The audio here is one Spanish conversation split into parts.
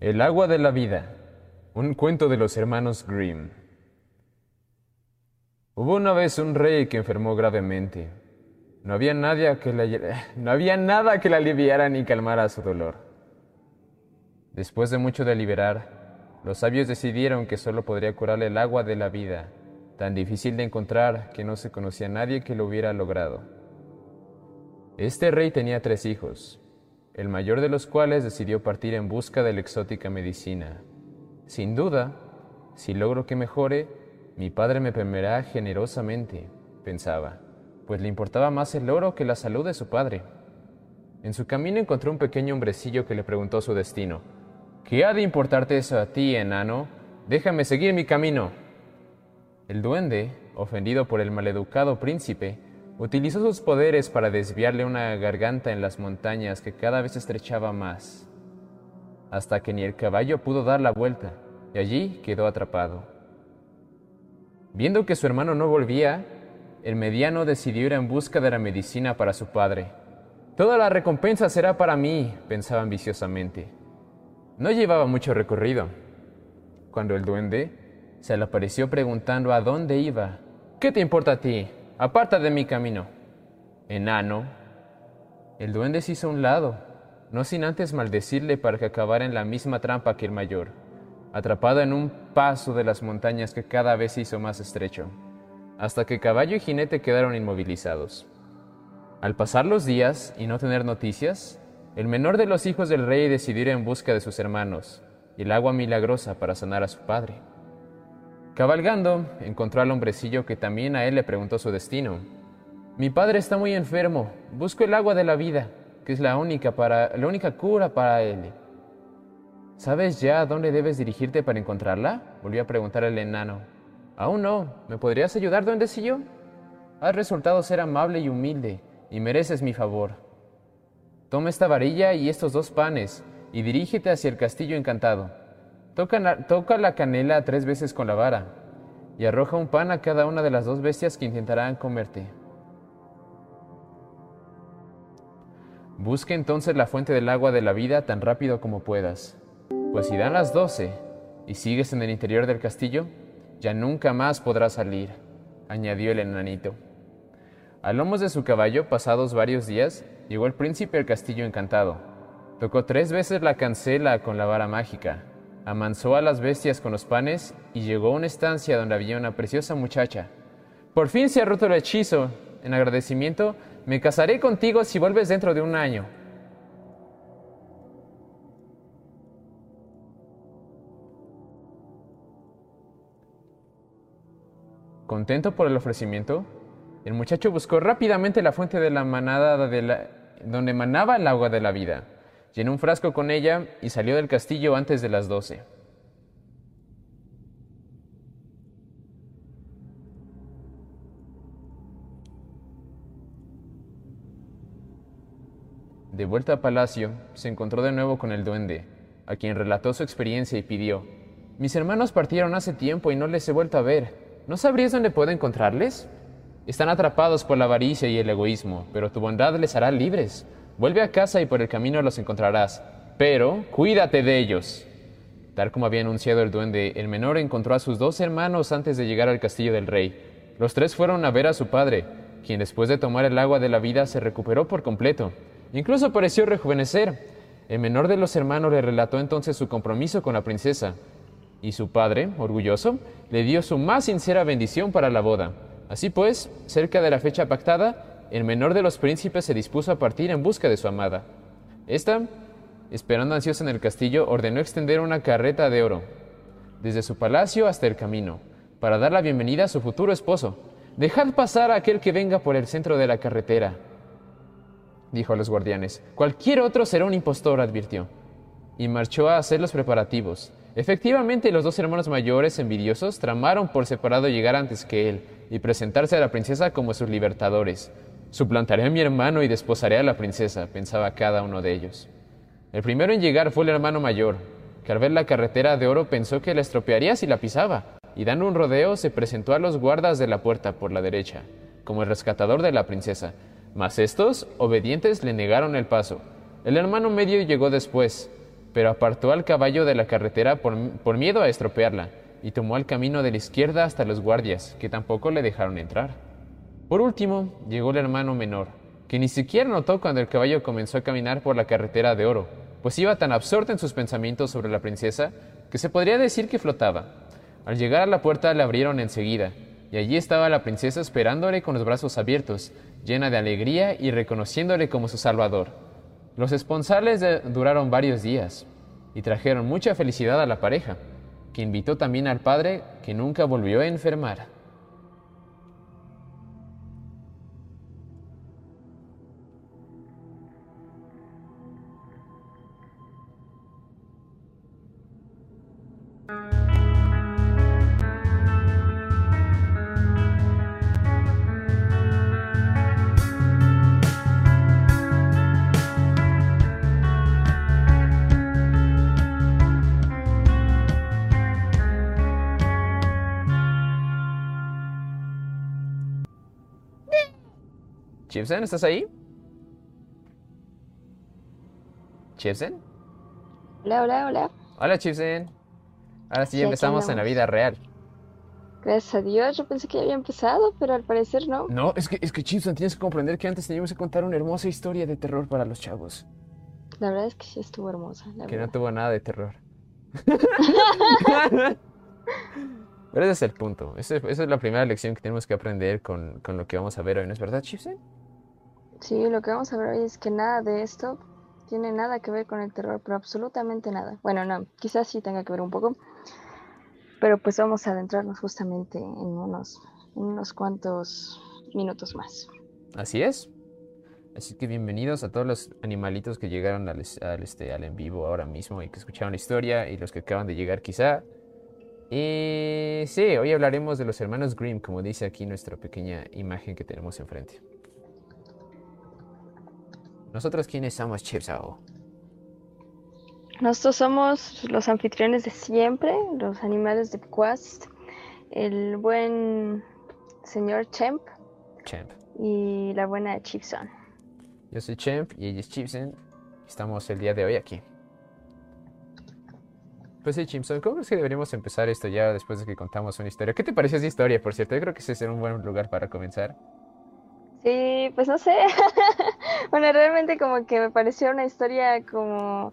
El agua de la vida. Un cuento de los hermanos Grimm. Hubo una vez un rey que enfermó gravemente. No había, nadie que no había nada que le aliviara ni calmara su dolor. Después de mucho deliberar, los sabios decidieron que solo podría curarle el agua de la vida, tan difícil de encontrar que no se conocía a nadie que lo hubiera logrado. Este rey tenía tres hijos, el mayor de los cuales decidió partir en busca de la exótica medicina. Sin duda, si logro que mejore, mi padre me premiará generosamente, pensaba, pues le importaba más el oro que la salud de su padre. En su camino encontró un pequeño hombrecillo que le preguntó su destino. ¿Qué ha de importarte eso a ti, enano? Déjame seguir mi camino. El duende, ofendido por el maleducado príncipe, utilizó sus poderes para desviarle una garganta en las montañas que cada vez estrechaba más, hasta que ni el caballo pudo dar la vuelta, y allí quedó atrapado. Viendo que su hermano no volvía, el mediano decidió ir en busca de la medicina para su padre. Toda la recompensa será para mí, pensaba ambiciosamente. No llevaba mucho recorrido, cuando el duende se le apareció preguntando a dónde iba. ¿Qué te importa a ti? Aparta de mi camino. Enano. El duende se hizo a un lado, no sin antes maldecirle para que acabara en la misma trampa que el mayor atrapado en un paso de las montañas que cada vez se hizo más estrecho, hasta que caballo y jinete quedaron inmovilizados. Al pasar los días y no tener noticias, el menor de los hijos del rey decidió en busca de sus hermanos y el agua milagrosa para sanar a su padre. Cabalgando, encontró al hombrecillo que también a él le preguntó su destino. Mi padre está muy enfermo, busco el agua de la vida, que es la única, para, la única cura para él. ¿Sabes ya a dónde debes dirigirte para encontrarla? Volvió a preguntar el enano. Aún no. ¿Me podrías ayudar, duendecillo? Has resultado ser amable y humilde, y mereces mi favor. Toma esta varilla y estos dos panes, y dirígete hacia el castillo encantado. Toca la, canela tres veces con la vara, y arroja un pan a cada una de las dos bestias que intentarán comerte. Busca entonces la fuente del agua de la vida tan rápido como puedas. Pues si dan las doce y sigues en el interior del castillo, ya nunca más podrás salir, añadió el enanito. A lomos de su caballo, pasados varios días, llegó el príncipe al castillo encantado. Tocó tres veces la cancela con la vara mágica, amansó a las bestias con los panes y llegó a una estancia donde había una preciosa muchacha. Por fin se ha roto el hechizo. En agradecimiento, me casaré contigo si vuelves dentro de un año. Contento por el ofrecimiento, el muchacho buscó rápidamente la fuente de la manada de la, donde manaba el agua de la vida, llenó un frasco con ella y salió del castillo antes de las doce. De vuelta a palacio, se encontró de nuevo con el duende, a quien relató su experiencia y pidió, Mis hermanos partieron hace tiempo y no les he vuelto a ver. ¿No sabrías dónde puedo encontrarles? Están atrapados por la avaricia y el egoísmo, pero tu bondad les hará libres. Vuelve a casa y por el camino los encontrarás, pero cuídate de ellos. Tal como había anunciado el duende, el menor encontró a sus dos hermanos antes de llegar al castillo del rey. Los tres fueron a ver a su padre, quien después de tomar el agua de la vida se recuperó por completo. Incluso pareció rejuvenecer. El menor de los hermanos le relató entonces su compromiso con la princesa, y su padre, orgulloso, le dio su más sincera bendición para la boda. Así pues, cerca de la fecha pactada, el menor de los príncipes se dispuso a partir en busca de su amada. Esta, esperando ansiosa en el castillo, ordenó extender una carreta de oro, desde su palacio hasta el camino, para dar la bienvenida a su futuro esposo. Dejad pasar a aquel que venga por el centro de la carretera, dijo a los guardianes. Cualquier otro será un impostor, advirtió, y marchó a hacer los preparativos. Efectivamente, los dos hermanos mayores envidiosos tramaron por separado llegar antes que él y presentarse a la princesa como sus libertadores. Suplantaré a mi hermano y desposaré a la princesa, pensaba cada uno de ellos. El primero en llegar fue el hermano mayor, que al ver la carretera de oro pensó que la estropearía si la pisaba, y dando un rodeo se presentó a los guardas de la puerta por la derecha, como el rescatador de la princesa. Mas estos, obedientes, le negaron el paso. El hermano medio llegó después, pero apartó al caballo de la carretera por, por miedo a estropearla, y tomó el camino de la izquierda hasta los guardias, que tampoco le dejaron entrar. Por último, llegó el hermano menor, que ni siquiera notó cuando el caballo comenzó a caminar por la carretera de oro, pues iba tan absorto en sus pensamientos sobre la princesa que se podría decir que flotaba. Al llegar a la puerta le abrieron enseguida, y allí estaba la princesa esperándole con los brazos abiertos, llena de alegría y reconociéndole como su salvador. Los esponsales duraron varios días y trajeron mucha felicidad a la pareja, que invitó también al padre que nunca volvió a enfermar. Chipsen, ¿estás ahí? Chipsen. Hola, hola, hola. Hola, Chipsen. Ahora sí, empezamos en la vida real. Gracias a Dios, yo pensé que ya había empezado, pero al parecer no. No, es que, es que Chipsen, tienes que comprender que antes teníamos que contar una hermosa historia de terror para los chavos. La verdad es que sí estuvo hermosa, la Que no tuvo nada de terror. Pero ese es el punto. Ese- esa es la primera lección que tenemos que aprender con, con lo que vamos a ver hoy, ¿no es verdad, Chipsen? Sí, lo que vamos a ver hoy es que nada de esto tiene nada que ver con el terror, pero absolutamente nada. Bueno, no, quizás sí tenga que ver un poco, pero pues vamos a adentrarnos justamente en unos, unos cuantos minutos más. Así es. Así que bienvenidos a todos los animalitos que llegaron al, al, este, al en vivo ahora mismo y que escucharon la historia y los que acaban de llegar quizá. Y sí, hoy hablaremos de los hermanos Grimm, como dice aquí nuestra pequeña imagen que tenemos enfrente. ¿Nosotros quiénes somos, Chipsao? Nosotros somos los anfitriones de siempre, los animales de Quest, el buen señor Chemp Champ. y la buena Chipson. Yo soy Champ y ella es Chipsen. Estamos el día de hoy aquí. Pues sí, Chipson, ¿cómo crees que deberíamos empezar esto ya después de que contamos una historia? ¿Qué te pareció esa historia, por cierto? Yo creo que ese será un buen lugar para comenzar. Sí, pues no sé. Bueno, realmente como que me pareció una historia como...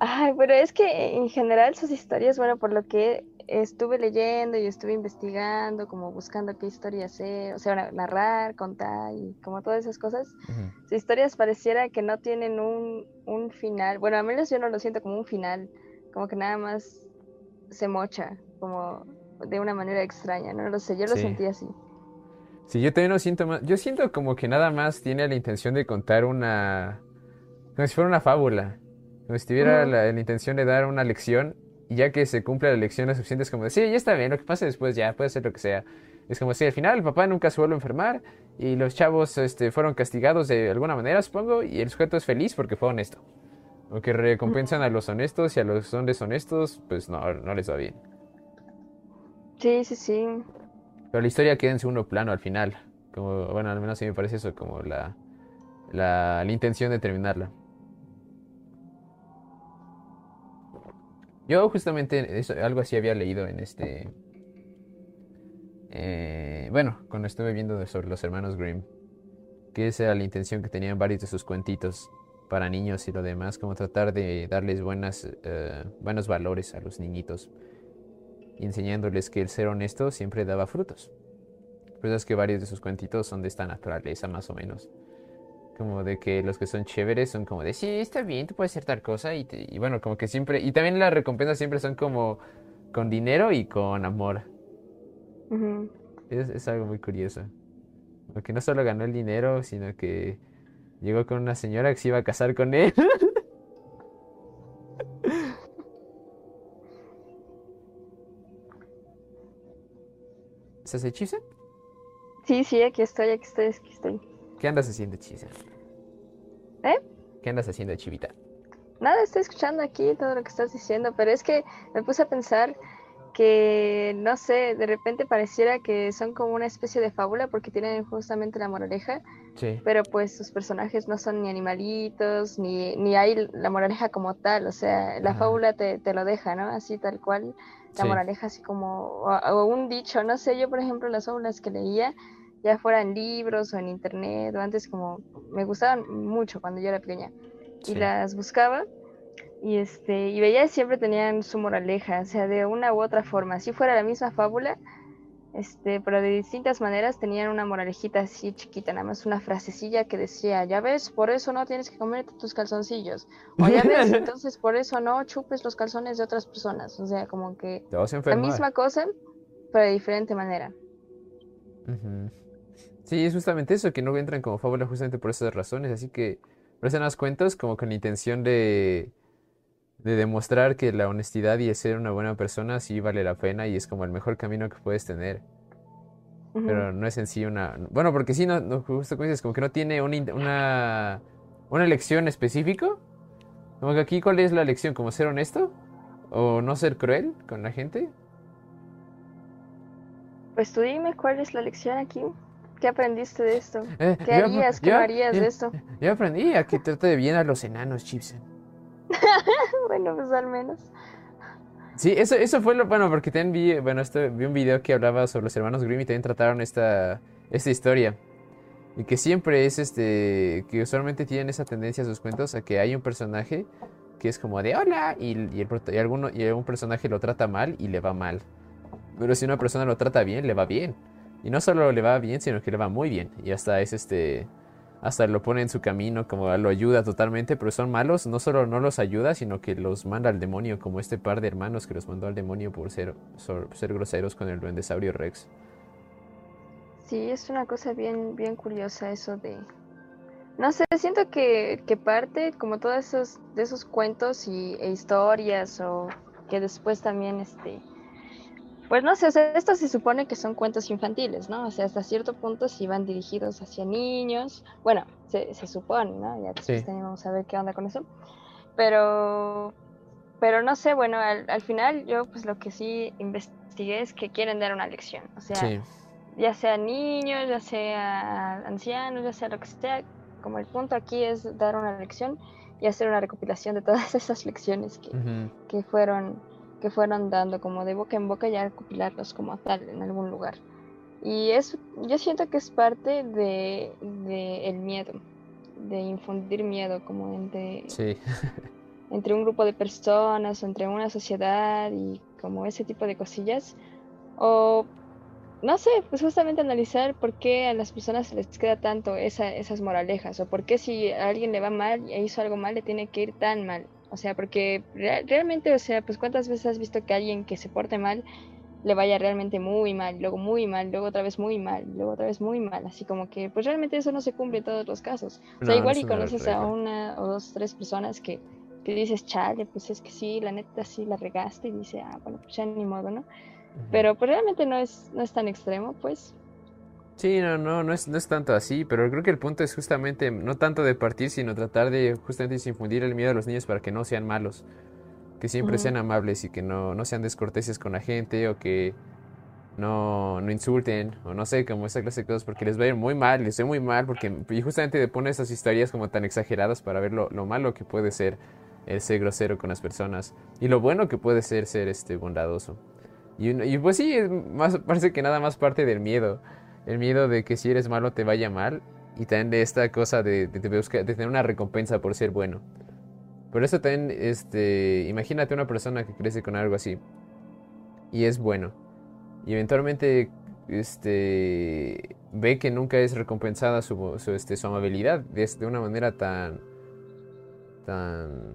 Ay, pero es que en general sus historias, bueno, por lo que estuve leyendo y estuve investigando, como buscando qué historias sé, o sea, na- narrar, contar y como todas esas cosas, sus historias pareciera que no tienen un, un final. Bueno, al menos yo no lo siento como un final, como que nada más se mocha, como de una manera extraña, no lo sé, yo lo sentí así. Sí, yo también lo siento más. Yo siento como que nada más tiene la intención de contar una. Como si fuera una fábula. Como si tuviera la, la intención de dar una lección. Y ya que se cumple la lección lo suficiente, es como de, sí, ya está bien, lo que pase después ya, puede ser lo que sea. Es como si al final el papá nunca se vuelve a enfermar. Y los chavos este, fueron castigados de alguna manera, supongo. Y el sujeto es feliz porque fue honesto. O que recompensan a los honestos y a los son deshonestos, pues no, no les va bien. Sí, sí, sí. Pero la historia queda en segundo plano al final. Como, bueno, al menos a mí me parece eso, como la, la, la intención de terminarla. Yo justamente eso- algo así había leído en este... eh, bueno, cuando estuve viendo sobre los hermanos Grimm, que esa era la intención que tenían varios de sus cuentitos para niños y lo demás, como tratar de darles buenas, eh, buenos valores a los niñitos y enseñándoles que el ser honesto siempre daba frutos. Por eso es que varios de sus cuentitos son de esta naturaleza, más o menos. Como de que los que son chéveres son como de, sí, está bien, tú puedes hacer tal cosa. Y, te- y bueno, como que siempre... Y también las recompensas siempre son como con dinero y con amor. Ujú. Es, es algo muy curioso. Porque no solo ganó el dinero, sino que llegó con una señora que se iba a casar con él. ¿Estás hechiza? Sí, sí, aquí estoy, aquí estoy, aquí estoy. ¿Qué andas haciendo, hechiza? ¿Eh? ¿Qué andas haciendo, chivita? nada, estoy escuchando aquí todo lo que estás diciendo, pero es que me puse a pensar que, no sé, de repente pareciera que son como una especie de fábula porque tienen justamente la moraleja, Sí. pero pues sus personajes no son ni animalitos, ni, ni hay la moraleja como tal, o sea, la Ajá. fábula te, te lo deja, ¿no? Así tal cual, la Sí. moraleja así como, o, o un dicho, no sé, yo por ejemplo las fábulas que leía, ya fueran libros o en internet, o antes como, me gustaban mucho cuando yo era pequeña, y las buscaba y este y veía siempre tenían su moraleja, o sea, de una u otra forma, si fuera la misma fábula, este, pero de distintas maneras tenían una moralejita así chiquita, nada más una frasecilla que decía, ya ves, por eso no tienes que comerte tus calzoncillos, o ya ves, entonces por eso no chupes los calzones de otras personas, o sea, como que Te vas a la misma cosa, pero de diferente manera. Sí, es justamente eso, que no entran como fábula justamente por esas razones, así que parecen las cuentos como con la intención de, de demostrar que la honestidad y el ser una buena persona sí vale la pena y es como el mejor camino que puedes tener, pero no es en sí una... Bueno, porque sí, no, no, justo como dices, como que no tiene una, una, una lección específico, como que aquí ¿cuál es la lección? ¿Como ser honesto? ¿O no ser cruel con la gente? Pues tú dime cuál es la lección aquí, ¿qué aprendiste de esto? Eh, ¿Qué yo harías? ¿Qué no harías yo- de esto? Yo aprendí a que trate de bien a los enanos, Chipson. Bueno, pues al menos. Sí, eso, eso fue lo bueno, porque también vi, bueno, esto, vi un video que hablaba sobre los hermanos Grimm y también trataron esta, esta historia. Y que siempre es este, que usualmente tienen esa tendencia a sus cuentos a que hay un personaje que es como de hola y, y, alguno, y un personaje lo trata mal y le va mal. Pero si una persona lo trata bien, le va bien. Y no solo le va bien, sino que le va muy bien. Y hasta es este, hasta lo pone en su camino, como lo ayuda totalmente, pero son malos, no solo no los ayuda, sino que los manda al demonio, como este par de hermanos que los mandó al demonio por ser, ser groseros con el duendesaurio Rex. Sí, es una cosa bien, bien curiosa eso de... No sé, siento que, que parte como todos esos, de esos cuentos y, e historias o que después también, este... Pues no sé, o sea, esto se supone que son cuentos infantiles, ¿no? O sea, hasta cierto punto sí van dirigidos hacia niños. Bueno, se, se supone, ¿no? Ya después Sí. también vamos a ver qué onda con eso. Pero, pero no sé, bueno, al, al final yo pues lo que sí investigué es que quieren dar una lección. O sea, Sí, ya sea niños, ya sea ancianos, ya sea lo que sea, como el punto aquí es dar una lección y hacer una recopilación de todas esas lecciones que, que fueron que fueron dando como de boca en boca y recopilarlos como tal en algún lugar. Y es, yo siento que es parte de, de el miedo, de infundir miedo como entre, sí, entre un grupo de personas, o entre una sociedad y como ese tipo de cosillas. O no sé, pues justamente analizar por qué a las personas les queda tanto esa, esas moralejas, o por qué si a alguien le va mal e hizo algo mal, le tiene que ir tan mal. O sea, porque rea- realmente, o sea, pues cuántas veces has visto que alguien que se porte mal le vaya realmente muy mal, luego muy mal, luego otra vez muy mal, luego otra vez muy mal, así como que pues realmente eso no se cumple en todos los casos. O sea, igual y conoces a una o dos, tres personas que, que dices, chale, pues es que sí, la neta sí la regaste y dice, ah, bueno, pues ya ni modo, ¿no? ujú. Pero pues realmente no es, no es tan extremo, pues. Sí, no, no, no es, no es tanto así, pero creo que el punto es justamente no tanto de partir, sino tratar de justamente infundir el miedo a los niños para que no sean malos, que siempre sean amables y que no, no sean descorteses con la gente o que no, no insulten o no sé, como esa clase de cosas, porque les va a ir muy mal, les va muy mal, porque y justamente pone esas historias como tan exageradas para ver lo, lo malo que puede ser el ser grosero con las personas y lo bueno que puede ser ser este bondadoso. Y, y pues sí, más, parece que nada más parte del miedo. El miedo de que si eres malo te vaya mal. Y también de esta cosa de, de, de buscar- de tener una recompensa por ser bueno. Por eso también, este, imagínate una persona que crece con algo así. Y es bueno. Y eventualmente, este, ve que nunca es recompensada su, su, este, su amabilidad. De, de una manera tan, tan,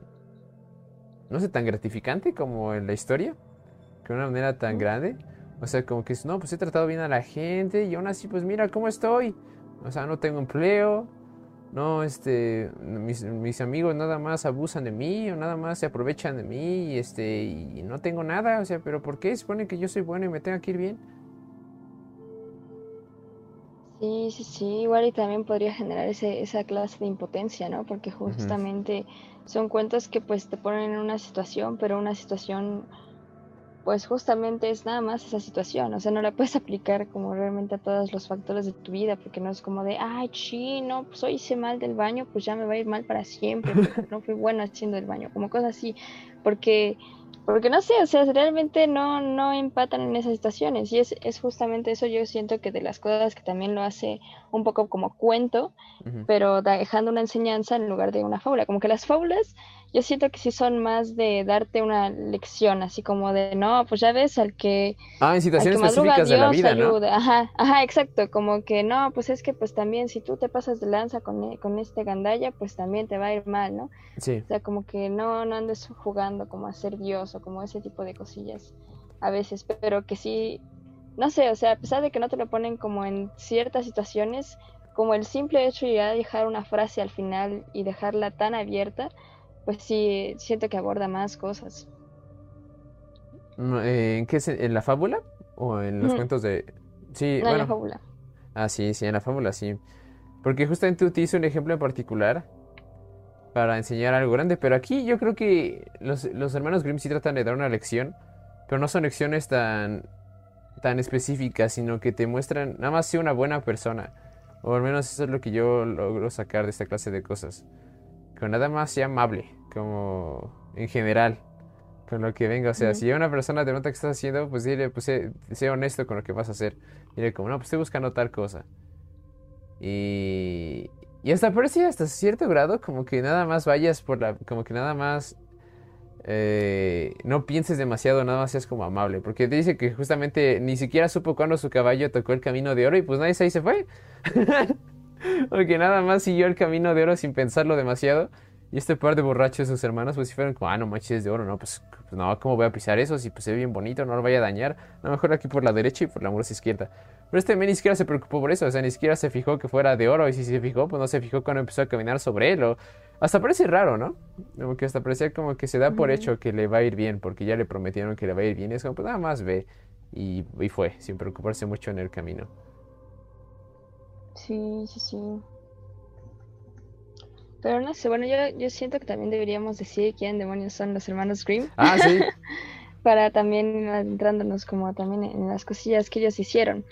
no sé, tan gratificante como en la historia. Que de una manera tan grande. O sea, como que, no, pues he tratado bien a la gente y aún así, pues mira cómo estoy. O sea, no tengo empleo. No, este, mis, mis amigos nada más abusan de mí o nada más se aprovechan de mí y este, y no tengo nada. O sea, pero ¿por qué supone que yo soy bueno y me tenga que ir bien? Sí, sí, sí, igual y también podría generar ese, esa clase de impotencia, ¿no? Porque justamente son cuentos que pues te ponen en una situación, pero una situación pues justamente es nada más esa situación, o sea, no la puedes aplicar como realmente a todos los factores de tu vida, porque no es como de, ay, chino, pues hoy hice mal del baño, pues ya me va a ir mal para siempre, porque no fui bueno haciendo el baño, como cosas así, porque porque no sé, o sea, realmente no, no empatan en esas situaciones. Y es, es justamente eso, yo siento que de las cosas que también lo hace un poco como cuento, pero dejando una enseñanza en lugar de una fábula. Como que las fábulas yo siento que sí son más de darte una lección, así como de, no, pues ya ves al que... Ah, en situaciones específicas de la vida, ¿no? Ajá, ajá, exacto, como que no, pues es que pues también si tú te pasas de lanza con, e, con este gandalla, pues también te va a ir mal, ¿no? Sí. O sea, como que no, no andes jugando como a ser Dios o como ese tipo de cosillas a veces, pero que sí, no sé, o sea, a pesar de que no te lo ponen como en ciertas situaciones, como el simple hecho de dejar una frase al final y dejarla tan abierta, pues sí, siento que aborda más cosas. Mm, eh, ¿En qué ¿En la fábula? ¿O en los cuentos de...? Sí, no, en la fábula. Ah, sí, sí, en la fábula, sí. Porque justamente utilizo un ejemplo en particular para enseñar algo grande, pero aquí yo creo que los, los hermanos Grimm sí tratan de dar una lección, pero no son lecciones tan, tan específicas, sino que te muestran nada más ser una buena persona. O al menos eso es lo que yo logro sacar de esta clase de cosas nada más sea amable, como en general, con lo que venga. O sea, si una persona te nota que estás haciendo, pues dile, pues sé, honesto con lo que vas a hacer. Dile como, no, pues estoy buscando tal cosa. Y, y hasta parece hasta cierto grado como que nada más vayas por la, como que nada más eh, no pienses demasiado, nada más seas como amable. Porque te dice que justamente ni siquiera supo cuándo su caballo tocó el camino de oro y pues nadie se ahí se fue. Porque nada más siguió el camino de oro sin pensarlo demasiado. Y este par de borrachos, sus hermanos, pues si fueron como, ah, no manches, de oro, no, pues, pues, no, ¿cómo voy a pisar eso? Si pues se ve bien bonito, no lo vaya a dañar. A lo mejor aquí por la derecha y por la amorosa izquierda. Pero este men ni siquiera se preocupó por eso, o sea, ni siquiera se fijó que fuera de oro. Y si se fijó, pues no se fijó cuando empezó a caminar sobre él. O... Hasta parece raro, ¿no? Como que hasta parecía como que se da por hecho que le va a ir bien, porque ya le prometieron que le va a ir bien. Y es como, pues nada más ve. Y, y fue, sin preocuparse mucho en el camino. Sí, sí, sí. Pero no sé, bueno, yo, yo siento que también deberíamos decir quién demonios son los hermanos Grimm. Ah, sí. para también entrándonos como también en las cosillas que ellos hicieron.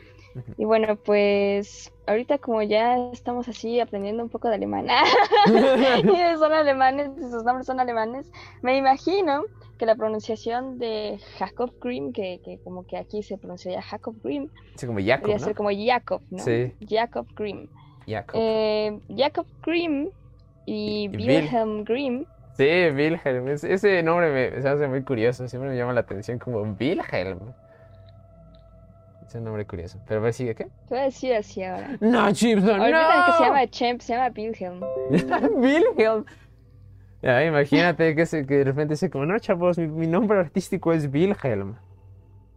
Y bueno, pues ahorita como ya estamos así aprendiendo un poco de alemán, y son alemanes, sus nombres son alemanes, me imagino que la pronunciación de Jacob Grimm, que, que como que aquí se pronuncia Jacob Grimm, sí, como Jacob, ser como Jacob, ¿no? Sí. Jacob Grimm. Jacob. Eh, Jacob Grimm y, Wilhelm Grimm. Sí, Wilhelm. ese nombre me, se hace muy curioso. Siempre me llama la atención como Wilhelm. Es un nombre curioso. Pero a ver, sigue qué? Te voy a decir así ahora. No, Chipson, no. que se llama Champ, se llama Wilhelm. Wilhelm. Ya, imagínate que, se, que de repente dice como, no, chavos, mi, nombre artístico es Wilhelm.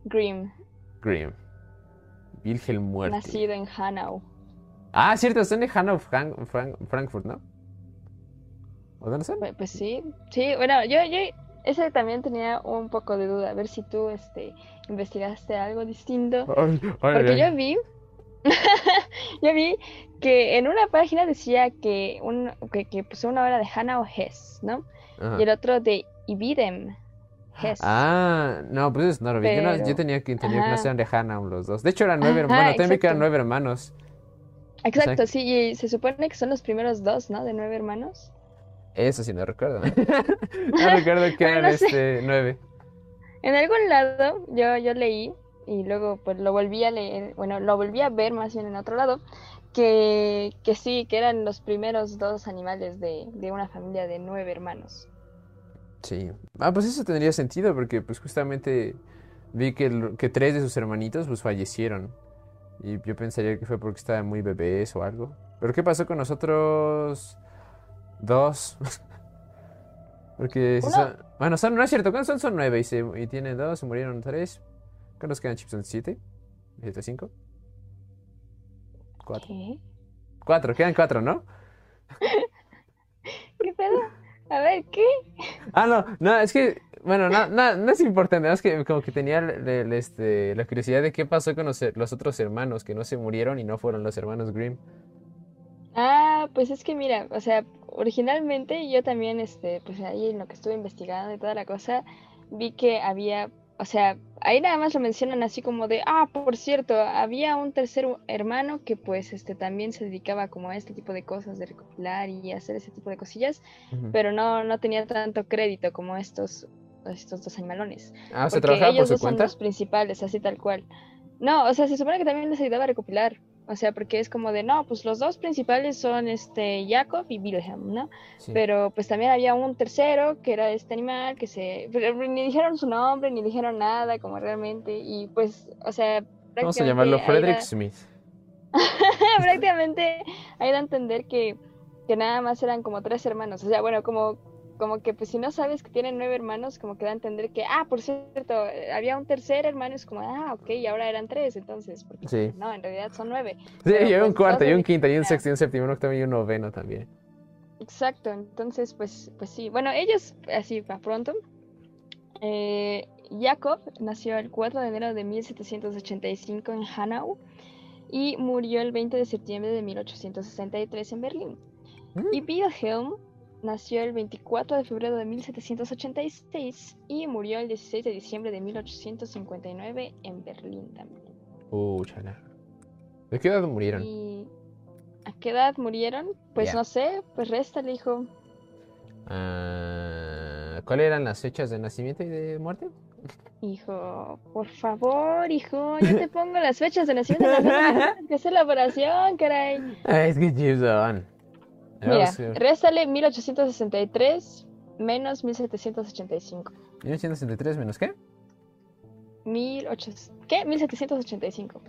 Grimm. Grimm. Wilhelm muerto. Nacido en Hanau. Ah, cierto, son de Hanau, Frankfurt, ¿no? ¿O dónde son? Pues, pues, sí, sí, bueno, yo, yo ese también tenía un poco de duda, a ver si tú este, investigaste algo distinto. porque yo vi, yo vi que en una página decía que, un, que, que puso una hora de Hannah o Hess, ¿no? Y el otro de Ibidem. Hess. Ah, no, pues es no, yo, yo, tenía que entender que no sean de Hannah los dos. De hecho, eran nueve hermanos. También que eran nueve hermanos. Exacto, sí, y se supone que son los primeros dos, ¿no? De nueve hermanos. Eso sí no recuerdo. no recuerdo que eran este, nueve. En algún lado yo, yo leí y luego pues lo volví a leer, bueno, lo volví a ver más bien en otro lado, que, que sí, que eran los primeros dos animales de, de una familia de nueve hermanos. Sí. Ah, pues eso tendría sentido porque pues justamente vi que, que tres de sus hermanitos pues fallecieron. Y yo pensaría que fue porque estaban muy bebés o algo. Pero ¿qué pasó con nosotros dos? porque son... Bueno, son, no es cierto, ¿cuántos son? Son nueve y, se, y tienen dos, se murieron tres. ¿Cuántos quedan chips? ¿Son siete? ¿Siete, cinco? Cuatro. ¿Qué? Cuatro, quedan cuatro, ¿no? ¿Qué pedo? A ver, ¿qué? Ah, no, no, es que Bueno, no, no, no es importante, es que como que tenía el- el, este, la curiosidad de qué pasó con los, los otros hermanos que no se murieron y no fueron los hermanos Grimm. Ah, pues es que mira, o sea, originalmente yo también, este, pues ahí en lo que estuve investigando y toda la cosa, vi que había, o sea, ahí nada más lo mencionan así como de, ah, por cierto, había un tercer hermano que pues, este, también se dedicaba como a este tipo de cosas, de recopilar y hacer ese tipo de cosillas, pero no, no tenía tanto crédito como estos, estos dos animalones. Ah, ¿se trabajaba por ellos su dos son cuenta? los principales, así tal cual. No, o sea, se supone que también les ayudaba a recopilar. O sea, porque es como de, no, pues los dos principales son este Jacob y Wilhelm, ¿no? Sí. Pero pues también había un tercero que era este animal que se... pero ni dijeron su nombre, ni dijeron nada como realmente. Y pues, o sea... Vamos a llamarlo Frederick da- Smith. prácticamente da a entender que, que nada más eran como tres hermanos. O sea, bueno, como, como que pues si no sabes que tienen nueve hermanos, como que da a entender que, ah, por cierto, eh, había un tercer hermano, es como, ah, ok, y ahora eran tres, entonces, porque Sí. no, en realidad son nueve. Sí, Pero, y hay un pues, cuarto, y un quinto, y un sexto, y un séptimo, un octavo y un noveno también. Exacto, entonces pues, pues sí. Bueno, ellos, así para pronto. eh, Jacob nació el 4 de enero de 1785 en Hanau y murió el 20 de septiembre de 1863 en Berlín. Mm. Y Wilhelm nació el 24 de febrero de 1786 y murió el 16 de diciembre de 1859 en Berlín también. Uh, chala. ¿De qué edad murieron? ¿Y a qué edad murieron? Pues no sé, pues réstale, hijo. Ah, ¿Cuáles eran las fechas de nacimiento y de muerte? Hijo, por favor, hijo, yo te pongo las fechas de nacimiento de persona que hace la operación, caray. Ah, es que Gibson. Mira, eh, réstale 1863 menos 1785. 1963 menos qué? 1800 ¿Qué? 1785.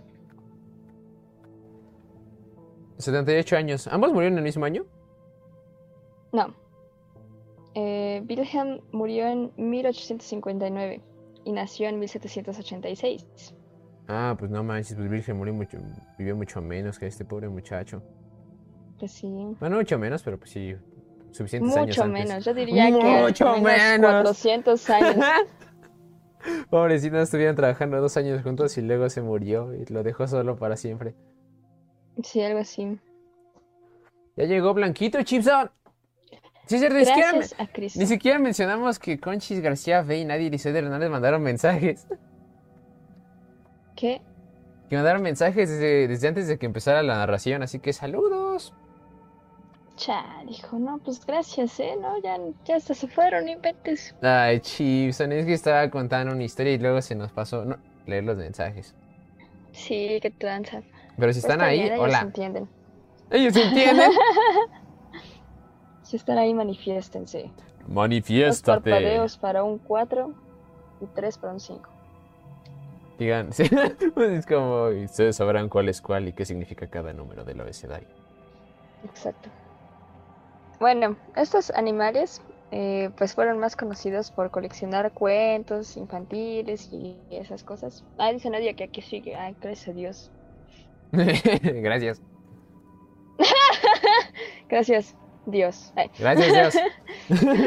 78 años. ¿Ambos murieron en el mismo año? No. Eh, Wilhelm murió en 1859 y nació en 1786. Ah, pues no manches, pues Virgen murió mucho, vivió mucho menos que este pobre muchacho. Pues sí. Bueno, mucho menos, pero pues sí, suficientes años Mucho antes. menos, yo diría que Mucho menos. 400 años. Pobrecito, estuvieron trabajando dos años juntos y luego se murió y lo dejó solo para siempre. Sí, algo así. Ya llegó Blanquito Chipson. Sí, cierto, ni ni siquiera mencionamos que Conchis García Fe y Nadia Elizabeth Hernández mandaron mensajes. ¿Qué? Que mandaron mensajes desde, desde antes de que empezara la narración, así que saludos. Chal, hijo, no, pues gracias, ¿eh? No, ya, ya hasta se fueron, inventes. Ay, Chipson, es que estaba contando una historia y luego se nos pasó no, leer los mensajes. Sí, que tranza. Pero si están Está ahí, bien, ellos hola. entienden. ¿Ellos entienden? Si están ahí, manifiéstense. Dos Manifiéstate. parpadeos para un 4 y tres para un 5. Digan, sí, es como, ustedes sabrán cuál es cuál y qué significa cada número del abecedario. Exacto. Bueno, estos animales eh, pues fueron más conocidos por coleccionar cuentos infantiles y esas cosas. Ah, dice Nadia que aquí sigue. Ay, gracias a Dios. Gracias. Gracias, Dios. Ay. Gracias, Dios.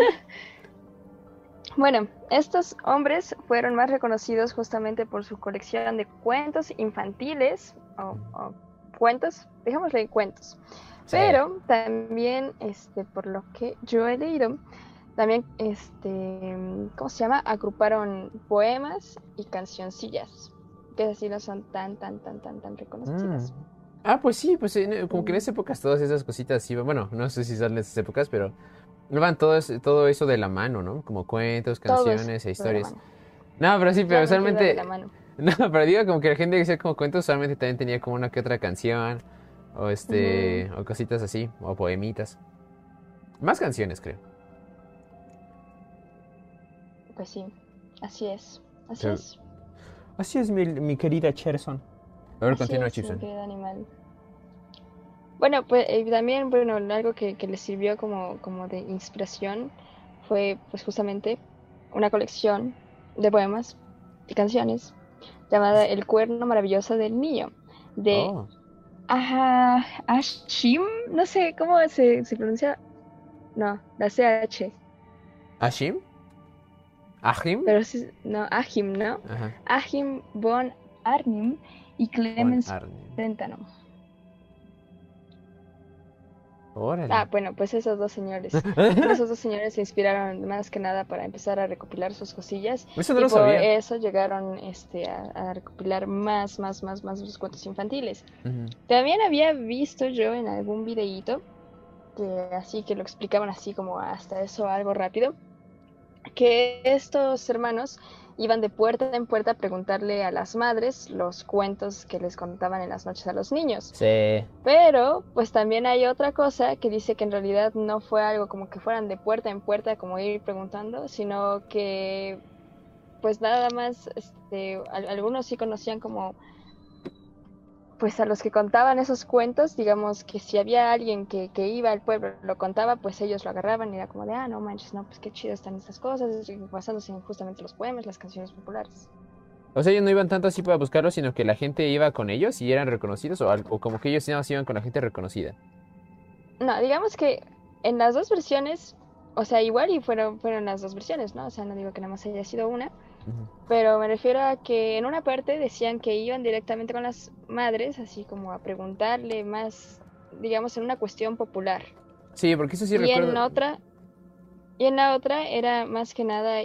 Bueno, estos hombres fueron más reconocidos justamente por su colección de cuentos infantiles o, o cuentos, dejémosle cuentos. Pero también, este, por lo que yo he leído, también, este, ¿cómo se llama? Agruparon poemas y cancioncillas, que así no son tan, tan, tan, tan, tan reconocidas. Mm. Ah, pues sí, pues como que en esas épocas todas esas cositas iban, bueno, no sé si son en esas épocas, pero iban todo, todo eso de la mano, ¿no? Como cuentos, canciones e historias. No, pero sí, pero mano. no, pero digo como que la gente que hacía como cuentos usualmente también tenía como una que otra canción, o este, o cositas así, o poemitas. Más canciones, creo. Pues sí, así es. Así es. Así es, mi, mi querida Cherson. A ver, continúa, querido animal. Bueno, pues eh, también, bueno, algo que, que les sirvió como, como de inspiración fue pues justamente una colección de poemas y canciones llamada El cuerno maravilloso del niño de Oh, Aha- Ashim, no sé cómo se, se pronuncia, no, la CH, ¿Ashim? ¿Ahim? Pero sí, no, Ahim, ¿no? Ajá. Ahim von Arnim y Clemens Von Órale. Ah, bueno, pues esos dos señores. Esos dos señores se inspiraron más que nada para empezar a recopilar sus cosillas. Eso no y lo por sabía. eso llegaron este, a, a recopilar más, más, más, más los cuentos infantiles. También había visto yo en algún videíto, que así que lo explicaban así como hasta eso algo rápido, que estos hermanos iban de puerta en puerta a preguntarle a las madres los cuentos que les contaban en las noches a los niños. Sí. Pero, pues también hay otra cosa que dice que en realidad no fue algo como que fueran de puerta en puerta como ir preguntando, sino que pues nada más, este, al- algunos sí conocían como, pues a los que contaban esos cuentos, digamos que si había alguien que, que iba al pueblo, lo contaba, pues ellos lo agarraban y era como de, ah, no manches, no, pues qué chido están estas cosas, basándose en justamente los poemas, las canciones populares. O sea, ellos no iban tanto así para buscarlos, sino que la gente iba con ellos y eran reconocidos, o, o como que ellos nada más iban con la gente reconocida. No, digamos que en las dos versiones, o sea, igual y fueron, fueron las dos versiones, ¿no? O sea, no digo que nada más haya sido una. Pero me refiero a que en una parte decían que iban directamente con las madres, así como a preguntarle más, digamos, en una cuestión popular. Sí, porque eso sí y recuerdo. en otra, y en la otra era más que nada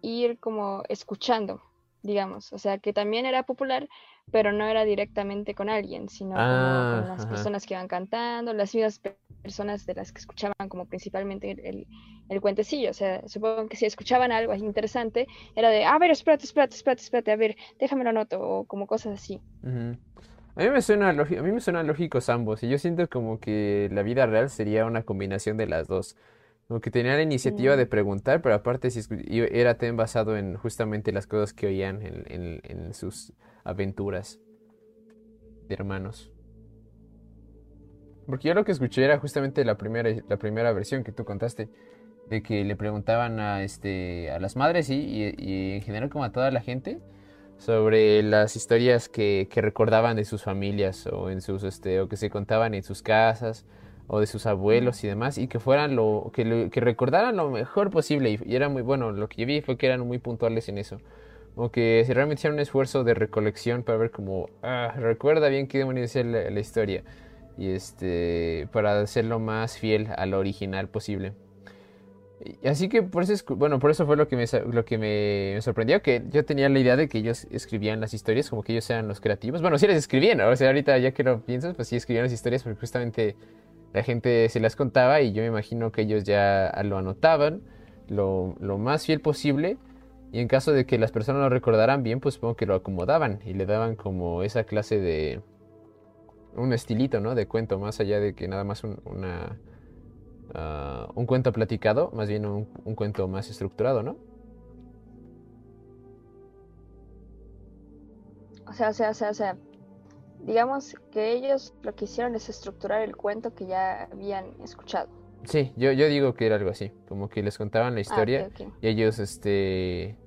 ir como escuchando, digamos, o sea, que también era popular, pero no era directamente con alguien, sino como Ah, con las ajá. personas que iban cantando, las mismas pe- personas de las que escuchaban como principalmente el, el, cuentecillo, o sea, supongo que si escuchaban algo interesante, era de, a ver, espérate, espérate, espérate, espérate, a ver, déjame lo anoto, o como cosas así. A mí me suena a mí me suenan lógicos ambos, y yo siento como que la vida real sería una combinación de las dos. Como que tenían la iniciativa de Mm. preguntar, pero aparte y era también basado en justamente las cosas que oían en, en- en sus aventuras de hermanos. Porque yo lo que escuché era justamente la primera, la primera versión que tú contaste, de que le preguntaban a, este, a las madres y, y en general como a toda la gente sobre las historias que, que recordaban de sus familias o en sus este o que se contaban en sus casas o de sus abuelos y demás y que fueran lo que, lo- que recordaran lo mejor posible y, y era muy bueno lo que yo vi fue que eran muy puntuales en eso o que si realmente hicieron un esfuerzo de recolección para ver como ah, recuerda bien qué demonios es la, la historia y este para hacerlo más fiel a lo original posible Así que por eso, es- bueno, por eso fue lo que me, lo que me, me sorprendió, que yo tenía la idea de que ellos escribían las historias, como que ellos eran los creativos. Bueno, sí las escribían, o sea, ahorita ya que lo piensas, pues sí escribían las historias porque justamente la gente se las contaba y yo me imagino que ellos ya lo anotaban lo, lo más fiel posible y en caso de que las personas lo recordaran bien, pues supongo que lo acomodaban y le daban como esa clase de un estilito, ¿no? De cuento, más allá de que nada más un, una, ah, un cuento platicado, más bien un, un cuento más estructurado, ¿no? O sea, o sea, o sea, o sea, digamos que ellos lo que hicieron es estructurar el cuento que ya habían escuchado. Sí, yo, yo digo que era algo así, como que les contaban la Ah, historia y ellos, este,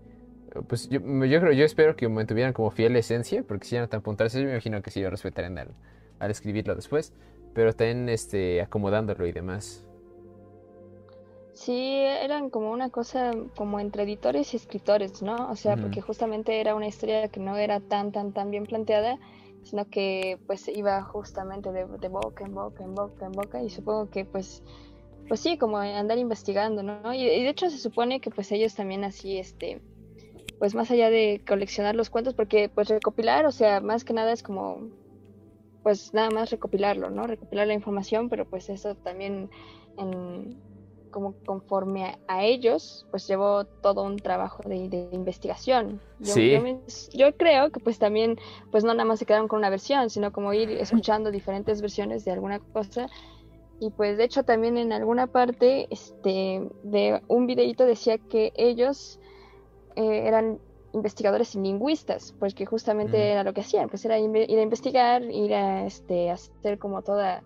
pues yo, yo creo, yo espero que mantuvieran como fiel esencia, porque si eran tan puntuales, yo me imagino que sí lo respetarían al, al escribirlo después, pero también, este, acomodándolo y demás. Sí, eran como una cosa como entre editores y escritores, ¿no? O sea, porque justamente era una historia que no era tan, tan, tan bien planteada, sino que pues iba justamente de, de boca en boca, en boca, en boca, y supongo que pues, pues sí, como andar investigando, ¿no? Y, y de hecho se supone que pues ellos también así, este, pues más allá de coleccionar los cuentos, porque pues recopilar, o sea, más que nada es como, pues nada más recopilarlo, ¿no? Recopilar la información, pero pues eso también en como conforme a, a ellos, pues llevó todo un trabajo de, de investigación. Yo, Sí. yo me- yo creo que pues también, pues no nada más se quedaron con una versión, sino como ir escuchando diferentes versiones de alguna cosa. Y pues de hecho también en alguna parte este, de un videito decía que ellos eh, eran investigadores y lingüistas, porque justamente Mm. era lo que hacían, pues era ir a investigar, ir a este, hacer como toda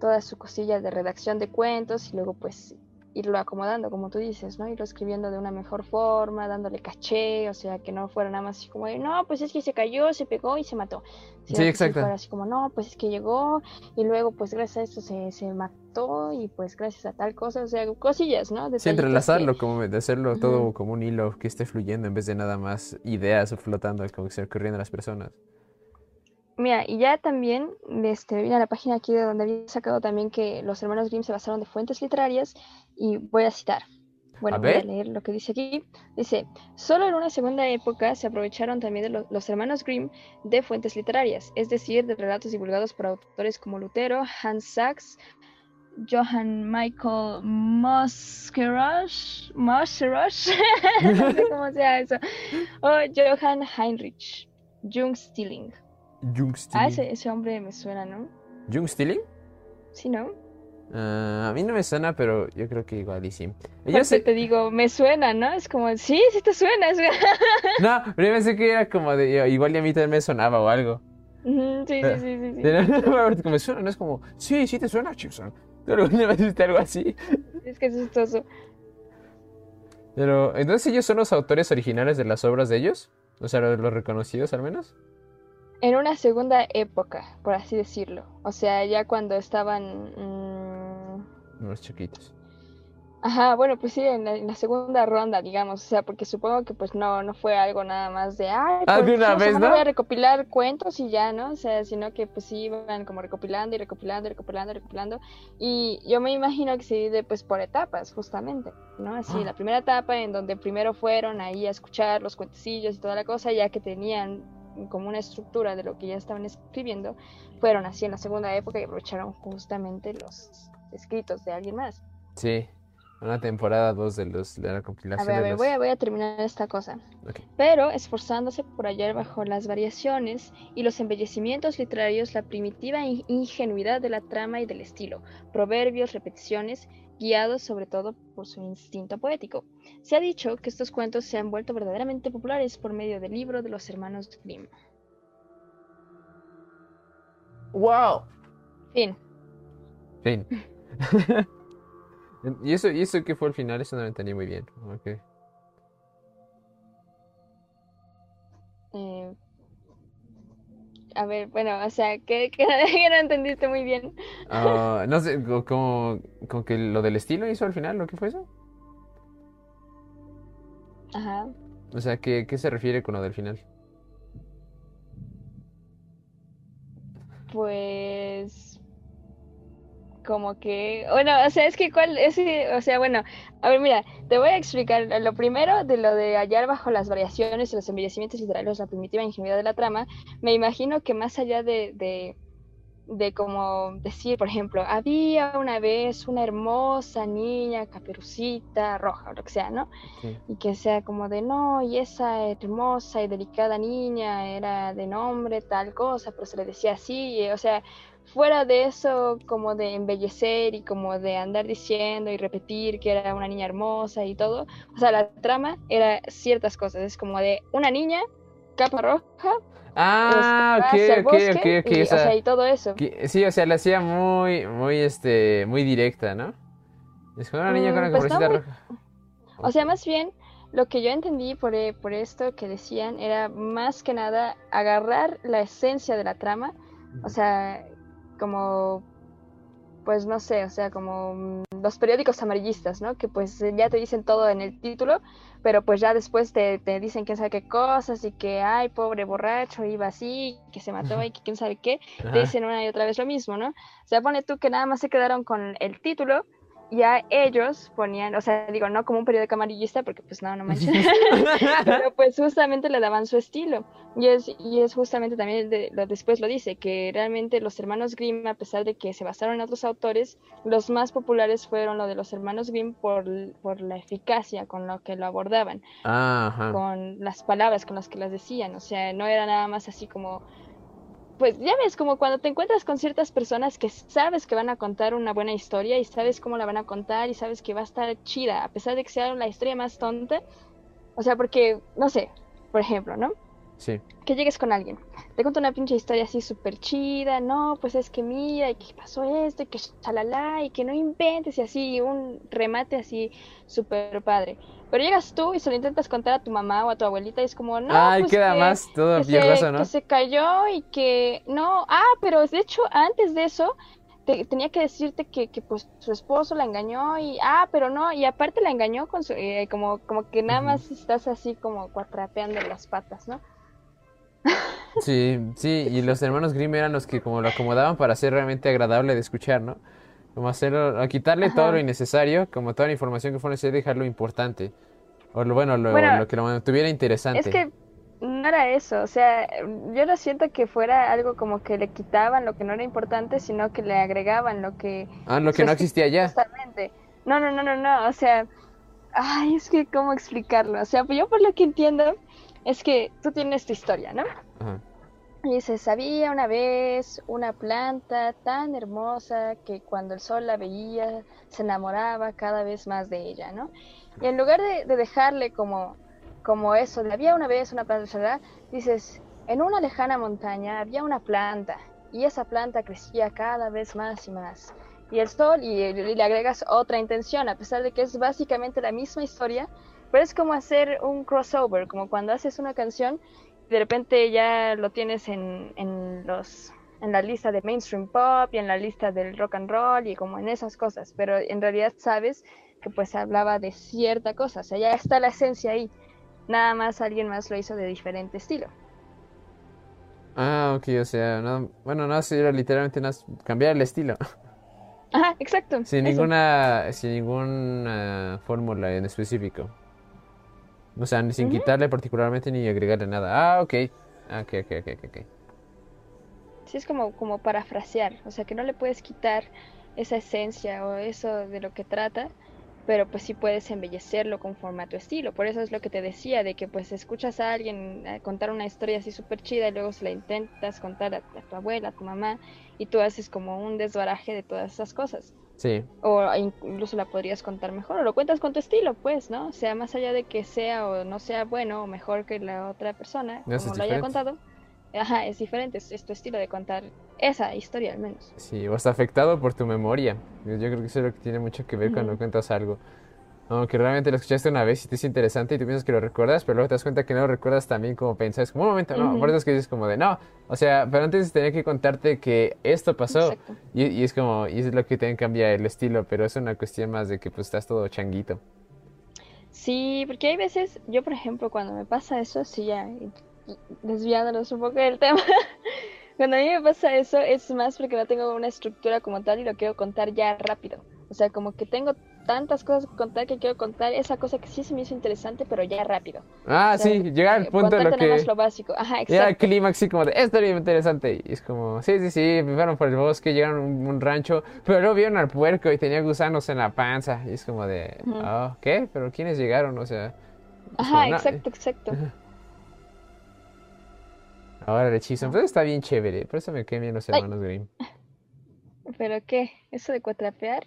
toda su cosilla de redacción de cuentos y luego pues irlo acomodando, como tú dices, ¿no? Irlo escribiendo de una mejor forma, dándole caché, o sea, que no fuera nada más así como de, no, pues es que se cayó, se pegó y se mató. sí, exacto. fuera así como, no, pues es que llegó y luego, pues gracias a esto se, se mató y pues gracias a tal cosa, o sea, cosillas, ¿no? sí, entrelazarlo, como de hacerlo todo como un hilo que esté fluyendo en vez de nada más ideas flotando, como que se ocurriendo a las personas. Mira, y ya también este, vine a la página aquí de donde había sacado también que los hermanos Grimm se basaron de fuentes literarias y voy a citar. Bueno, voy a leer lo que dice aquí. Dice, solo en una segunda época se aprovecharon también de los hermanos Grimm de fuentes literarias, es decir, de relatos divulgados por autores como Lutero, Hans Sachs, Johann Michael Moskerosch, Moskerosch, no sé cómo sea eso, o Johann Heinrich, Jung Stilling. Jung Ah, ese, hombre me suena, ¿no? ¿Jung Stilling? Sí, ¿no? Ah, a mí no me suena, pero yo creo que igual y sí. Yo sé... te digo, me suena, ¿no? Es como, sí, sí te suena. no, pero yo pensé que era como de, igual y a mí también me sonaba o algo. sí, sí, sí, sí, sí. Me suena, no es como, sí, sí te suena, Chipson. Pero alguna vez hiciste algo así. Es que es chistoso. Pero, ¿entonces ellos son los autores originales de las obras de ellos? O sea, los reconocidos al menos en una segunda época, por así decirlo. O sea, ya cuando estaban... Unos chiquitos. Ajá, bueno, pues sí, en la, segunda ronda, digamos, o sea, porque supongo que pues no, no fue algo nada más de, ay, ah, de una vez, ¿no? voy a recopilar cuentos y ya, ¿no? O sea, sino que pues sí iban como recopilando y recopilando y recopilando y recopilando. Y yo me imagino que se divide pues por etapas, justamente, ¿no? Así, ah. la primera etapa en donde primero fueron ahí a escuchar los cuentecillos y toda la cosa, ya que tenían como una estructura de lo que ya estaban escribiendo, fueron así en la segunda época y aprovecharon justamente los escritos de alguien más. Sí, una temporada dos de, los, de la compilación. A ver, a ver, voy, a, voy a terminar esta cosa. Pero esforzándose por hallar bajo las variaciones y los embellecimientos literarios la primitiva ingenuidad de la trama y del estilo, proverbios, repeticiones, guiados sobre todo por su instinto poético. Se ha dicho que estos cuentos se han vuelto verdaderamente populares por medio del libro de los hermanos Grimm. ¡Wow! Fin. Fin. ¿Y eso, ¿Y eso qué fue el final? Eso no lo entendí muy bien. Okay. Eh, a ver, bueno, o sea, que, que, no entendiste muy bien. Ah, no sé, como, como que lo del estilo hizo al final, ¿lo que fue eso? Ajá. O sea, ¿qué, qué se refiere con lo del final? Pues como que, bueno, o sea, es que cuál, es, o sea, bueno, a ver, mira, te voy a explicar lo primero de lo de hallar bajo las variaciones y los embellecimientos literarios la primitiva ingenuidad de la trama, me imagino que más allá de, de, de como decir, por ejemplo, había una vez una hermosa niña, caperucita, roja, o lo que sea, ¿no? Y que sea como de, no, y esa hermosa y delicada niña era de nombre tal cosa, pero se le decía así, o sea, fuera de eso, como de embellecer y como de andar diciendo y repetir que era una niña hermosa y todo, o sea, la trama era ciertas cosas, es como de una niña, capa roja. Ah, ok, ok, ok, y, o, sea, y todo eso. sí, o sea, la hacía muy, muy, este, muy directa, ¿no? Es como una niña con una mm, pues roja. O sea, más bien, lo que yo entendí por, eh, por esto que decían era más que nada agarrar la esencia de la trama, o sea, como, pues no sé, o sea, como mm, los periódicos amarillistas, ¿no? Que pues ya te dicen todo en el título, pero pues ya después te, te dicen quién sabe qué cosas y que, ay, pobre borracho, iba así, que se mató y que quién sabe qué, te dicen una y otra vez lo mismo, ¿no? O sea, pone tú que nada más se quedaron con el título ya ellos ponían, o sea, digo, no como un periódico amarillista, porque pues no, no manches, pero pues justamente le daban su estilo. Y es, y es justamente también, lo, después lo dice, que realmente los hermanos Grimm, a pesar de que se basaron en otros autores, los más populares fueron los de los hermanos Grimm por, por la eficacia con lo que lo abordaban, con las palabras con las que las decían, o sea, no era nada más así como pues ya ves, como cuando te encuentras con ciertas personas que sabes que van a contar una buena historia y sabes cómo la van a contar y sabes que va a estar chida, a pesar de que sea la historia más tonta. O sea, porque, no sé, por ejemplo, ¿no? Sí. que llegues con alguien, te cuenta una pinche historia así súper chida, no, pues es que mira, y que pasó esto, y que chalala, y que no inventes, y así, un remate así súper padre. Pero llegas tú y se lo intentas contar a tu mamá o a tu abuelita, y es como, no, Ay, pues queda que, más todo que viejoso, se, ¿no? que se cayó y que, no, ah, pero de hecho, antes de eso, te- tenía que decirte que, que pues su esposo la engañó y ah pero no y aparte la engañó con su eh, como como que nada más estás así como cuatrapeando las patas no Sí, sí, y los hermanos Grimm eran los que como lo acomodaban para ser realmente agradable de escuchar, ¿no? Como hacerlo, a quitarle todo lo innecesario, como toda la información que fue necesaria, dejar lo importante. O lo bueno, lo, Bueno, lo que lo mantuviera interesante. Es que no era eso, o sea, yo no siento que fuera algo como que le quitaban lo que no era importante, sino que le agregaban lo que Ah, lo que no existía ya. justamente. No, no, no, no, no, o sea, ay, es que cómo explicarlo, o sea, pues yo por lo que entiendo es que tú tienes tu historia, ¿no? Ajá. Y dices, había una vez una planta tan hermosa que cuando el sol la veía se enamoraba cada vez más de ella, ¿no? Y en lugar de, de dejarle como, como eso, de había una vez una planta, ¿verdad? dices, en una lejana montaña había una planta y esa planta crecía cada vez más y más. Y el sol, y, y le agregas otra intención, a pesar de que es básicamente la misma historia, pero es como hacer un crossover, como cuando haces una canción de repente ya lo tienes en, en los en la lista de mainstream pop y en la lista del rock and roll y como en esas cosas, pero en realidad sabes que pues hablaba de cierta cosa, o sea, ya está la esencia ahí, nada más alguien más lo hizo de diferente estilo. Ah, ok, o sea, no, bueno, no, era literalmente cambiar el estilo. Ajá, exacto. Sin eso. ninguna, sin ninguna fórmula en específico. O sea, ni sin quitarle particularmente ni agregarle nada. Ah, ok. Ah, ok, ok, ok, ok, ok. Sí, es como, como parafrasear, o sea, que no le puedes quitar esa esencia o eso de lo que trata, pero pues sí puedes embellecerlo conforme a tu estilo. Por eso es lo que te decía, de que pues escuchas a alguien eh, contar una historia así súper chida y luego se la intentas contar a, a tu abuela, a tu mamá, y tú haces como un desbaraje de todas esas cosas. Sí. O incluso la podrías contar mejor, o lo cuentas con tu estilo, pues, ¿no? O sea, más allá de que sea o no sea bueno o mejor que la otra persona, es como lo haya contado, ajá, es diferente, es, es tu estilo de contar esa historia al menos. Sí, o está afectado por tu memoria. Yo creo que eso es lo que tiene mucho que ver cuando cuentas algo. Como que realmente lo escuchaste una vez y te es interesante y tú piensas que lo recuerdas, pero luego te das cuenta que no lo recuerdas también como pensás. Como un momento, no. Ujú. Por eso es que dices como de no. O sea, pero antes tenía que contarte que esto pasó. Y, y es como, y es lo que te cambia el estilo, pero es una cuestión más de que pues estás todo changuito. Sí, porque hay veces, yo por ejemplo, cuando me pasa eso, sí, ya desviándonos un poco del tema, cuando a mí me pasa eso es más porque no tengo una estructura como tal y lo quiero contar ya rápido. O sea, como que tengo tantas cosas que contar que quiero contar esa cosa que sí se me hizo interesante, pero ya rápido. Ah, O sea, sí, llega al eh, punto de lo que... más lo básico. Ajá, Llega al exacto. clímax así como de, esto es interesante. Y es como, sí, sí, sí, fueron por el bosque, llegaron a un, un rancho, pero luego vieron al puerco y tenía gusanos en la panza. Y es como de, oh, ¿qué? ¿Pero quiénes llegaron? O sea, Ajá, como, no, exacto, exacto. ahora el hechizo. Pues está bien chévere, por eso me quedé bien los Ay. hermanos Grimm. ¿Pero qué? ¿Eso de cuatrapear?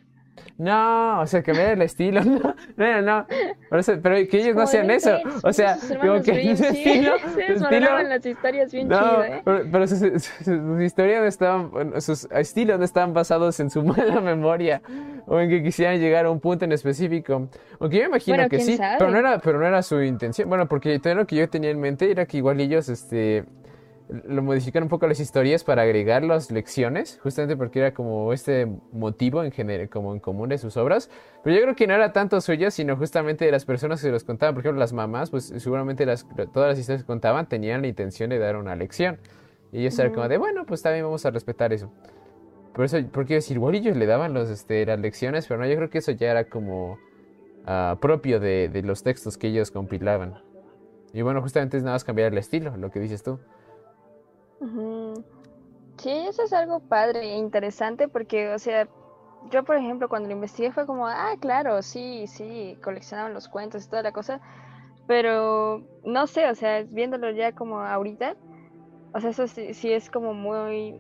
No, o sea, cambiar el estilo, no, no, no. Por eso- pero que ellos no hacían eso. O sea, como que estilo, se estilo, las historias bien No, chido, ¿eh? pero, pero sus, sus- sus historias no estaban, sus estilos no estaban basados en su mala memoria o en que quisieran llegar a un punto en específico. Aunque yo me imagino Bueno, que sí, sabe. pero no era, pero no era su intención. Bueno, porque todo lo que yo tenía en mente era que igual ellos, este, lo modificaron un poco las historias para agregar las lecciones, justamente porque era como este motivo en general, como en común de sus obras. Pero yo creo que no era tanto suyo, sino justamente de las personas que se los contaban. Por ejemplo, las mamás, pues seguramente las, todas las historias que contaban tenían la intención de dar una lección. Y ellos eran como de, bueno, pues también vamos a respetar eso. Por eso, porque decir, igual ellos le daban los, este, las lecciones, pero no, yo creo que eso ya era como ah, propio de, de los textos que ellos compilaban. Y bueno, justamente es nada más cambiar el estilo, lo que dices tú. Sí, eso es algo padre e interesante porque, o sea, yo por ejemplo cuando lo investigué fue como, ah, claro, sí, sí, coleccionaban los cuentos y toda la cosa, pero no sé, o sea, viéndolo ya como ahorita, o sea, eso sí, sí es como muy,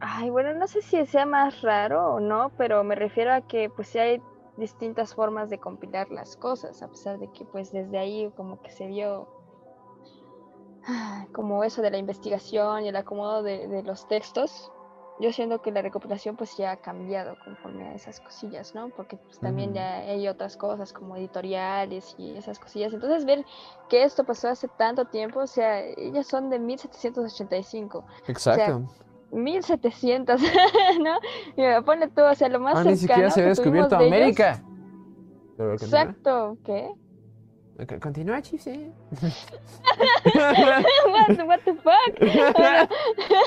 ay, bueno, no sé si sea más raro o no, pero me refiero a que pues sí hay distintas formas de compilar las cosas, a pesar de que pues desde ahí como que se vio como eso de la investigación y el acomodo de, de los textos, yo siento que la recopilación pues ya ha cambiado conforme a esas cosillas, ¿no? Porque pues también Ujú. ya hay otras cosas como editoriales y esas cosillas. Entonces ver que esto pasó hace tanto tiempo, o sea, ellas son de 1785, Exacto. 1700, ¿no? Mira, ponle tú, o sea, lo más Ah, ni siquiera cercano se había descubierto de ellos- América. Pero continúa. Exacto, ¿qué? Ok, Continúa, Chips, eh. what, what the fuck? Bueno,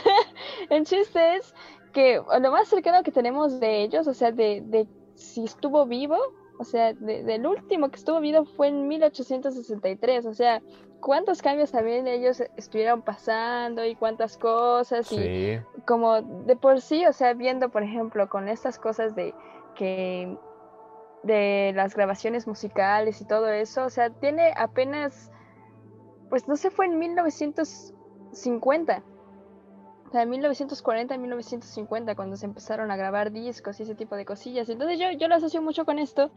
el chiste es que lo más cercano que tenemos de ellos, o sea, de, de si estuvo vivo, o sea, de- del último que estuvo vivo fue en 1863, o sea, cuántos cambios también ellos estuvieron pasando y cuántas cosas y Sí. como de por sí, o sea, viendo por ejemplo con estas cosas de que de las grabaciones musicales y todo eso, o sea, tiene apenas, pues no sé, fue en 1950. O sea, en 1940, 1950, cuando se empezaron a grabar discos y ese tipo de cosillas. Entonces yo, yo lo asocio mucho con esto,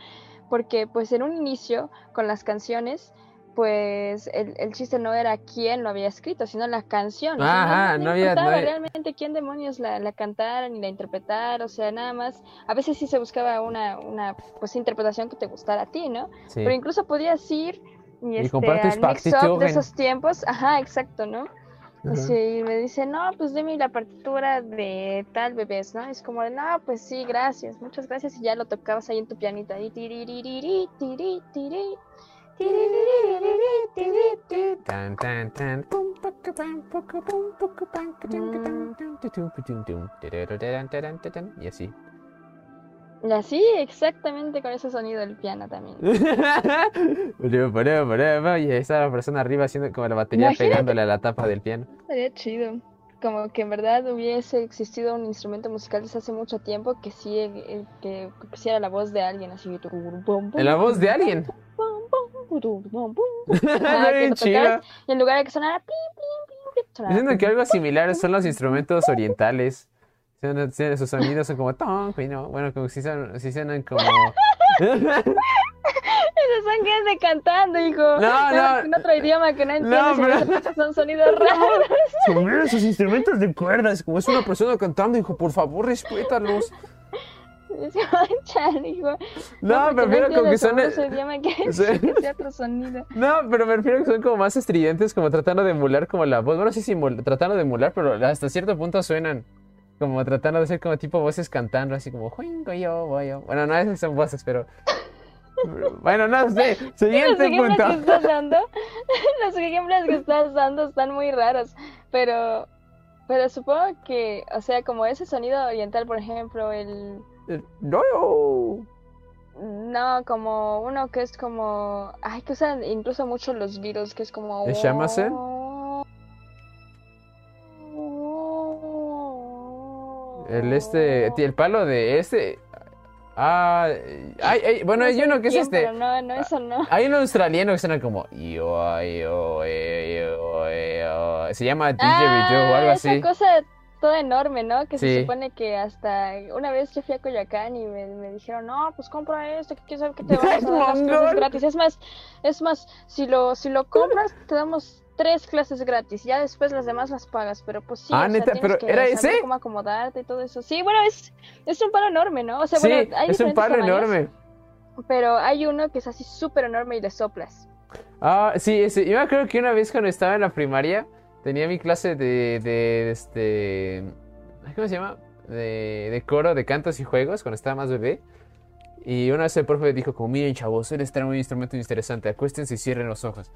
porque pues en un inicio, con las canciones, pues el, el chiste no era quién lo había escrito, sino la canción. O sea, Ajá, no había- no había- realmente quién demonios la, la cantara ni la interpretara, o sea, nada más. A veces sí se buscaba una, una pues, interpretación que te gustara a ti, ¿no? Sí. Pero incluso podías ir y, este, comprar tus al mix-up de partituren. esos tiempos. Ajá, exacto, ¿no? Sí, y me dice, no, pues deme la partitura de tal bebés, ¿no? Es como de, no, pues sí, gracias, muchas gracias. Y ya lo tocabas ahí en tu pianito. Ahí, tiri, tiri. Tan, tan, tan. Y así. Y así, exactamente con ese sonido del piano también. Y estaba la persona arriba haciendo como la batería Imagínate. pegándole a la tapa del piano. Estaría chido. Como que en verdad hubiese existido un instrumento musical desde hace mucho tiempo que sí, eh, que pusiera la voz de alguien así. La voz de alguien. y en lugar de que sonara Diciendo que algo similar son los instrumentos orientales. Sus sonidos son como no, bueno, como si son, si suenan como. Esos son gente cantando, hijo. No, no. En otro idioma que no entiendes. repente son sonidos raros. Son esos instrumentos de cuerdas, como es una persona cantando, hijo, por favor, respétalos. Es hijo. No, porque prefiero como que son. que, que. No, pero me refiero que son como más estridentes, como tratando de emular como la voz. Bueno, sí, sí, tratando de emular, pero hasta cierto punto suenan como tratando de ser como tipo voces cantando, así como "Juingo yo, voy yo". Bueno, no esas son voces, pero. Bueno, no sé. Los Siguiente ejemplos que punto. estás dando, los ejemplos que estás dando están muy raros, pero, pero supongo que, o sea, como ese sonido oriental, por ejemplo, el, No, no. como uno que es como, ay, que usan incluso mucho los virus, que es como... ¿El Shamisen? El este. El palo de este. Ah. Ay, ay, bueno, No hay uno que es este. pero no, no, eso no. Hay un australiano que suena como. Yo, yo, yo, yo. Se llama Didgeridoo o algo Ah, así. cosa toda enorme, ¿no? Que Sí. se supone que hasta una vez yo fui a Coyoacán y me, me dijeron, no, pues compra esto, que quieres saber que te vamos a dar las clases gratis. Es más, es más, si lo, si lo compras, te damos tres clases gratis. Ya después las demás las pagas, pero pues sí, Ah, o neta, tienes pero que ¿era saber ese? cómo acomodarte y todo eso. Sí, bueno, es, es un palo enorme, ¿no? O sea, Sí, bueno, hay es un tamaños, enorme. Pero hay uno que es así súper enorme y le soplas. Ah, sí, ese- yo me acuerdo que una vez cuando estaba en la primaria tenía mi clase de, de este, ay, ¿cómo se llama? De, de coro, de cantos y juegos cuando estaba más bebé. Y una vez el profe dijo como, miren chavos, hoy les traigo un instrumento interesante, acuéstense y cierren los ojos.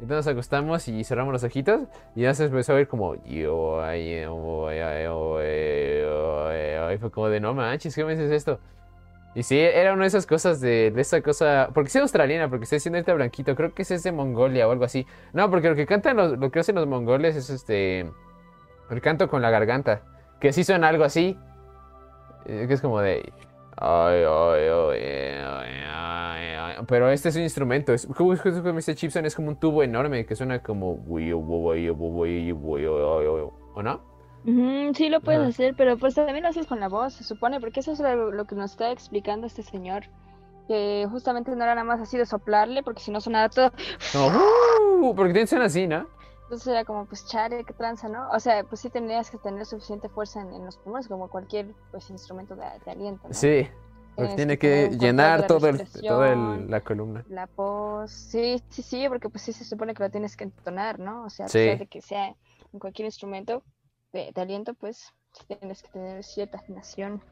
Entonces nos acostamos y cerramos los ojitos y ya se empezó a oír como, yo, ay, yo, ay, ay, yo, ay, yo, ay, yo", y fue como de, no manches, ¿qué me dices esto? Y sí, era una de esas cosas de, esa cosa. Porque es australiana, porque estoy diciendo ahorita blanquito. Creo que es de Mongolia o algo así. No, porque lo que cantan, los, lo que hacen los mongoles es este. El canto con la garganta. Que sí suena algo así. eh, Que es como de. ay, ay, ay. Pero este es un instrumento. Es, como dice Chipson, es como un tubo enorme que suena como. ¿O no? Sí lo puedes hacer, pero pues también lo haces con la voz, se supone, porque eso es lo, lo que nos está explicando este señor. Que justamente no era nada más así de soplarle, porque si no sonaba todo. No, uh, porque tiene suena así, ¿no? Entonces era como, pues chale, qué tranza, ¿no? O sea, pues sí tendrías que tener suficiente fuerza en, en los pulmones, como cualquier pues instrumento de, de aliento, ¿no? Sí, porque tiene que llenar todo el, todo el- la columna. La voz, sí, sí, sí, porque pues sí se supone que lo tienes que entonar, ¿no? O sea, a Sí. pesar de que sea en cualquier instrumento de, aliento, pues tienes que tener cierta afinación.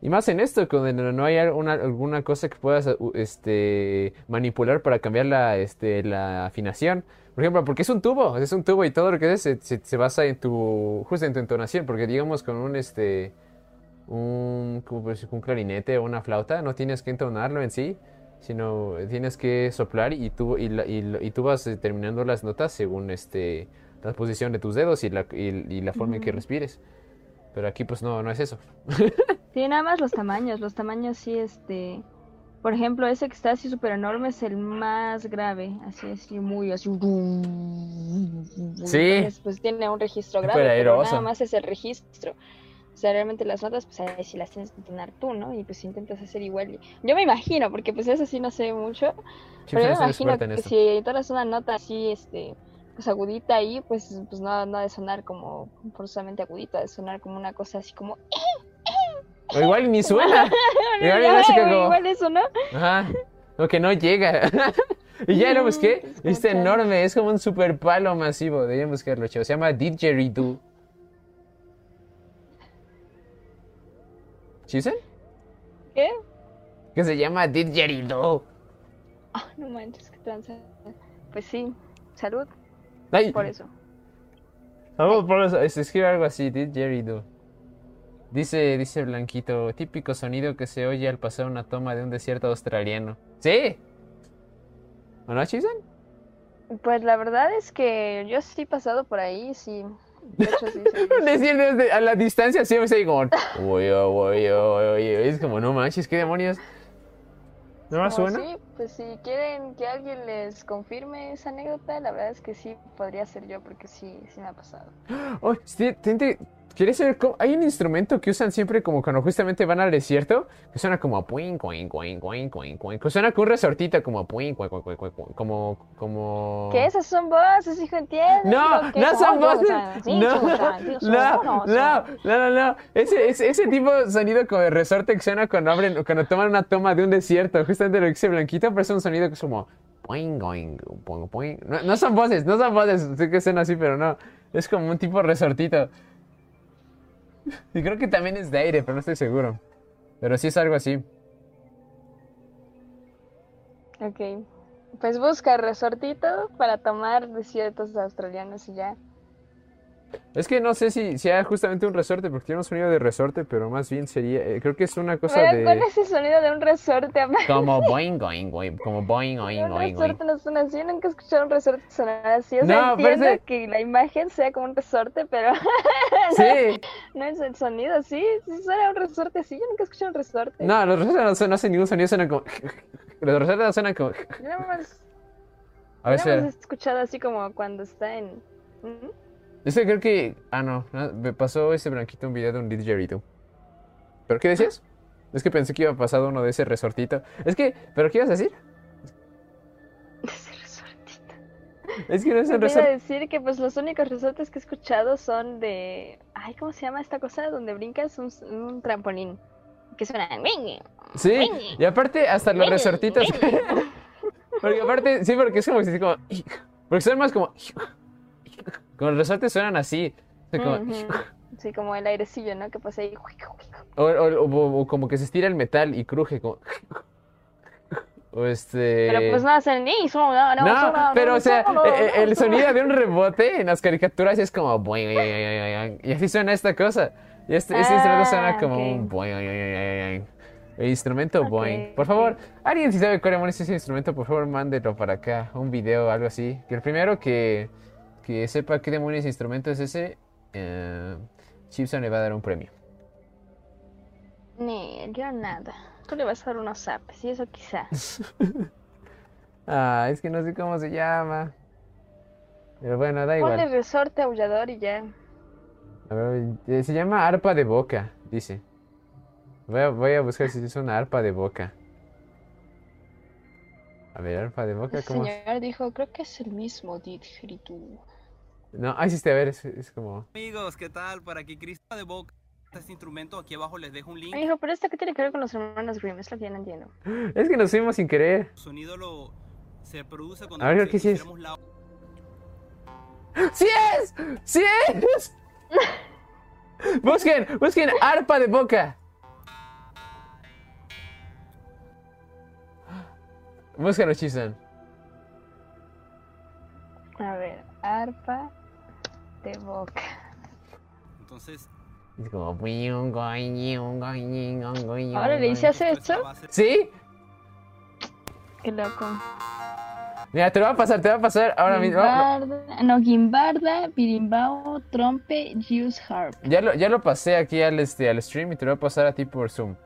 Y más en esto, cuando no hay alguna, alguna cosa que puedas este, manipular para cambiar la, este, la afinación. Por ejemplo, porque es un tubo, es un tubo y todo lo que es se, se- basa en tu, justo en tu entonación, porque digamos con un, este, un, un clarinete o una flauta, no tienes que entonarlo en sí, sino tienes que soplar y tú, y, la- y tú vas determinando las notas según este, la posición de tus dedos y la, y, y la forma en que respires. Pero aquí pues no, no es eso. Sí, nada más los tamaños, los tamaños sí, este, por ejemplo, ese que está así súper enorme es el más grave, así, así, muy así. Sí. Entonces, pues tiene un registro grave, pero nada más es el registro. O sea, realmente las notas, pues ahí sí las tienes que entonar tú, ¿no? Y pues intentas hacer igual. Yo me imagino, porque pues eso sí no sé mucho, Sí, pero yo me imagino que esto. si entonas una nota así, este, pues agudita ahí, pues, pues no, no ha de sonar como forzosamente agudita, ha de sonar como una cosa así como... O igual ni suena. Igual güey, como- igual eso, ¿no? Ajá. O que no llega. y ya lo busqué. es como Está que- enorme. Es como un super palo masivo. Deberían buscarlo, chavos. Se llama Didgeridoo. ¿Chisen? ¿Qué? Que se llama Didgeridoo. Ah, no manches, qué tranza. Pues sí, salud Por eso. vamos por eso. Es- Escribe algo así. Didgeridoo. Dice, dice Blanquito, típico sonido que se oye al pasar una toma de un desierto australiano. ¿Sí? ¿O no, Chisen? Pues la verdad es que yo sí he pasado por ahí, sí. De hecho, sí. sí, sí. Decir desde a la distancia siempre como, uy, uy, uy, uy", Es como, no manches, ¿qué demonios? ¿No más suena? sí, pues si quieren que alguien les confirme esa anécdota, la verdad es que sí podría ser yo, porque sí, sí me ha pasado. Oh, ¿Quieres saber cómo? Hay un instrumento que usan siempre como cuando justamente van al desierto, que suena como puin, cuin, cuin, cuin, cuin, cuin, que suena con un resortito como puin, cuin, cuin, cuin, cuin, cuin, como, como... ¿Qué esas son voces, hijo? ¿Entiendes? No, no son o voces. sí, No, sí, son, no, no, no, son. no. Ese, ese, ese tipo de sonido como de resorte que suena cuando abren, cuando toman una toma de un desierto, justamente lo que dice Blanquito, pero es un sonido que es como poing, going, poing, poing. No, no son voces, no son voces, sé que suena así, pero no. Es como un tipo de resortito. Y creo que también es de aire, pero no estoy seguro. Pero sí es algo así. Ok. Pues busca resortito para tomar desiertos australianos y ya. Es que no sé si sea justamente un resorte, porque tiene un sonido de resorte, pero más bien sería, eh, creo que es una cosa Pero con de... ese sonido de un resorte, aparte. Como boing, boing, boing, como boing, boing, Un boing, boing. resorte no suena así, yo nunca he escuchado un resorte sonar así. O sea, No, pero entiendo que la imagen sea como un resorte, pero Sí, no es el sonido, sí, sí suena un resorte así, yo nunca he escuchado un resorte. no, los resortes no, suenan- no hacen ningún sonido, suenan como... Los resortes no suenan como... Yo nada más, A yo nada más he espera. escuchado así como cuando está en... ¿Mm? Yo creo que... Ah, no, me pasó ese blanquito un video de un didgeridoo. ¿Pero qué decías? Es que pensé que iba a pasar uno de ese resortito. Es que... ¿Pero qué ibas a decir? Ese resortito. Es que no es un resorte... decir que pues los únicos resortes que he escuchado son de... Ay, ¿cómo se llama esta cosa donde brincas? Un, un trampolín. Que suena... Sí, y aparte hasta los resortitos... Porque aparte, sí, porque es como... Porque son más como... Con resortes suenan así. Como-. Sí, como el airecillo, ¿no? Que pasa ahí. O, o- o- o como que se estira el metal y cruje como... O este... Pero pues no hacen ni eso, no, no, No, pero o sea, eh, no, el sonido de un rebote en las caricaturas es como... Y así suena esta cosa. Y este, este instrumento suena Ah, como ok. un... boing. El instrumento Ok, boing. Por favor, alguien si sabe cuál es ese instrumento, por favor, mándelo para acá. Un video o algo así. Que el primero que, que sepa qué demonios instrumento es ese... eh, Chipson le va a dar un premio. Ni, yo nada. Tú le vas a dar unos zapes y eso quizá. Ah, es que no sé cómo se llama. Pero bueno, da Ponle igual. resorte aullador y ya. A ver, eh, se llama arpa de boca, dice. Voy a, voy a buscar si es una arpa de boca. A ver, arpa de boca, El ¿cómo? señor dijo, creo que es el mismo didgeridoo. No, ahí sí, a ver, es, es como... Amigos, ¿qué tal? Para que Cristo de Boca este instrumento, aquí abajo les dejo un link. Hijo, pero esto qué tiene que ver con los hermanos Grimm, es lo que yo no entiendo. Es que nos fuimos sin querer. El sonido lo se produce cuando A ver, ¿qué sí es? la- ¡Sí es! ¡Sí es! Busquen, busquen arpa de boca. Búscalo, Chisan. A ver, arpa de boca. Entonces, Es como... Ahora le hice hacer esto ¿Sí? Qué loco. Mira, te lo va a pasar, te va a pasar ahora mismo. No, guimbarda, birimbao, trompe, use harp. Ya lo, ya lo pasé aquí al, este, al stream y te lo voy a pasar a ti por Zoom.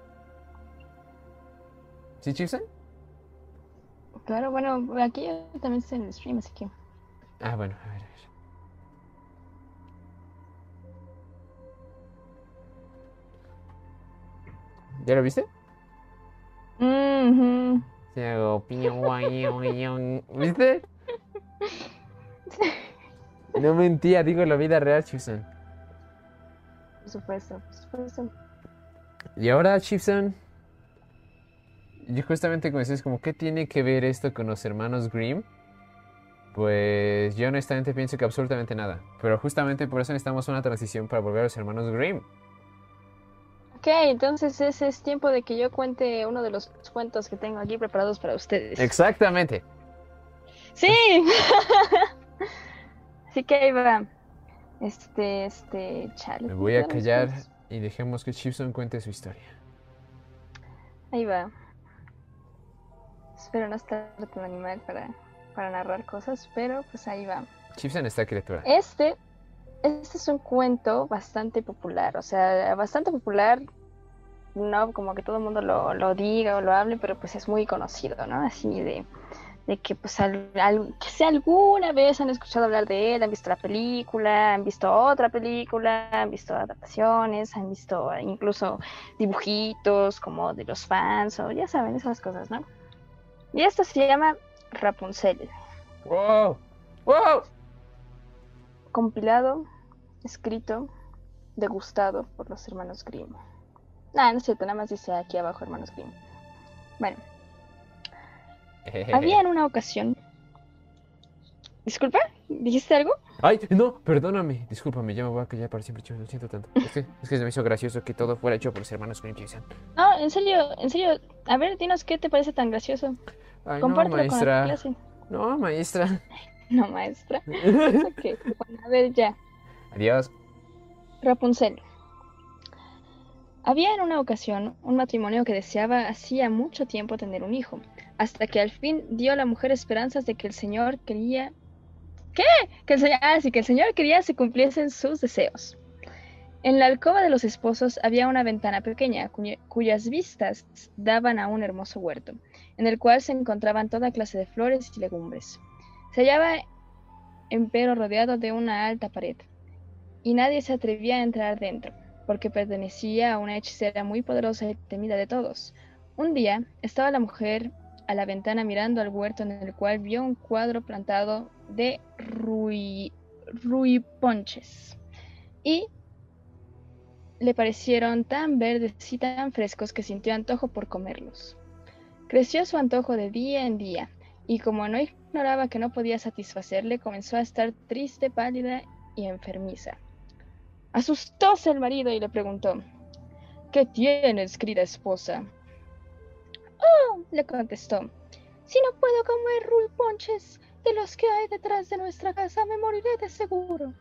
¿Sí, Chisan? Claro, bueno, aquí yo también estoy en el stream, así que. Ah, bueno, a ver, ¿Ya lo viste? Mhm. ¿Viste? No mentía, digo la vida real, Chipson. Por supuesto, por supuesto. Y ahora, Chipson, y justamente como dices, como, ¿qué tiene que ver esto con los hermanos Grimm? Pues yo honestamente pienso que absolutamente nada. Pero justamente por eso necesitamos una transición para volver a los hermanos Grimm. Ok, entonces ese es tiempo de que yo cuente uno de los cuentos que tengo aquí preparados para ustedes. Exactamente. ¡Sí! Así que ahí va. Este, este, chale. Me voy a ¿cómo se callar y dejemos que Chipson cuente su historia. Ahí va. Espero no estar tan animal para, para narrar cosas, pero pues ahí va. Chipson está criatura. Este, este es un cuento bastante popular, o sea, bastante popular, no como que todo el mundo lo, diga o lo hable, pero pues es muy conocido, ¿no? Así de, de que pues al- que si alguna vez han escuchado hablar de él, han visto la película, han visto otra película, han visto adaptaciones, han visto incluso dibujitos como de los fans o ya saben, esas cosas, ¿no? Y esto se llama Rapunzel. ¡Wow! ¡Wow! Compilado, escrito, degustado por los hermanos Grimm. Nah, no es cierto, nada más dice aquí abajo hermanos Grimm. Bueno, había en una ocasión. Disculpa, ¿dijiste algo? Ay, no, perdóname. Discúlpame, ya me voy a callar para siempre, Chipson. Lo siento tanto. Es que, es que se me hizo gracioso que todo fuera hecho por los hermanos Grimm. No, en serio, en serio. A ver, dinos qué te parece tan gracioso. Ay, no, Compártelo con la maestra. clase. No, maestra. No, maestra. Ok, bueno, a ver ya. Adiós. Rapunzel. Había en una ocasión un matrimonio que deseaba hacía mucho tiempo tener un hijo, hasta que al fin dio a la mujer esperanzas de que el Señor quería... ¿Qué? Que el Señor... Ah, sí, que el Señor quería se cumpliesen sus deseos. En la alcoba de los esposos había una ventana pequeña cuya- cuyas vistas daban a un hermoso huerto, en el cual se encontraban toda clase de flores y legumbres. Se hallaba empero rodeado de una alta pared y nadie se atrevía a entrar dentro, porque pertenecía a una hechicera muy poderosa y temida de todos. Un día estaba la mujer a la ventana mirando al huerto en el cual vio un cuadro plantado de rui, ruiponches y le parecieron tan verdes y tan frescos que sintió antojo por comerlos. Creció su antojo de día en día, y como no ignoraba que no podía satisfacerle, comenzó a estar triste, pálida y enfermiza. Asustóse el marido y le preguntó, ¿Qué tienes, querida esposa? Oh, le contestó, si no puedo comer rulponches de los que hay detrás de nuestra casa, me moriré de seguro.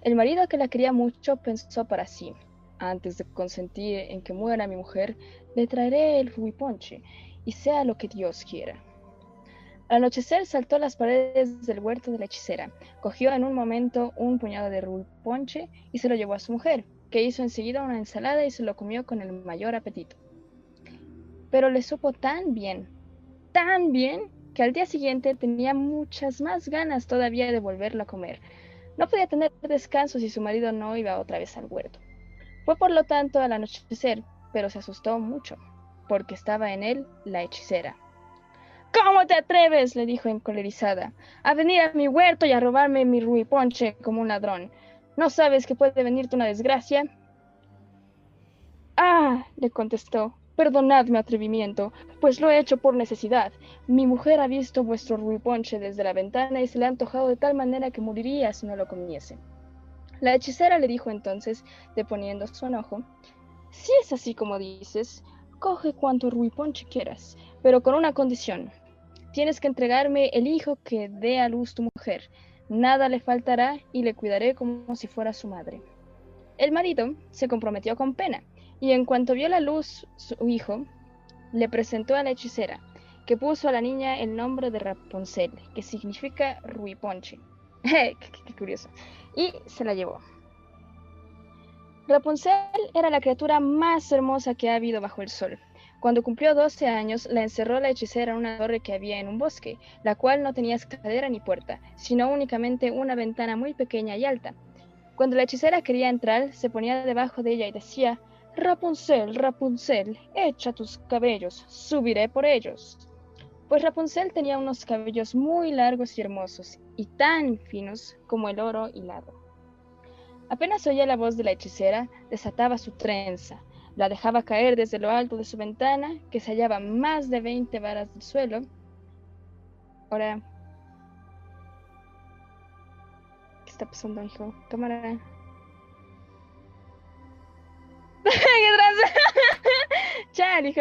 El marido que la quería mucho pensó para sí, antes de consentir en que muera mi mujer, le traeré el ruiponche, y sea lo que Dios quiera. Al anochecer saltó las paredes del huerto de la hechicera, cogió en un momento un puñado de rulponche y se lo llevó a su mujer, que hizo enseguida una ensalada y se lo comió con el mayor apetito. Pero le supo tan bien, tan bien, que al día siguiente tenía muchas más ganas todavía de volverlo a comer. No podía tener descanso si su marido no iba otra vez al huerto. Fue por lo tanto al anochecer, pero se asustó mucho, porque estaba en él la hechicera. ¿Cómo te atreves? le dijo encolerizada, a venir a mi huerto y a robarme mi ruiponche como un ladrón. ¿No sabes que puede venirte una desgracia? Ah, le contestó, perdonad mi atrevimiento, pues lo he hecho por necesidad. Mi mujer ha visto vuestro ruiponche desde la ventana y se le ha antojado de tal manera que moriría si no lo comiese. La hechicera le dijo entonces, deponiendo su enojo, si es así como dices, coge cuanto ruiponche quieras, pero con una condición. Tienes que entregarme el hijo que dé a luz tu mujer. Nada le faltará y le cuidaré como si fuera su madre. El marido se comprometió con pena y en cuanto vio la luz su hijo, le presentó a la hechicera, que puso a la niña el nombre de Rapunzel, que significa ruiponche. qué, qué curioso. Y se la llevó. Rapunzel era la criatura más hermosa que ha habido bajo el sol. Cuando cumplió 12 años, la encerró la hechicera en una torre que había en un bosque, la cual no tenía escalera ni puerta, sino únicamente una ventana muy pequeña y alta. Cuando la hechicera quería entrar, se ponía debajo de ella y decía, Rapunzel, Rapunzel, echa tus cabellos, subiré por ellos. Pues Rapunzel tenía unos cabellos muy largos y hermosos, y tan finos como el oro hilado. Apenas oía la voz de la hechicera, desataba su trenza, la dejaba caer desde lo alto de su ventana, que se hallaba más de veinte varas del suelo. Ahora, ¿qué está pasando, hijo? Cámara. ¿Qué? Chal, hijo,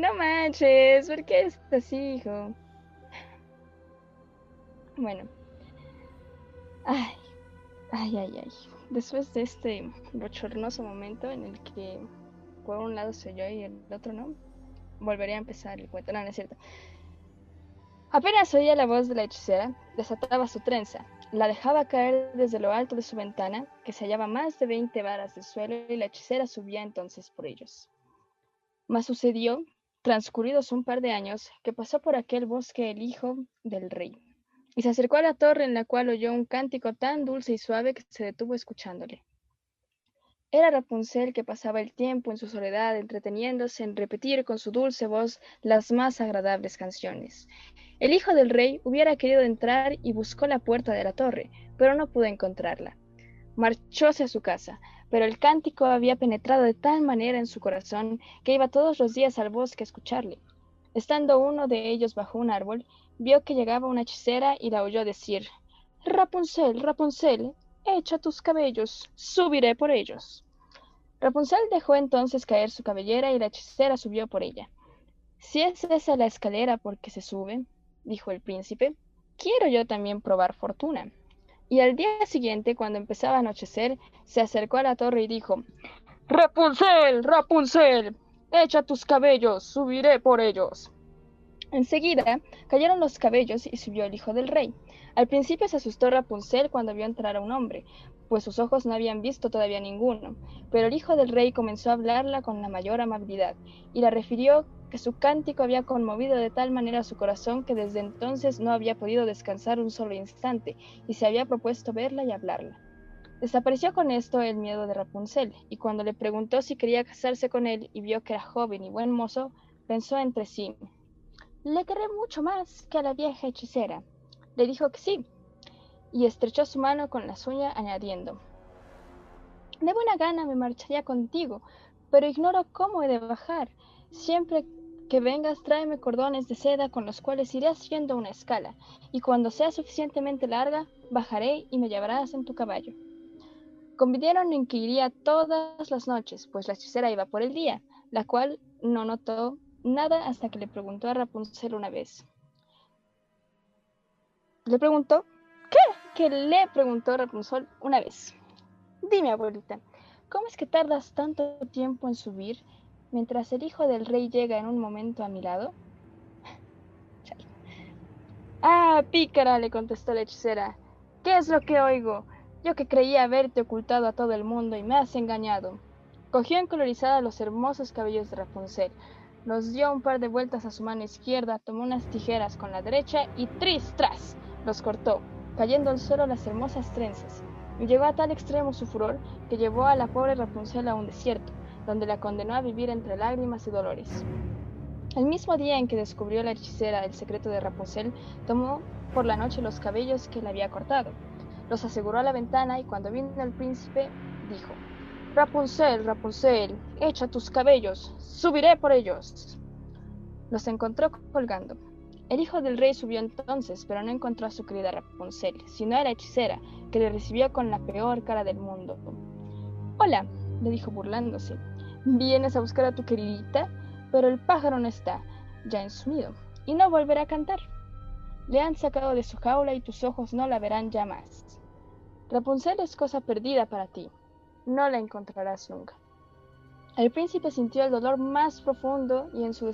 no manches, ¿por qué estás así, hijo? Bueno. Ay, ay, ay, ay. Después de este bochornoso momento en el que por un lado soy yo y el otro no, volvería a empezar el cuento. No, no es cierto. Apenas oía la voz de la hechicera, desataba su trenza, la dejaba caer desde lo alto de su ventana, que se hallaba más de veinte varas del suelo, y la hechicera subía entonces por ellos. Mas sucedió, transcurridos un par de años, que pasó por aquel bosque el hijo del rey, y se acercó a la torre en la cual oyó un cántico tan dulce y suave que se detuvo escuchándole. Era Rapunzel que pasaba el tiempo en su soledad entreteniéndose en repetir con su dulce voz las más agradables canciones. El hijo del rey hubiera querido entrar y buscó la puerta de la torre, pero no pudo encontrarla. Marchóse a su casa, pero el cántico había penetrado de tal manera en su corazón que iba todos los días al bosque a escucharle. Estando uno de ellos bajo un árbol, vio que llegaba una hechicera y la oyó decir Rapunzel, Rapunzel, echa tus cabellos, subiré por ellos. Rapunzel dejó entonces caer su cabellera y la hechicera subió por ella. Si es esa la escalera por que se sube, dijo el príncipe, quiero yo también probar fortuna. Y al día siguiente, cuando empezaba a anochecer, se acercó a la torre y dijo Rapunzel, Rapunzel, echa tus cabellos, subiré por ellos. Enseguida cayeron los cabellos y subió el hijo del rey. Al principio se asustó Rapunzel cuando vio entrar a un hombre, pues sus ojos no habían visto todavía ninguno, pero el hijo del rey comenzó a hablarla con la mayor amabilidad, y la refirió que su cántico había conmovido de tal manera su corazón que desde entonces no había podido descansar un solo instante, y se había propuesto verla y hablarla. Desapareció con esto el miedo de Rapunzel, y cuando le preguntó si quería casarse con él y vio que era joven y buen mozo, pensó entre sí, le querré mucho más que a la vieja hechicera. Le dijo que sí, y estrechó su mano con la suya, añadiendo, De buena gana me marcharía contigo, pero ignoro cómo he de bajar. Siempre que vengas tráeme cordones de seda con los cuales iré haciendo una escala, y cuando sea suficientemente larga, bajaré y me llevarás en tu caballo. Convinieron en que iría todas las noches, pues la hechicera iba por el día, la cual no notó nada hasta que le preguntó a Rapunzel una vez. Le preguntó, ¿qué? Que le preguntó Rapunzel una vez. Dime, abuelita, ¿cómo es que tardas tanto tiempo en subir mientras el hijo del rey llega en un momento a mi lado? Ah, pícara, le contestó la hechicera. ¿Qué es lo que oigo? Yo que creía haberte ocultado a todo el mundo y me has engañado. Cogió encolorizada los hermosos cabellos de Rapunzel, los dio un par de vueltas a su mano izquierda, tomó unas tijeras con la derecha y tris, tras, los cortó, cayendo al suelo las hermosas trenzas. Y llegó a tal extremo su furor que llevó a la pobre Rapunzel a un desierto, donde la condenó a vivir entre lágrimas y dolores. El mismo día en que descubrió la hechicera el secreto de Rapunzel, tomó por la noche los cabellos que le había cortado. Los aseguró a la ventana y cuando vino el príncipe dijo, Rapunzel, Rapunzel, echa tus cabellos, subiré por ellos. Los encontró colgando. El hijo del rey subió entonces, pero no encontró a su querida Rapunzel, sino a la hechicera, que le recibió con la peor cara del mundo. Hola, le dijo burlándose. ¿Vienes a buscar a tu queridita? Pero el pájaro no está, ya en su nido, y no volverá a cantar. Le han sacado de su jaula y tus ojos no la verán ya más. Rapunzel es cosa perdida para ti, no la encontrarás nunca. El príncipe sintió el dolor más profundo y en su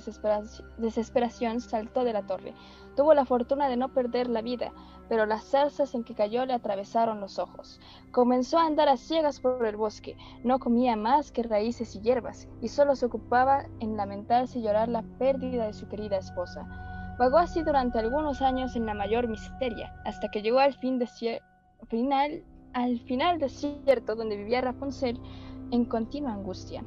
desesperación saltó de la torre. Tuvo la fortuna de no perder la vida, pero las zarzas en que cayó le atravesaron los ojos. Comenzó a andar a ciegas por el bosque, no comía más que raíces y hierbas, y solo se ocupaba en lamentarse y llorar la pérdida de su querida esposa. Vagó así durante algunos años en la mayor miseria, hasta que llegó al fin final, al final desierto donde vivía Rapunzel en continua angustia.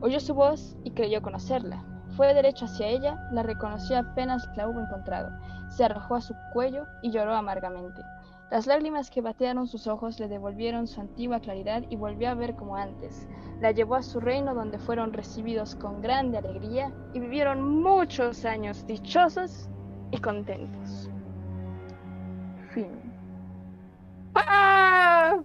Oyó su voz y creyó conocerla. Fue derecho hacia ella, la reconoció apenas la hubo encontrado. Se arrojó a su cuello y lloró amargamente. Las lágrimas que batearon sus ojos le devolvieron su antigua claridad y volvió a ver como antes. La llevó a su reino donde fueron recibidos con grande alegría y vivieron muchos años dichosos y contentos. Fin. ¡Ah!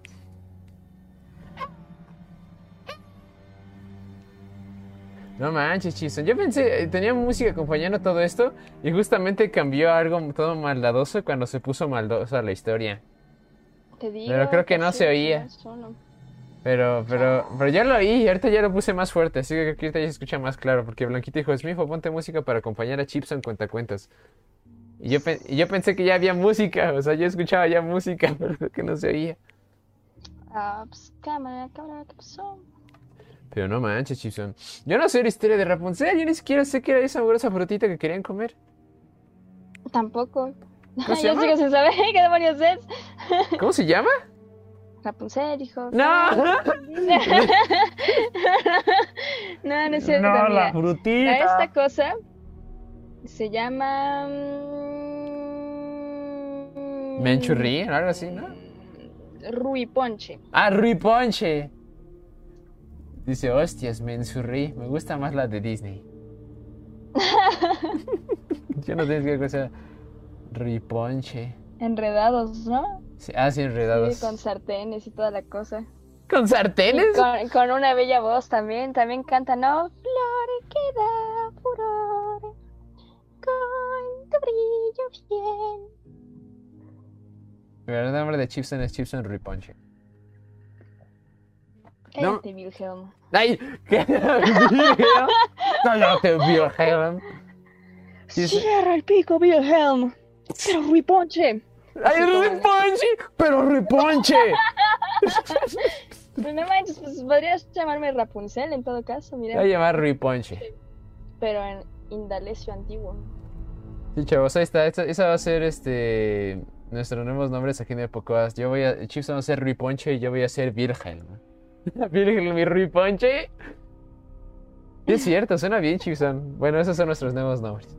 No manches, Chison. Yo pensé, eh, tenía música acompañando todo esto y justamente cambió a algo todo maldadoso cuando se puso maldosa la historia. Te digo Pero creo que no sí, se oía. Pero, pero, pero ya lo oí y ahorita ya lo puse más fuerte, así que creo que ahorita ya se escucha más claro, porque Blanquita dijo, Smijo, ponte música para acompañar a Chipson cuentacuentos. Y yo, pe- y yo pensé que ya había música, o sea, yo escuchaba ya música, pero que no se oía. Ah, pues, cámara, cámara, ¿qué pasó? Pero no manches, Chipson. Yo no sé la historia de Rapunzel, yo ni siquiera sé qué era esa esa frutita que querían comer. Tampoco. ¿Cómo se Yo llama? sigo sin saber qué demonios es. ¿Cómo se llama? Rapunzel, hijo. ¡No! no, no es cierto. No, la frutita. Esta cosa se llama. mm, Menchurri, o algo así, ¿no? Ruiponche. Ah, Rui Ponche. Dice, hostias, mensurri. Me gusta más la de Disney. Yo no sé qué cosa. Rui Ponche. Enredados, ¿no? Sí, ah, sí, enredados. Sí, con sartenes y toda la cosa. ¿Con sartenes? con, con una bella voz también. También canta, ¿no? Flore que da furor. Brillo bien. El nombre de Chipson es Chipson Rui Ponche. No. Cállate, Wilhelm. ¡Ay! ¿Qué? ¡Cállate, Wilhelm! Cierra el pico, Wilhelm. Pero Ruiponche. ¡Ay, Rui Ponche! ¡Pero Rui Ponche! Pues no manches, pues podrías llamarme Rapunzel en todo caso, Voy a llamar Rui Ponche. Pero en indalecio antiguo. Sí, chavos, ahí está. Esa, esa va a ser este nuestros nuevos nombres aquí en el podcast. Yo voy a. Chipson va a ser Rui Ponche y yo voy a ser Wilhelm. Wilhelm y Rui Ponche. Sí, es cierto, suena bien, Chipson. Bueno, esos son nuestros nuevos nombres.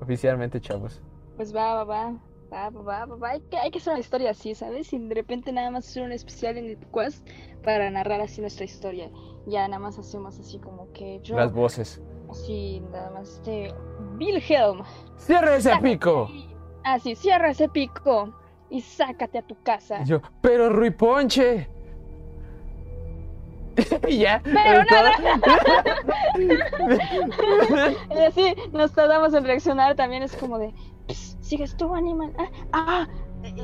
Oficialmente, chavos. Pues va, va, va. Va, va, va, va, va. Hay que, hay que hacer una historia así, ¿sabes? Y de repente nada más hacer un especial en el quest para narrar así nuestra historia. Ya nada más hacemos así como que yo. Las voces. Así, nada más este. Wilhelm. ¡Cierra ese pico! Así, cierra ese pico y sácate a tu casa. Yo, pero Rui Ponche. y ya. Pero todo- Y así nos tardamos en reaccionar. También es como de. "Pss, Sigues tú, animal. Ah, ah, eh,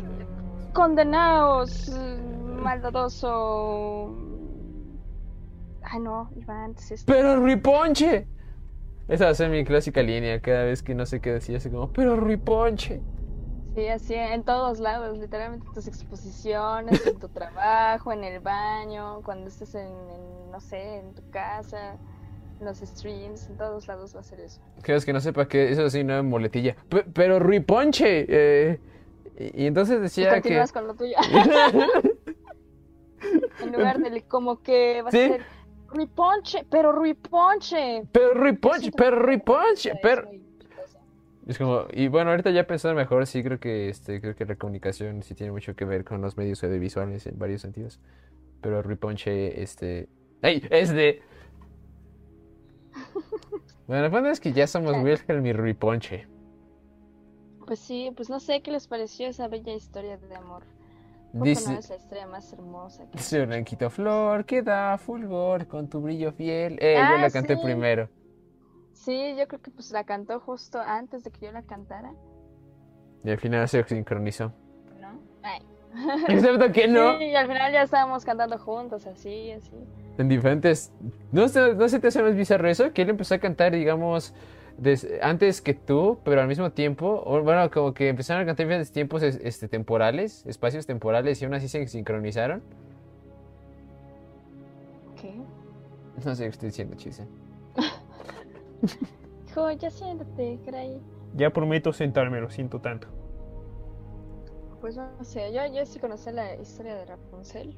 condenaos, maldadoso. Ay, no, Iván. Pero Rui Ponche. Esa va a ser mi clásica línea cada vez que no sé qué decir, así como, pero Rui Ponche. Sí, así en todos lados, literalmente en tus exposiciones, en tu trabajo, en el baño, cuando estés en, en, no sé, en tu casa, en los streams, en todos lados va a ser eso. Creo que no sepa que eso sí no es muletilla. Pe- pero Rui Ponche. eh, y, y entonces Y decía que. con lo tuyo. en lugar del como que va Sí. a ser Rui Ponche, pero Rui Ponche. Pero Rui Ponche, Siento pero que Rui la Ponche, es pero... Es como, y bueno, ahorita ya pensando mejor, sí creo que este, creo que la comunicación sí tiene mucho que ver con los medios audiovisuales en varios sentidos. Pero Rui Ponche, este. ¡Ey! Es de. Bueno, punto es que ya somos Wilhelm y Rui Ponche. Pues sí, pues no sé qué les pareció esa bella historia de amor. Dice, no es la historia más hermosa que dice Blanquito Flor, que da fulgor con tu brillo fiel. Eh, yo Ah, la canté sí. primero. Sí, yo creo que pues la cantó justo antes de que yo la cantara, Y al final se sincronizó. ¿no? Ay. Excepto que no. Sí, y al final ya estábamos cantando juntos, así, así. En diferentes. ¿No, se- ¿No se te hace más bizarro eso? Que él empezó a cantar, digamos, des- antes que tú, pero al mismo tiempo. Bueno, como que empezaron a cantar tiempos es- este, temporales, espacios temporales, y aún así se sincronizaron. ¿Qué? No sé qué estoy diciendo, chiste. Dijo, ya siéntate, caray. Ya prometo sentarme, lo siento tanto. Pues no sé, yo, yo sí conocí la historia de Rapunzel,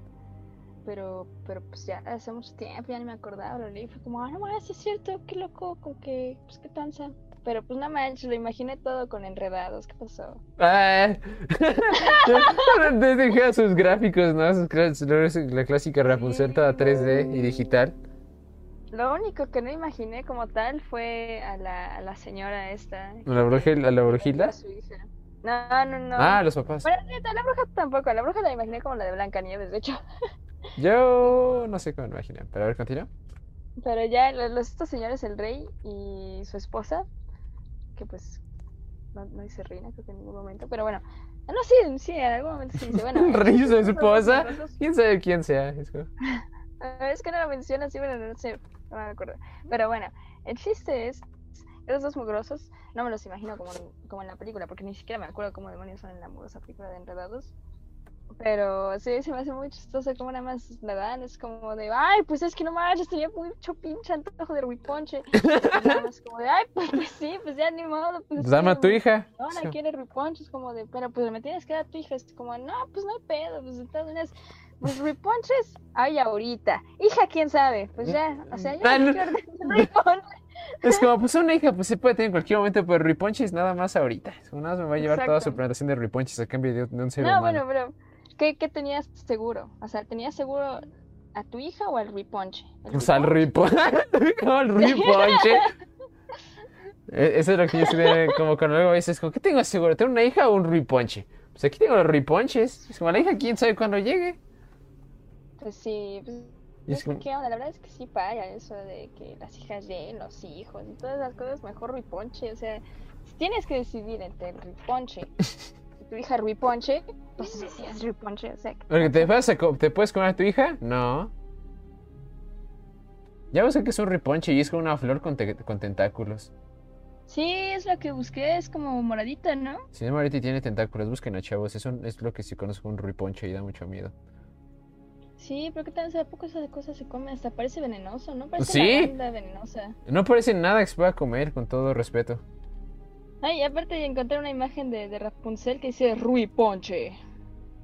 pero, pero pues ya hace mucho tiempo, ya ni me acordaba, lo leí, fue como, ah, no más, sí es cierto, qué loco, con que, pues qué tanza. Pero pues no manches, lo imaginé todo con enredados, ¿qué pasó? Ah, Deja sus gráficos, ¿no? Sus la clásica Rapunzel toda 3D y digital. Lo único que no imaginé como tal fue a la, a la señora esta. ¿A la bruja- a la brujila? A su hija. No, no, no. Ah, los papás. Bueno, la bruja tampoco, la bruja la imaginé como la de Blancanieves, de hecho. Yo no sé cómo me imaginé, pero a ver, continúa. Pero ya los, estos señores, el rey y su esposa, que pues no, no dice reina, creo que en ningún momento, pero bueno, ah, no, sí, sí, en algún momento sí dice, bueno. Rey y su esposa. ¿Quién sabe quién sea? Es Ah, que no lo menciona así, bueno, no sé, no me acuerdo. Pero bueno, el chiste es, esos dos mugrosos, no me los imagino como, como en la película, porque ni siquiera me acuerdo cómo demonios son en la mugrosa película de Enredados. Pero sí, se me hace muy chistoso como nada más la dan, es como de, ay, pues es que no manches, tenía mucho pinche antojo de ruiponche. Y nada más como de, ay, pues, pues sí, pues ya ni modo. Pues, es Dame a tu hija. Ahora quiere ruiponche, es como de, pero pues me tienes que dar a tu hija, es como, no, pues no hay pedo, pues entonces, pues ruiponches, ay, ahorita. Hija, quién sabe, pues ya, o sea, Ah, no. no quiero ruiponche. Es como, pues una hija, pues se puede tener en cualquier momento, pero Riponchis nada más ahorita. Nada más me va a llevar toda su plantación de Riponchis a cambio de, de un ser No, humano. bueno, pero, ¿qué, ¿qué tenías seguro? O sea, ¿tenías seguro a tu hija o al ruiponche? ¿El Pues al? Riponche. el Riponche. E- Eso es lo que yo sé, como cuando luego dices, ¿qué tengo seguro? ¿Tengo una hija o un Riponche? Pues aquí tengo los Riponches. Es como, la hija, quién sabe cuándo llegue. Pues sí, pues, es que. La verdad es que sí para eso de que las hijas lleguen, los hijos y todas las cosas, mejor ruiponche. O sea, tienes que decidir entre el ruiponche y tu hija ruiponche, pues decías ruiponche. O sea, ¿qué Porque te, pasa? vas a co- ¿te puedes comer a tu hija? No. Ya ves que es un Riponche y es como una flor con, te- con tentáculos. Sí, es lo que busqué, es como moradita, ¿no? Si no, ahorita tiene tentáculos, busquen a chavos. Es, un- es lo que sí conozco un Riponche y da mucho miedo. Sí, pero ¿qué tal? ¿A poco esa cosa se come? Hasta parece venenoso, ¿no? Parece Sí. venenosa. No parece nada que se pueda comer, con todo respeto. Ay, aparte encontré una imagen de, de Rapunzel que dice Rui Ponche.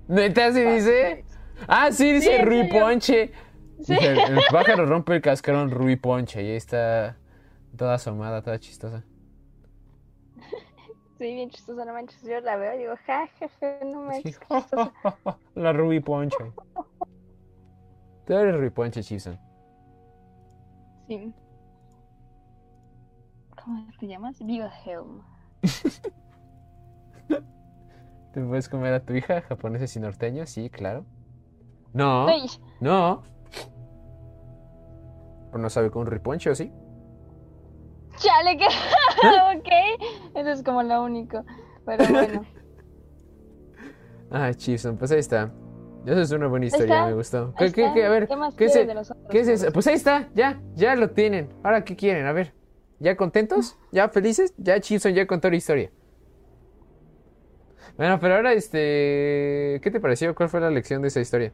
¿Neta se dice? Ah, sí, dice Sí, Rui. Ponche. Sí. Dice, el, el pájaro rompe el cascarón Rui Ponche. Y ahí está toda asomada, toda chistosa. Sí, bien chistosa, no manches. Yo la veo y digo, ja, ja, ja, no Sí. manches. chistosa. La Rui Ponche. Tú eres Rui Ponche, Chison. Sí. ¿Cómo te llamas? Wilhelm. ¿Te puedes comer a tu hija, japoneses y norteños? Sí, claro. No, Ay, no. Pero no sabe con un riponche, ¿o sí? chale, que. ok. Eso es como lo único. Pero bueno. Ah, Chipson, pues ahí está. Esa es una buena historia, está, me gustó. ¿Qué, qué, qué? A ver, ¿Qué más ¿qué de los otros ¿qué es eso? Pues ahí está, ya, ya lo tienen. Ahora, ¿qué quieren? A ver, ¿ya contentos? ¿Ya felices? Ya Chipson ya contó la historia. Bueno, pero ahora, este... ¿Qué te pareció? ¿Cuál fue la lección de esa historia?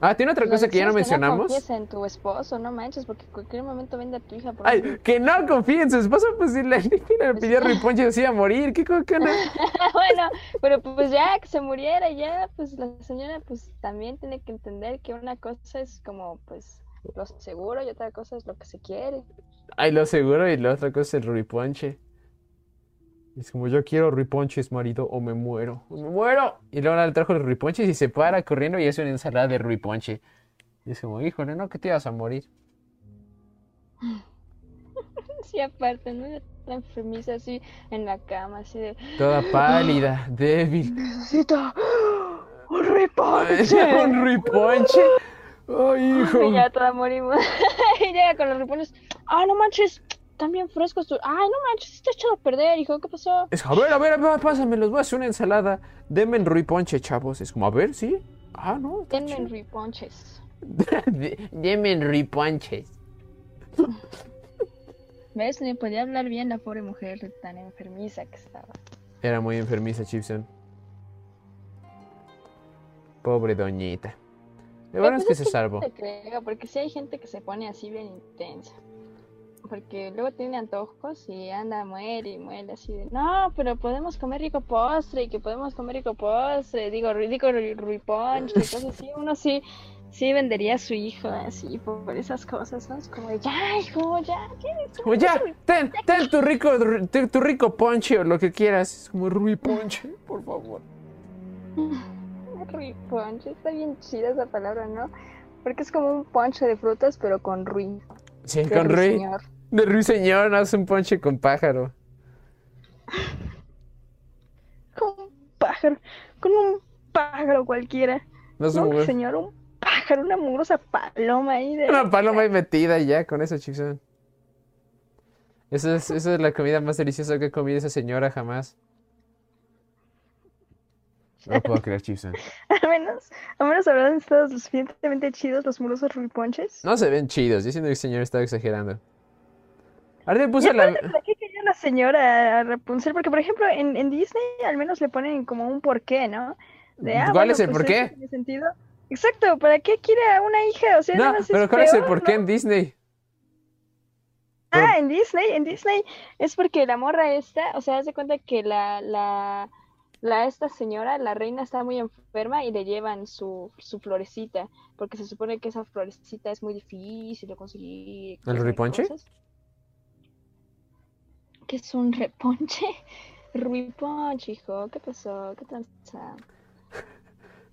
Ah, tiene otra La cosa que ya no lección es No mencionamos. en tu esposo, no manches, porque en cualquier momento vende a tu hija. Por Ay, un- que no confíe en su esposo, pues si le, le pidió riponche se iba a morir. ¿Qué co- qué onda? bueno, pero pues ya que se muriera, ya, pues la señora, pues también tiene que entender que una cosa es como, pues, lo seguro y otra cosa es lo que se quiere. Ay, lo seguro y la otra cosa es el ruiponche. Es como yo quiero ruiponches, marido, o me muero. ¡O me muero! Y luego le trajo el ruiponches y se para corriendo y es una ensalada de ruiponche. Y es como, híjole, no, que te ibas a morir. Sí, aparte, ¿no? La enfermiza así en la cama, así de... Toda pálida, débil. Necesito un riponche. un ruiponche. Ay, hijo. Y ya toda morimos. y llega con los ripones. Ah, no manches. Bien frescos. tu- Ay, no manches. Está echado a perder, hijo. ¿Qué pasó? Es, a ver, a ver, a ver, pásame, los voy a hacer una ensalada. Denme el ruiponche, chavos. Es como, a ver, ¿sí? Ah, no. Denme chido. riponches. De- Denme el ruiponches. ¿Ves? Ni podía hablar bien la pobre mujer tan enfermiza que estaba. Era muy enfermiza, Chipson. Pobre doñita. Lo bueno es que se salvó. Te creo, porque si hay gente que se pone así bien intensa. Porque luego tiene antojos y anda, muere y muere así de, no, pero podemos comer rico postre y que podemos comer rico postre, digo, digo, ri- ruiponche, y cosas así. Uno sí, sí vendería a su hijo así por, por esas cosas, ¿no? Es como, de, ya, hijo, ya, ¿qué? Como ya, ten, ten tu rico, tu, tu rico ponche o lo que quieras. Es como ruiponche, por favor. Ruiponche, está bien chida esa palabra, ¿no? Porque es como un ponche de frutas, pero con ruin. Sí, de con Rui. ruiseñor. De ruiseñor, no hace un ponche con pájaro. Con un pájaro, con un pájaro cualquiera. No No, un señor, un pájaro, una mugrosa paloma ahí de... Una paloma ahí metida y ya con eso, Chipson. Esa es, esa es la comida más deliciosa que ha comido esa señora jamás. No puedo creer, Chipson. Al menos, al menos habrán estado lo suficientemente chidos los murosos ruiponches. No se ven chidos. Yo siento que el señor estaba exagerando. Ahora le puse la... ¿Para qué quería la señora a Rapunzel? Porque, por ejemplo, en, en Disney al menos le ponen como un porqué, ¿no? De, ah, ¿Cuál bueno, es el pues porqué? tiene sentido. Exacto, ¿para qué quiere a una hija? O sea, No, pero es ¿cuál es el porqué ¿no? en Disney? Ah, en Disney, en Disney es porque la morra esta, o sea, haz de cuenta que la, la, la esta señora, la reina está muy enferma y le llevan su, su florecita, porque se supone que esa florecita es muy difícil de conseguir. y riponche? ¿Qué es un reponche? Ruiponche, hijo, ¿qué pasó? ¿Qué tal?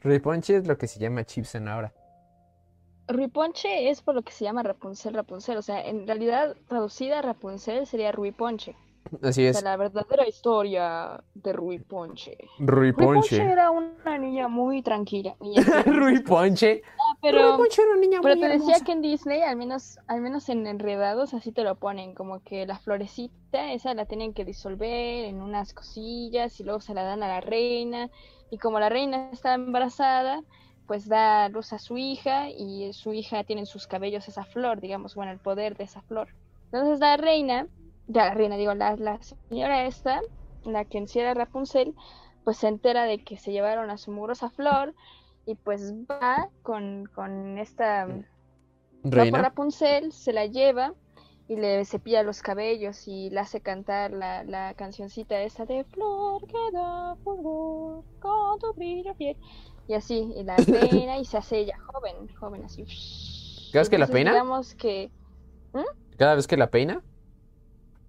Riponche es lo que se llama Chipson ahora. Ruiponche es por lo que se llama Rapunzel, Rapunzel, o sea, en realidad traducida Rapunzel sería Ruiponche. Así O es. sea, la verdadera historia de Rui Ponche. Rui Ponche Ruiponche. era una niña muy tranquila. y así, Ruiponche. pero, Ruiponche era una niña pero muy te decía hermosa. que en Disney, al menos, al menos en Enredados, así te lo ponen, como que la florecita, esa la tienen que disolver en unas cosillas y luego se la dan a la reina. Y como la reina está embarazada, pues da luz a su hija y su hija tiene en sus cabellos esa flor, digamos, bueno, el poder de esa flor. Entonces la reina, ya la reina, digo, la, la señora esta, la que encierra Rapunzel, pues se entera de que se llevaron a su mugrosa flor y pues va con, con esta... Va. Rapunzel, se la lleva y le cepilla los cabellos y le hace cantar la, la cancioncita esa de Flor que da fulgor con tu brillo fiel. Y así, y la peina y se hace ella joven, joven así. ¿Crees que la peina? Digamos que, Cada vez que la peina.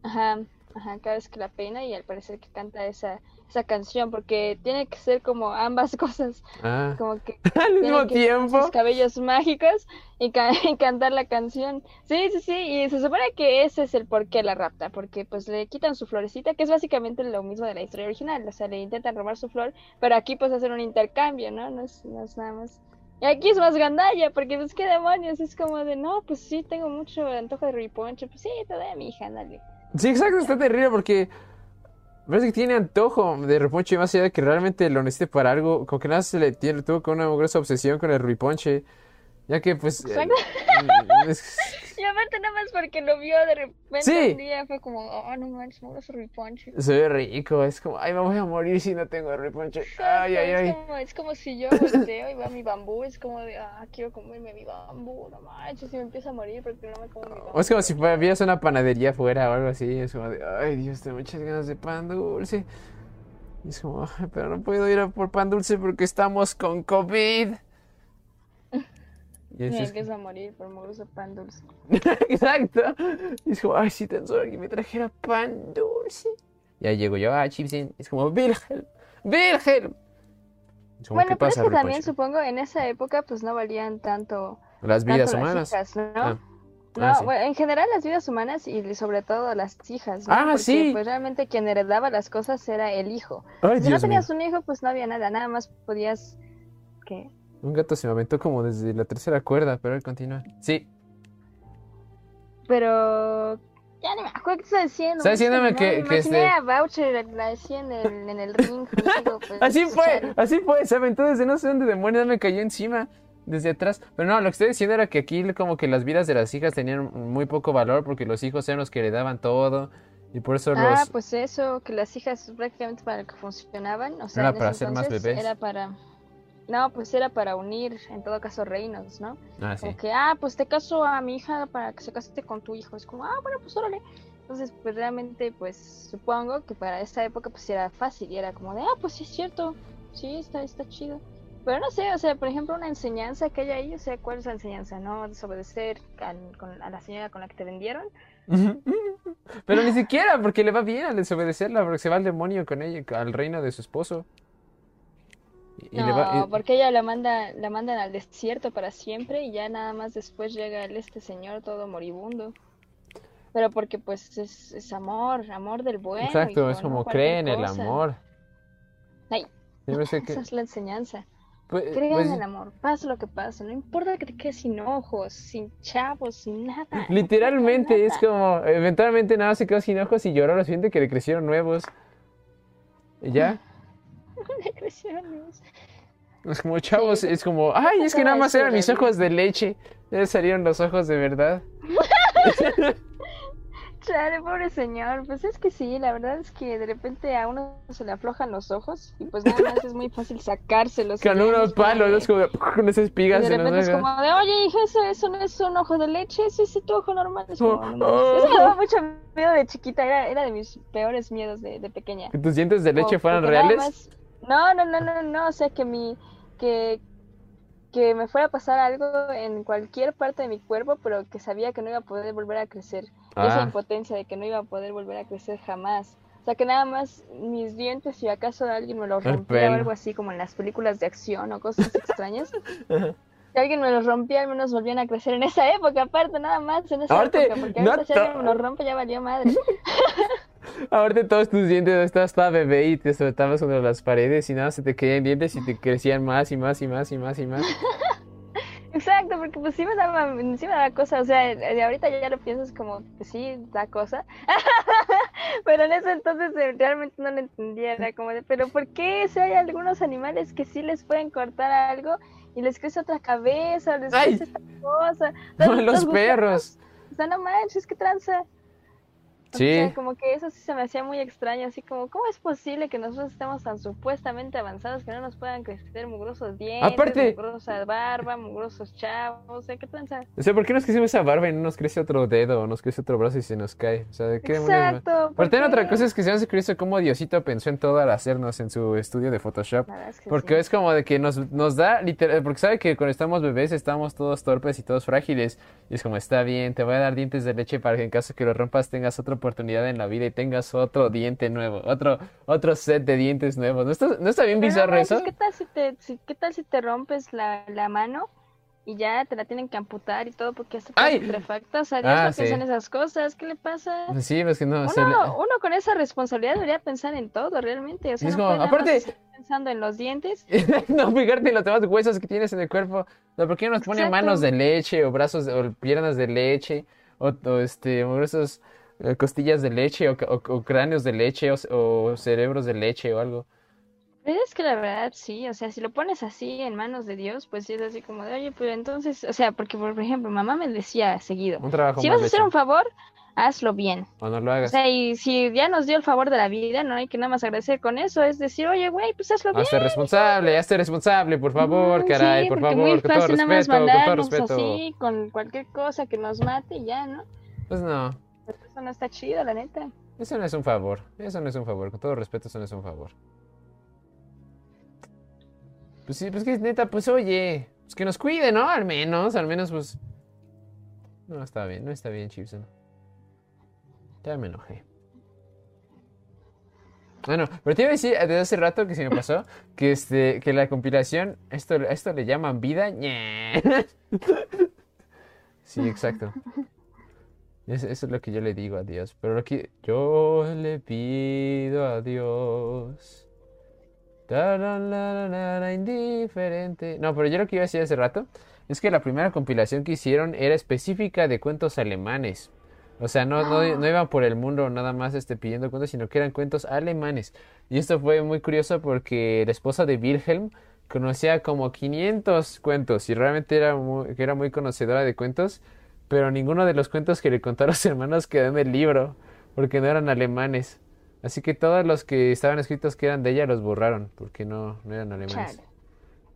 Ajá, ajá, cada vez que la peina y al parecer que canta esa, esa canción, porque tiene que ser como ambas cosas, Ah. como que Al mismo que tiempo. sus cabellos mágicos y, ca- y cantar la canción. Sí, sí, sí, y se supone que ese es el por qué la rapta, porque pues le quitan su florecita, que es básicamente lo mismo de la historia original, o sea, le intentan robar su flor, pero aquí pues hacen un intercambio, ¿no? No es, no es nada más. Y aquí es más gandalla, porque pues qué demonios, es como de, no, pues sí, tengo mucho antojo de riponche, pues sí, te doy a mi hija, dale. Sí, exacto, está terrible porque parece que tiene antojo de ruiponche más allá de que realmente lo necesite para algo. Como que nada se le tiene, tuvo con una gruesa obsesión con el ruiponche. Ya que pues... eh, es- Y aparte nada más porque lo vio de repente Sí. un día, fue como, oh, no manches, me gusta riponche. se ve rico, es como, ay, me voy a morir si no tengo ruiponche. Ay, ay, es, ay. Como, es como si yo volteo y veo mi bambú, es como de, ah, quiero comerme mi bambú, no manches, si me empiezo a morir porque no me como mi O bambú. es como si vieras una panadería afuera o algo así. Es como de, ay, Dios, tengo muchas ganas de pan dulce. Y es como, "Ay, pero no puedo ir a por pan dulce porque estamos con COVID. Y Y es- a morir por mugroso pan dulce. Exacto. Y es como, ay, si tan solo que me trajera pan dulce. Y ahí llego yo, ah, Chipsen. Es como, Wilhelm, Wilhelm. Como, Bueno, ¿qué pero es que también supongo en esa época pues no valían tanto, Las tanto vidas las humanas. hijas, ¿no? Ah. No, Ah, sí. bueno, en general las vidas humanas y sobre todo las hijas, ¿no? Ah, Porque, sí. pues realmente quien heredaba las cosas era el hijo. Ay, Si no mío. tenías un hijo, pues no había nada, nada más podías que Un gato se me aventó como desde la tercera cuerda, pero él continúa. Sí, Pero ya no me acuerdo qué estaba diciendo. Está diciéndome no, que- me que este- a Boucher la decía en el, en el ring. digo, pues, así fue, chale. así fue. Se aventó desde no sé dónde demonios me cayó encima. Desde atrás. Pero no, lo que estoy diciendo era que aquí como que las vidas de las hijas tenían muy poco valor porque los hijos eran los que heredaban todo. Y por eso Ah, los... pues eso, que las hijas prácticamente para lo que funcionaban, o sea, Era para hacer más bebés. Era para... No, pues era para unir, en todo caso, reinos, ¿no? Ah, sí. Como que, ah, pues te caso a mi hija para que se case con tu hijo. Es como, ah, bueno, pues órale. Entonces, pues realmente, pues supongo que para esta época, pues era fácil y era como de, ah, pues sí es cierto, sí, está, está chido. Pero no sé, o sea, por ejemplo, una enseñanza que hay ahí, o sea, ¿cuál es la enseñanza? ¿No? Desobedecer al- con- a la señora con la que te vendieron. Pero ni siquiera, porque le va bien al desobedecerla, porque se va al demonio con ella, al reino de su esposo. Y, no, le va, y- porque ella la manda, la mandan al desierto para siempre y ya nada más después llega el, este señor todo moribundo. Pero porque pues es, es amor, amor del bueno. Exacto, es como cree en el amor. Ay, que... Esa es la enseñanza. pues- Crea pues, en el amor, pase lo que pase, no importa que te quedes sin ojos, sin chavos, sin nada. no literalmente es nada. como, eventualmente nada se quedó sin ojos y lloró lo siguiente que le crecieron nuevos. Ya, Los- es como chavos, Sí. es como, ay, es que nada más eran mis ojos de leche. Ya salieron los ojos de verdad. Chale, pobre señor. Pues es que sí, la verdad es que de repente a uno se le aflojan los ojos y pues nada más es muy fácil sacárselos. y Con unos palos, de- como con esas y espigas de en las repente es como de, oye, hija, eso, eso no es un ojo de leche, ese es tu ojo normal. Es como, Oh, mames. Eso me daba oh. mucho miedo de chiquita, era, era de mis peores miedos de, de pequeña. ¿Que tus dientes de leche O fueran reales? No, no, no, no, no, o sea, que mi, que, que me fuera a pasar algo en cualquier parte de mi cuerpo, pero que sabía que no iba a poder volver a crecer. Esa Ah, impotencia de que no iba a poder volver a crecer jamás. O sea, que nada más mis dientes, si acaso alguien me los rompía o algo así como en las películas de acción o cosas extrañas, si alguien me los rompía, al menos volvían a crecer en esa época, aparte, nada más en esa época, porque no ahorita si alguien me los rompe ya valió madre. Ahorita todos tus dientes, estabas toda bebé y te soltabas contra las paredes y nada, se te caían dientes y te crecían más y más y más y más y más. Exacto, porque pues sí me daba, sí me daba cosa, o sea, de ahorita ya lo piensas como, pues sí, da cosa, pero en ese entonces eh, realmente no lo entendía, era como de, pero ¿por qué si hay algunos animales que sí les pueden cortar algo y les crece otra cabeza, o les crece esta cosa? O sea, Los perros. O sea, no manches, qué tranza. O Sí. sea, como que eso sí se me hacía muy extraño, así como, ¿cómo es posible que nosotros estemos tan supuestamente avanzados que no nos puedan crecer mugrosos dientes, Aparte- mugrosa barba, mugrosos chavos? O sea, ¿qué tranza? O sea, ¿por qué nos crecemos esa barba y no nos crece otro dedo o nos crece otro brazo y se nos cae? O sea, ¿de qué? Exacto. ¿por Aparte, otra cosa es que se me hace curioso cómo Diosito pensó en todo al hacernos en su estudio de Photoshop. Es que Porque sí. es como de que nos, nos da literal, porque sabe que cuando estamos bebés estamos todos torpes y todos frágiles. Y es como, está bien, te voy a dar dientes de leche para que en caso que lo rompas tengas otra oportunidad en la vida y tengas otro diente nuevo, otro, otro set de dientes nuevos. ¿No está, no está bien no bizarro eso? ¿Qué tal si te, si- qué tal si te rompes la, la mano y ya te la tienen que amputar y todo porque está putrefacta? O sea, Dios Ah, no piensa sí. en esas cosas. ¿Qué le pasa? Sí, es que no, Uno, le- uno con esa responsabilidad debería pensar en todo, realmente. O sea, Es no como, aparte- pensando en los dientes. no fijarte en los demás huesos que tienes en el cuerpo. No, ¿por qué no nos pone Exacto. manos de leche o brazos de- o piernas de leche o, o, este o eh, costillas de leche o, o- o cráneos de leche o, o cerebros de leche o algo? Pero es que la verdad sí, o sea, si lo pones así en manos de Dios, pues sí es así como de, oye, pero entonces, o sea, porque por ejemplo, mamá me decía seguido, Un trabajo si vas a hacer un favor, hazlo bien. O no lo O hagas. sea, y si ya nos dio el favor de la vida, no hay que nada más agradecer con eso, es decir, oye, güey, pues hazlo bien. Hazte responsable, hazte responsable, por favor, Mm, caray, sí, por favor, muy con todo fácil nada más respeto, con todo respeto. así, con cualquier cosa que nos mate ya, ¿no? Pues no, Eso no está chido, la neta. eso no es un favor, eso no es un favor, con todo respeto, eso no es un favor. Pues sí, pues que neta, pues oye, pues que nos cuide, ¿no? Al menos, al menos, pues. No está bien, no está bien, Chipson. Ya me enojé. Bueno, pero te iba a decir desde hace rato que se me pasó que este que la compilación esto esto le llaman vida. Sí, exacto. Eso, es lo que yo le digo a Dios. Pero lo que yo le pido a Dios. Tarararara, indiferente. No, pero yo lo que iba a decir hace rato es que la primera compilación que hicieron era específica de cuentos alemanes. O sea, no, no, no iban por el mundo nada más este, pidiendo cuentos, sino que eran cuentos alemanes. Y esto fue muy curioso porque la esposa de Wilhelm conocía como 500 cuentos y realmente era muy, era muy conocedora de cuentos, pero ninguno de los cuentos que le contó a los hermanos quedó en el libro porque no eran alemanes. Así que todos los que estaban escritos que eran de ella los borraron porque no, no eran alemanes. Chale.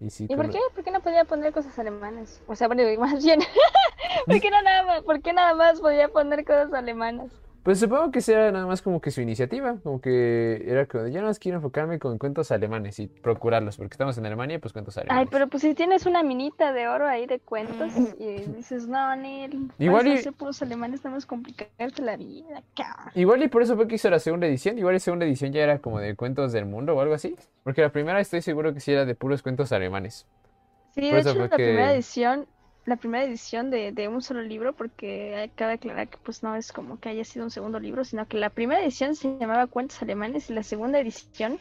Y sí, ¿Y por qué? ¿Por qué no podía poner cosas alemanas? O sea, bueno, más bien, ¿por qué no nada más? ¿Por qué nada más podía poner cosas alemanas? Pues supongo que sea nada más como que su iniciativa, como que era como yo nada más quiero enfocarme con cuentos alemanes y procurarlos, porque estamos en Alemania, pues cuentos Ay, alemanes. pero pues si tienes una minita de oro ahí de cuentos y dices, no, Neil, Igual y- hacer puros alemanes, estamos complicarte la vida, cabrón. Igual y por eso fue que hizo la segunda edición, igual la segunda edición ya era como de cuentos del mundo o algo así, porque la primera estoy seguro que sí era de puros cuentos alemanes. Sí, Por de hecho, la primera edición, la primera edición de, de un solo libro, porque cabe aclarar que pues no es como que haya sido un segundo libro, sino que la primera edición se llamaba Cuentos Alemanes y la segunda edición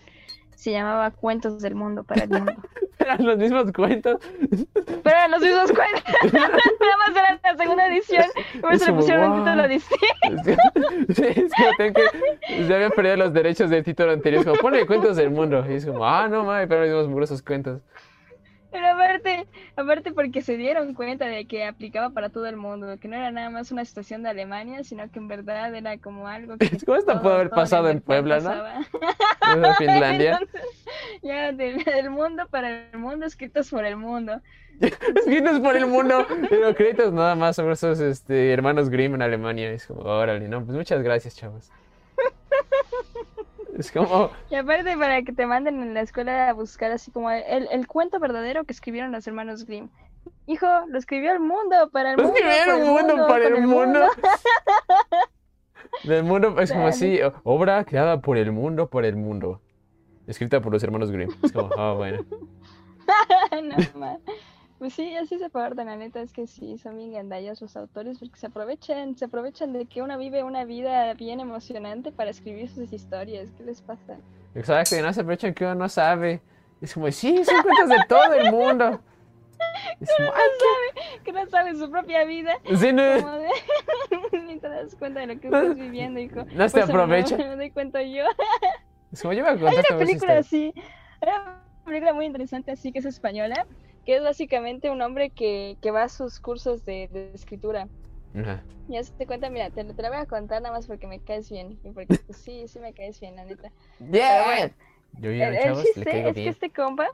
se llamaba Cuentos del Mundo para el Mundo. Eran los mismos cuentos. Pero eran los mismos cuentos, nada más era la segunda edición, y por Es eso le pusieron un "What?". título distinto. Sí, es tengo que, ya habían perdido los derechos del título anterior, es como ponle cuentos del mundo, y es como, ah, no mames, pero los mismos mugrosos cuentos. Pero aparte, aparte porque se dieron cuenta de que aplicaba para todo el mundo, que no era nada más una situación de Alemania, sino que en verdad era como algo que ¿Cómo esto todo- pudo haber pasado en Puebla, no? En Finlandia. Entonces, ya del, del mundo para el mundo, escritos por el mundo. Escritos por el mundo, pero créditos nada más sobre esos este, hermanos Grimm en Alemania. Es como, órale, no, pues muchas gracias, chavos. Es como, Y aparte para que te manden en la escuela a buscar así como el, el cuento verdadero que escribieron los hermanos Grimm. Hijo, lo escribió el mundo para el Lo mundo. escribieron por el mundo para el mundo. Del mundo, es como así, obra creada por el mundo, por el mundo. Escrita por los hermanos Grimm. Es como, ah, bueno. no, ma. Pues sí, así se portan, la neta es que sí, son bien gandallas los autores porque se aprovechan, se aprovechan de que uno vive una vida bien emocionante para escribir sus historias. ¿Qué les pasa? Exacto, y no se aprovechan que uno no sabe. Es como, sí, son cuentos de todo el mundo. Es como, "Ay, Que no sabe su propia vida. qué-". Sí, no, de... Ni te das cuenta de lo que estás viviendo, hijo. No se aprovecha. Me doy cuenta yo. es como, yo a Hay una película así, una película muy interesante así que es española, que es básicamente un hombre que, que va a sus cursos de, de escritura. Ajá. Ya se te cuenta, mira, te, te la voy a contar nada más porque me caes bien. Y porque pues, sí, sí me caes bien, la neta. Yeah. bueno, Yo El, ya, el chavos, le chiste caigo es que este compa,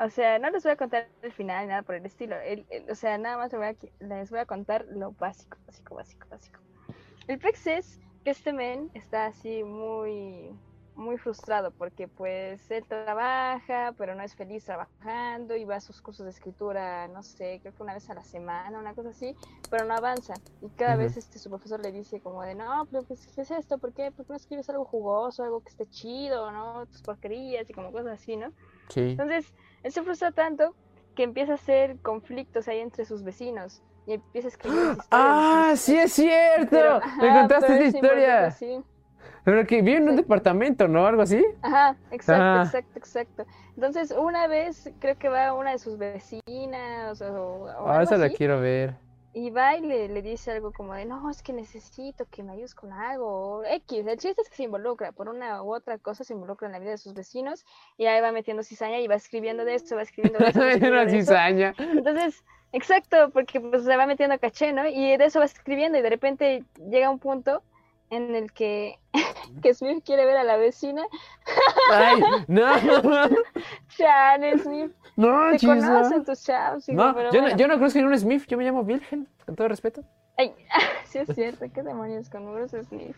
o sea, no les voy a contar el final ni nada por el estilo. el- el- o sea, nada más les voy, a, les voy a contar lo básico, básico, básico, básico. El pex es que este men está así muy, muy frustrado porque pues él trabaja, pero no es feliz trabajando y va a sus cursos de escritura, no sé, creo que una vez a la semana, una cosa así, pero no avanza. Y cada vez este, su profesor le dice como de, no, pero pues, ¿qué es esto? ¿Por qué? ¿Por qué no escribes algo jugoso, algo que esté chido, no? Tus porquerías y como cosas así, ¿no? Sí. Entonces, él se frustra tanto que empieza a hacer conflictos ahí entre sus vecinos y empieza a escribir. Ah, sí es cierto. pero- Me ajá, contaste esa historia. sí. Pero que vive en un departamento, ¿no? Algo así. Ajá, exacto, Ah. exacto, exacto. Entonces, una vez creo que va una de sus vecinas o, o Ah, esa la quiero ver. y va y le, le dice algo como de, no, es que necesito que me ayudes con algo, o X. El chiste es que se involucra, por una u otra cosa se involucra en la vida de sus vecinos, y ahí va metiendo cizaña y va escribiendo de esto, va escribiendo de esto, va escribiendo de eso. cizaña. Entonces, exacto, porque pues se va metiendo caché, ¿no? Y de eso va escribiendo y de repente llega un punto en el que, que Smith quiere ver a la vecina. Ay, no. Chale, Smith, No, te chisa. conocen tus chavos, No, pero yo no, bueno. yo no conozco ningún Smith, yo me llamo Virgen, con todo respeto. Ay, sí es cierto, qué demonios con Bruce Smith.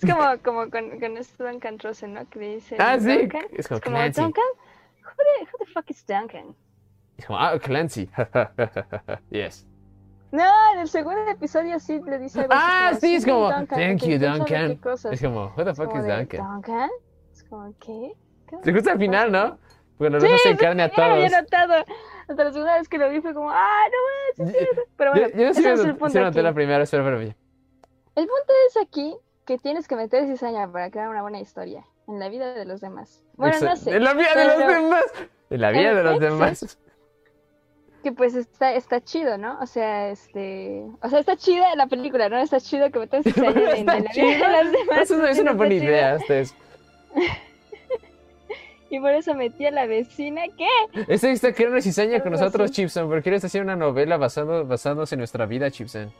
Es como, como con, con este Duncan Trussell, ¿no? Que dice Ah, sí, Duncan. es como como Clancy. Duncan. Who the, who the fuck is Duncan? Y como, ah, Clancy. yes. No, en el segundo episodio sí le dice algo así Ah, sí, es como, Duncan, thank you, Duncan. Es como, what the Es fuck como is Duncan? ¿Duncan? Es como, ¿qué? ¿Qué? Te gusta al final, ¿no? Cuando nos Sí, hacen sí, carne a todos. notado. Hasta la segunda vez que lo vi fue como, ah, no manches, sí, sí". Pero Yo, bueno, yo sí ese es el sí punto noté la primera, espera, espera. espera. El punto es aquí que tienes que meter cizaña para crear una buena historia en la vida de los demás. Bueno, no Exa- sé. En la vida de los pero- demás. En la vida de los demás. Que pues está, está chido, ¿no? O sea, este. O sea, está chida la película, ¿no? Está chido que cizaña en, en la vida de los demás. Es una, es buena idea. Este es. Y por eso metí a la vecina, ¿qué? Este está creando una cizaña con nosotros. Chipson, porque quieres hacer una novela basado, basándose en nuestra vida, Chipson.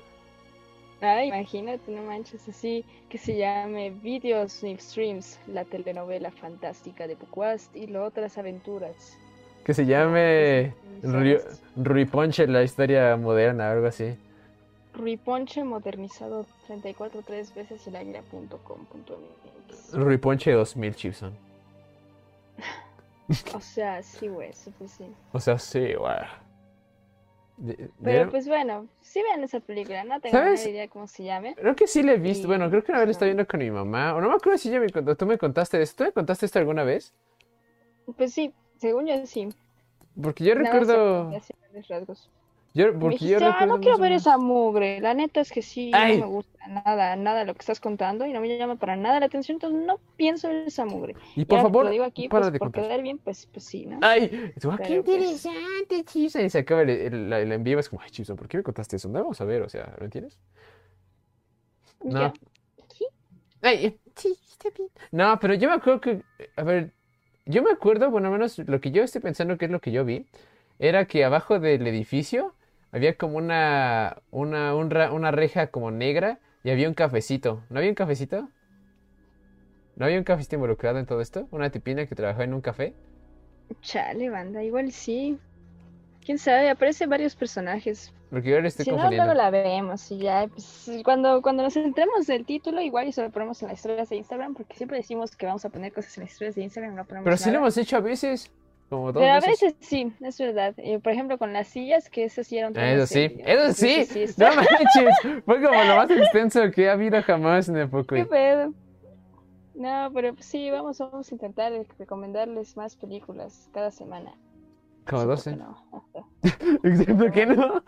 Ay, imagínate, no manches, así que se llame Videos Streams, la telenovela fantástica de Bukwast y las otras aventuras. Que se llame Ru- Ruiponche, la historia moderna, algo así. Ruiponche modernizado 34 tres veces el águila.com.mx. Ruiponche 2000, Chipson. O sea, sí, güey, pues sí. O sea, sí. De- Pero de- pues bueno, sí vean esa película, no tengo ni idea cómo se llame. Creo que sí la he visto. Y- Bueno, creo que una vez la estaba viendo con mi mamá. O no me acuerdo si ella me. Tú me contaste esto. ¿Tú me contaste esto alguna vez? Pues sí, según yo sí. Porque yo Nada recuerdo. rasgos. Yo, Me porque yo dijiste, ah, recuerdo no quiero ver esa mugre. La neta es que sí, Ay. no me gusta nada, nada lo que estás contando y no me llama para nada la atención, entonces no pienso ver esa mugre. Y por que favor, lo digo aquí, para pues, de por contar. quedar bien, pues, pues sí, ¿no? Ay, como, "Ah, qué pues- interesante, Chipson. Y se acaba el, el, el en vivo. Es como, ay, Chipson, ¿por qué me contaste eso? No vamos a ver, o sea, ¿lo entiendes? No. Ya. Sí. Ay, sí, está bien. No, pero yo me acuerdo que, a ver, yo me acuerdo, bueno, al menos lo que yo estoy pensando que es lo que yo vi, era que abajo del edificio había como una, una, una reja como negra y había un cafecito. ¿No había un cafecito? ¿No había un cafecito involucrado en todo esto? ¿Una tipina que trabajaba en un café? Chale, banda, igual sí. Quién sabe, aparecen varios personajes. Porque yo ahora estoy Si no, luego la vemos y ya, pues, cuando, cuando nos centremos del título, igual y se lo ponemos en las historias de Instagram, porque siempre decimos que vamos a poner cosas en las historias de Instagram no ponemos Pero sí lo nada. hemos hecho a veces, como dos Pero a veces. veces sí, es verdad. Eh, por ejemplo, con las sillas, que eso sí era un tema Eso sí, serio. eso sí. está- No manches, fue como lo más extenso que ha habido jamás en el ¿Qué Pocoy. pedo? No, pero pues sí, vamos, vamos a intentar recomendarles más películas cada semana. Como Sí, 12. ¿por qué no? Que no.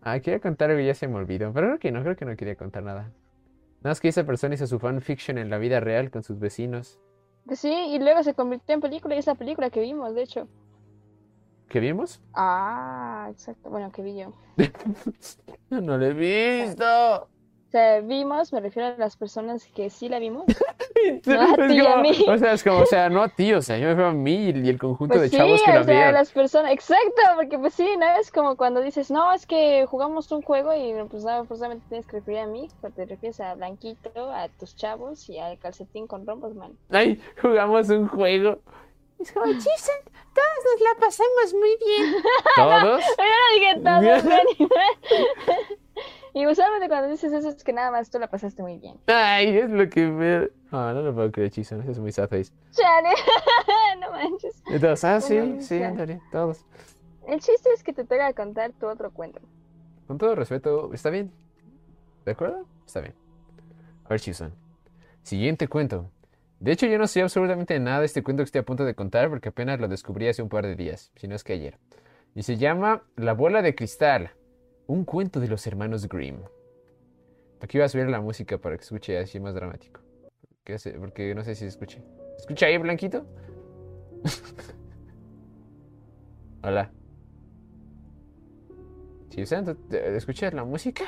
Ah, quería contar algo y ya se me olvidó. Pero creo que no, creo que no quería contar nada. Nada más que esa persona hizo su fanfiction en la vida real con sus vecinos. Pues sí, y luego se convirtió en película y es la película que vimos, de hecho. ¿Qué vimos? Ah, exacto. Bueno, que vi yo. No lo he visto. O sea, vimos, me refiero a las personas que sí la vimos. No, a ti a mí. O sea, es como, o sea, no a ti, o sea, yo me refiero a mí y el conjunto Pues de sí, chavos que o la sea, vieron. las personas, exacto, porque pues sí, ¿no? Es como cuando dices, no, es que jugamos un juego y pues no, forzosamente tienes que referir a mí, pero te refieres a Blanquito, a tus chavos y al calcetín con rombos, man. Ay, jugamos un juego. Es como, Chipson, todos nos la pasamos muy bien. ¿Todos? Yo no dije todo, man. Y usualmente cuando dices eso es que nada más tú la pasaste muy bien. Ay, es lo que me... Ah, no lo puedo creer, Chipson, eso es muy sad face. Chale, no manches. Y todos, ah, sí, Bueno, sí. Antonio, todos. El chiste es que te toca contar tu otro cuento. Con todo respeto, ¿está bien? ¿De acuerdo? Está bien. A ver, Chipson. Siguiente cuento. De hecho, yo no sé absolutamente nada de este cuento que estoy a punto de contar porque apenas lo descubrí hace un par de días, si no es que ayer. Y se llama La bola de cristal, un cuento de los hermanos Grimm. Aquí voy a subir la música para que escuche así más dramático. ¿Qué hace? Porque no sé si escuche. ¿Escucha ahí, Blanquito? Hola. Chipson, ¿tú- te- ¿escuchas la música?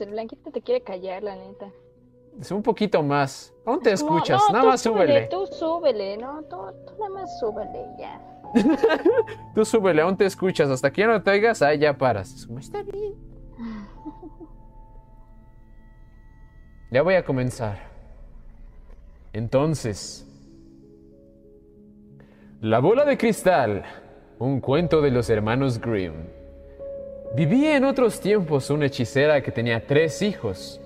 El Blanquito te quiere callar, la neta. Es un poquito más. Aún te escuchas, no, nada más súbele. Tú súbele, ¿no? Tú, tú nada más súbele ya. Tú súbele, aún te escuchas. Hasta que ya no te oigas, ahí ya paras. Está bien. Ya voy a comenzar. Entonces. La bola de cristal. Un cuento de los hermanos Grimm. Vivía en otros tiempos una hechicera que tenía tres hijos,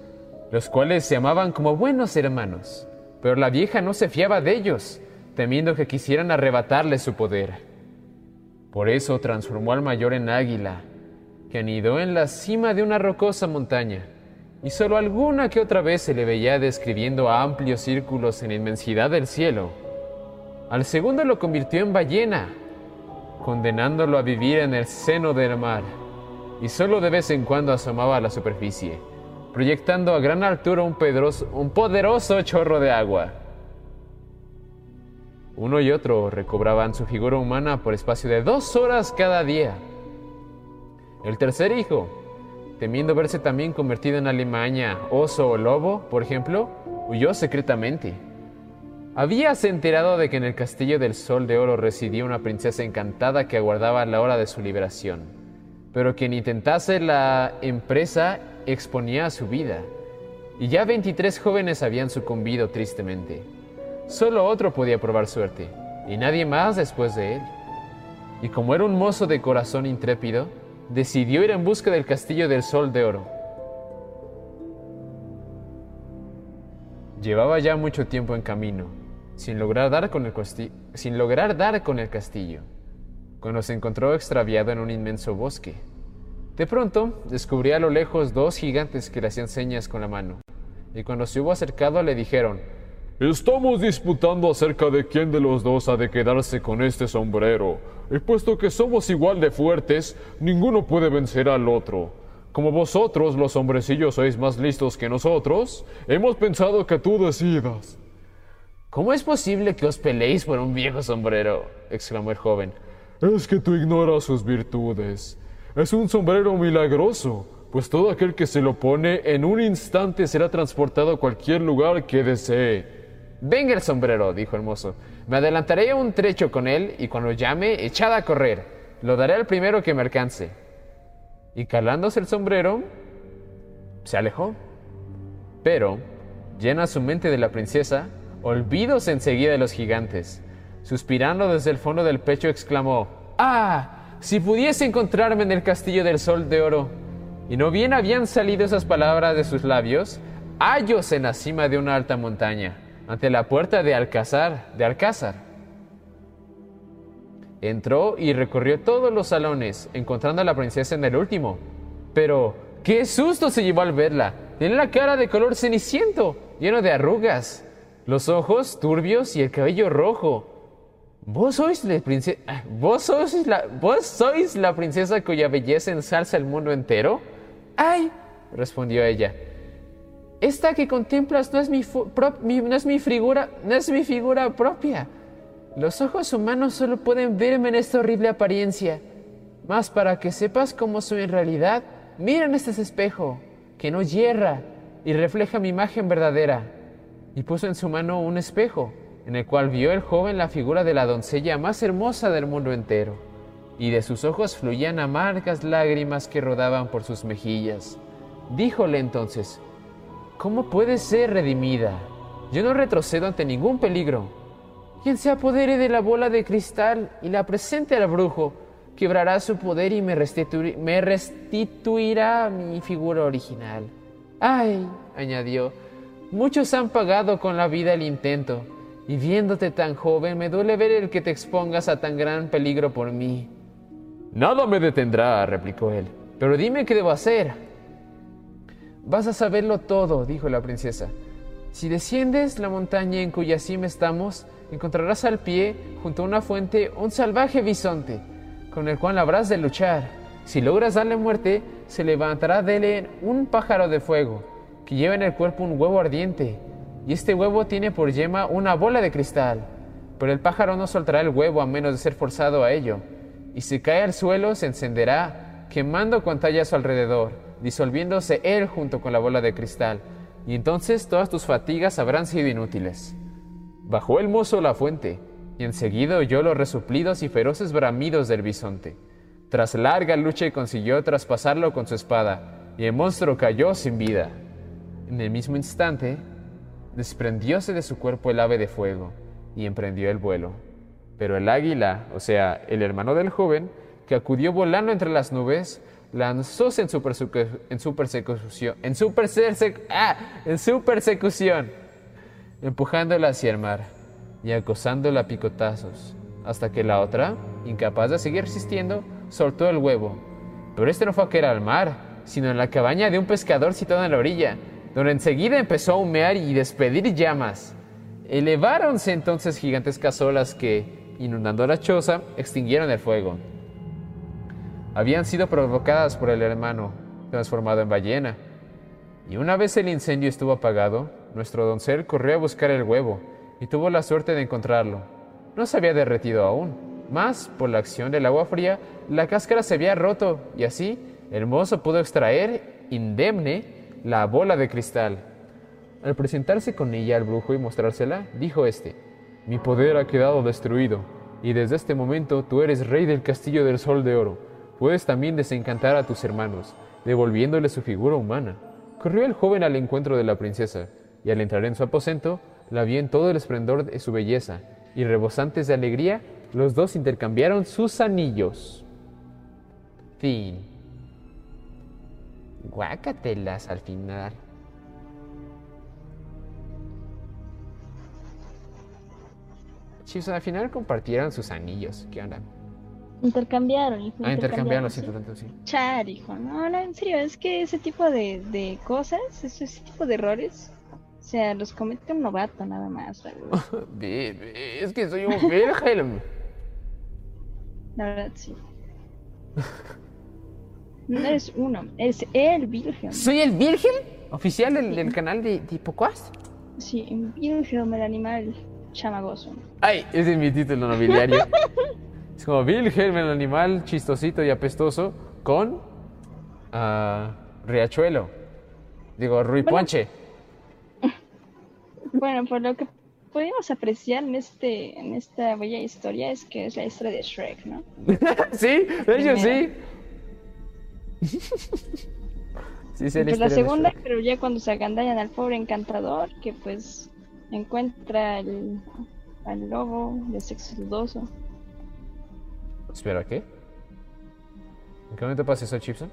los cuales se amaban como buenos hermanos. pero la vieja no se fiaba de ellos, temiendo que quisieran arrebatarle su poder. Por eso transformó al mayor en águila, que anidó en la cima de una rocosa montaña, y solo alguna que otra vez se le veía describiendo amplios círculos en la inmensidad del cielo. Al segundo lo convirtió en ballena, condenándolo a vivir en el seno del mar, y solo de vez en cuando asomaba a la superficie, proyectando a gran altura un, un poderoso chorro de agua. Uno y otro recobraban su figura humana por espacio de dos horas cada día. El tercer hijo, temiendo verse también convertido en alimaña, oso o lobo, por ejemplo, huyó secretamente. Habíase enterado de que en el castillo del Sol de Oro residía una princesa encantada que aguardaba la hora de su liberación, pero quien intentase la empresa exponía su vida, y ya 23 jóvenes habían sucumbido tristemente. Solo otro podía probar suerte, y nadie más después de él. Y como era un mozo de corazón intrépido, decidió ir en busca del castillo del Sol de Oro. Llevaba ya mucho tiempo en camino, sin lograr dar con el, sin lograr dar con el castillo, cuando se encontró extraviado en un inmenso bosque. De pronto, descubrió a lo lejos dos gigantes que le hacían señas con la mano, y cuando se hubo acercado le dijeron, Estamos disputando acerca de quién de los dos ha de quedarse con este sombrero, y puesto que somos igual de fuertes, ninguno puede vencer al otro. Como vosotros, los hombrecillos, sois más listos que nosotros, hemos pensado que tú decidas. ¿Cómo es posible que os peleéis por un viejo sombrero? exclamó el joven. Es que tú ignoras sus virtudes. Es un sombrero milagroso, pues todo aquel que se lo pone en un instante será transportado a cualquier lugar que desee. Venga el sombrero, dijo el mozo. Me adelantaré un trecho con él y cuando llame, echad a correr. Lo daré al primero que me alcance. Y calándose el sombrero, se alejó. Pero, llena su mente de la princesa, olvídose enseguida de los gigantes. Suspirando desde el fondo del pecho, exclamó, ¡Ah! Si pudiese encontrarme en el castillo del sol de oro. Y no bien habían salido esas palabras de sus labios, hallos en la cima de una alta montaña, ante la puerta de Alcázar, de Alcázar. Entró y recorrió todos los salones, encontrando a la princesa en el último. Pero, qué susto se llevó al verla. Tiene la cara de color ceniciento, lleno de arrugas, los ojos turbios y el cabello rojo. ¿Vos sois la princesa, vos sois la, vos sois la princesa cuya belleza ensalza el mundo entero? ¡Ay! respondió ella. Esta que contemplas no es mi, no es mi figura, no es mi figura propia. Los ojos humanos solo pueden verme en esta horrible apariencia. Mas para que sepas cómo soy en realidad, mira en este espejo, que no hierra y refleja mi imagen verdadera. Y puso en su mano un espejo, en el cual vio el joven la figura de la doncella más hermosa del mundo entero. Y de sus ojos fluían amargas lágrimas que rodaban por sus mejillas. Díjole entonces, ¿Cómo puede ser redimida? Yo no retrocedo ante ningún peligro. Quien se apodere de la bola de cristal y la presente al brujo, quebrará su poder y me, me restituirá mi figura original. Ay, añadió, muchos han pagado con la vida el intento, y viéndote tan joven me duele ver el que te expongas a tan gran peligro por mí. Nada me detendrá, replicó él, pero dime qué debo hacer. Vas a saberlo todo, dijo la princesa. Si desciendes la montaña en cuya cima estamos, encontrarás al pie, junto a una fuente, un salvaje bisonte, con el cual habrás de luchar. Si logras darle muerte, se levantará de él un pájaro de fuego, que lleva en el cuerpo un huevo ardiente, y este huevo tiene por yema una bola de cristal. Pero el pájaro no soltará el huevo a menos de ser forzado a ello, y si cae al suelo se encenderá, quemando cuanta haya a su alrededor, disolviéndose él junto con la bola de cristal, y entonces todas tus fatigas habrán sido inútiles. Bajó el mozo la fuente, y enseguida oyó los resuplidos y feroces bramidos del bisonte. Tras larga lucha consiguió traspasarlo con su espada, y el monstruo cayó sin vida. En el mismo instante, desprendióse de su cuerpo el ave de fuego, y emprendió el vuelo. Pero el águila, o sea, el hermano del joven, que acudió volando entre las nubes, lanzóse en su, en persecución, en ah, en empujándola hacia el mar y acosándola a picotazos, hasta que la otra, incapaz de seguir resistiendo, soltó el huevo. Pero este no fue a caer al mar, sino en la cabaña de un pescador situado en la orilla, donde enseguida empezó a humear y despedir llamas. Eleváronse entonces gigantescas olas que, inundando la choza, extinguieron el fuego. Habían sido provocadas por el hermano, transformado en ballena. Y una vez el incendio estuvo apagado, nuestro doncel corrió a buscar el huevo y tuvo la suerte de encontrarlo. No se había derretido aún, mas por la acción del agua fría, la cáscara se había roto y así el mozo pudo extraer, indemne, la bola de cristal. Al presentarse con ella al brujo y mostrársela, dijo este, Mi poder ha quedado destruido, y desde este momento tú eres rey del castillo del sol de oro. Puedes también desencantar a tus hermanos, devolviéndole su figura humana. Corrió el joven al encuentro de la princesa, y al entrar en su aposento, la vio en todo el esplendor de su belleza, y rebosantes de alegría, los dos intercambiaron sus anillos. Fin. Guácatelas al final. Chicos, al final compartieron sus anillos. ¿Qué onda? Intercambiaron. hijo, Ah, intercambiaron, sí. tanto, sí. Char, hijo. No, no, en serio, es que ese tipo de, de cosas, ese, ese tipo de errores, o sea, los comete un novato nada más. es que soy un Wilhelm. La verdad, sí. No eres uno, eres el Wilhelm. ¿Soy el Virgen? ¿Oficial del, del canal de, de Hipocuas? Sí, Wilhelm, el animal chamagoso. Ay, ese es mi título nobiliario. es como Wilhelm, el animal chistosito y apestoso, con ah, Riachuelo. Digo, Rui Bueno. Ponche. Bueno, por lo que pudimos apreciar en este en esta bella historia es que es la historia de Shrek, ¿no? sí, de hecho sí. Sí, sé Pues la de segunda, pero ya cuando se agandallan al pobre encantador, que pues encuentra el, al lobo de sexo dudoso. Espera, ¿qué? ¿En qué momento pasa eso, Chipson?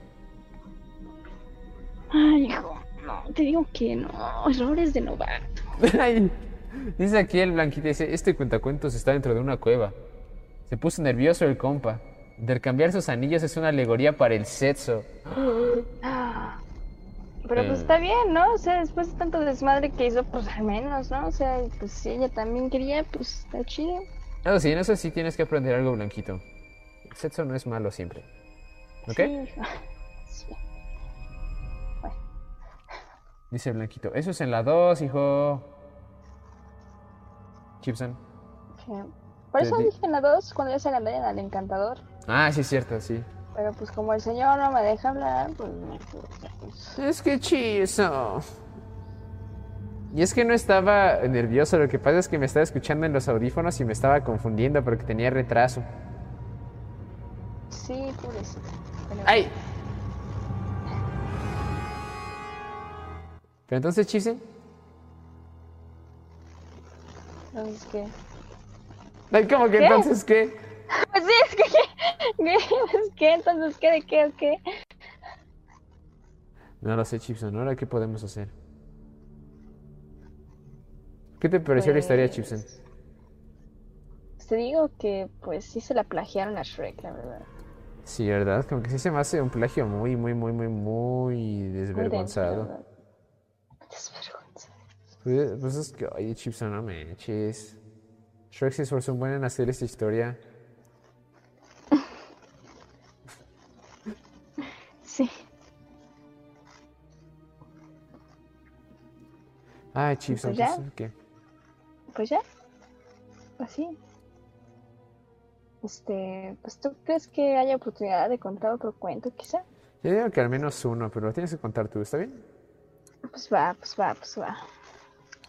Ay, hijo, no, te digo que no, errores de novato. Dice aquí el blanquito, dice, este cuentacuentos está dentro de una cueva. Se puso nervioso el compa. Intercambiar sus anillos es una alegoría para el sexo. Ah, Pero Eh. pues está bien, ¿no? O sea, después de tanto desmadre que hizo, pues al menos, ¿no? O sea, pues si ella también quería, pues está chido. Eso sí, en eso sí tienes que aprender algo, blanquito. Sexo no es malo siempre. ¿Ok? Sí. Dice blanquito, eso es en la 2, hijo. Chipson. Sí. Por eso dije en la 2, cuando ya se agandallan al encantador. Ah, sí, es cierto, sí. Pero pues como el señor no me deja hablar, pues... pues, Es que chiso. Y es que no estaba nervioso, lo que pasa es que me estaba escuchando en los audífonos y me estaba confundiendo porque tenía retraso. Sí, pobrecito. Pero- ¡Ay! Pero entonces, Chise, Entonces, ¿qué? Ay, ¿cómo que ¿Qué? entonces qué? Pues sí, es que... ¿Qué? ¿Qué? ¿Qué? Entonces, ¿qué? ¿De qué? ¿O qué? No lo sé, Chipson, ¿ahora qué podemos hacer? ¿Qué te pareció la historia, Pues, Chipson? Te digo que pues sí se la plagiaron a Shrek, la verdad. Sí, ¿verdad? Como que sí se me hace un plagio muy, muy, muy, muy, muy desvergonzado. Desvergonzado. Pues, pues es que, oye, Chipson, no manches. Shrek se esforzó un buen en hacer esta historia. Sí. Ay, Chipson, pues, ¿qué? Pues ya. Así. Este, pues tú crees que haya oportunidad de contar otro cuento, quizá? Yo digo que al menos uno, pero lo tienes que contar tú, ¿está bien? Pues va, pues va, pues va.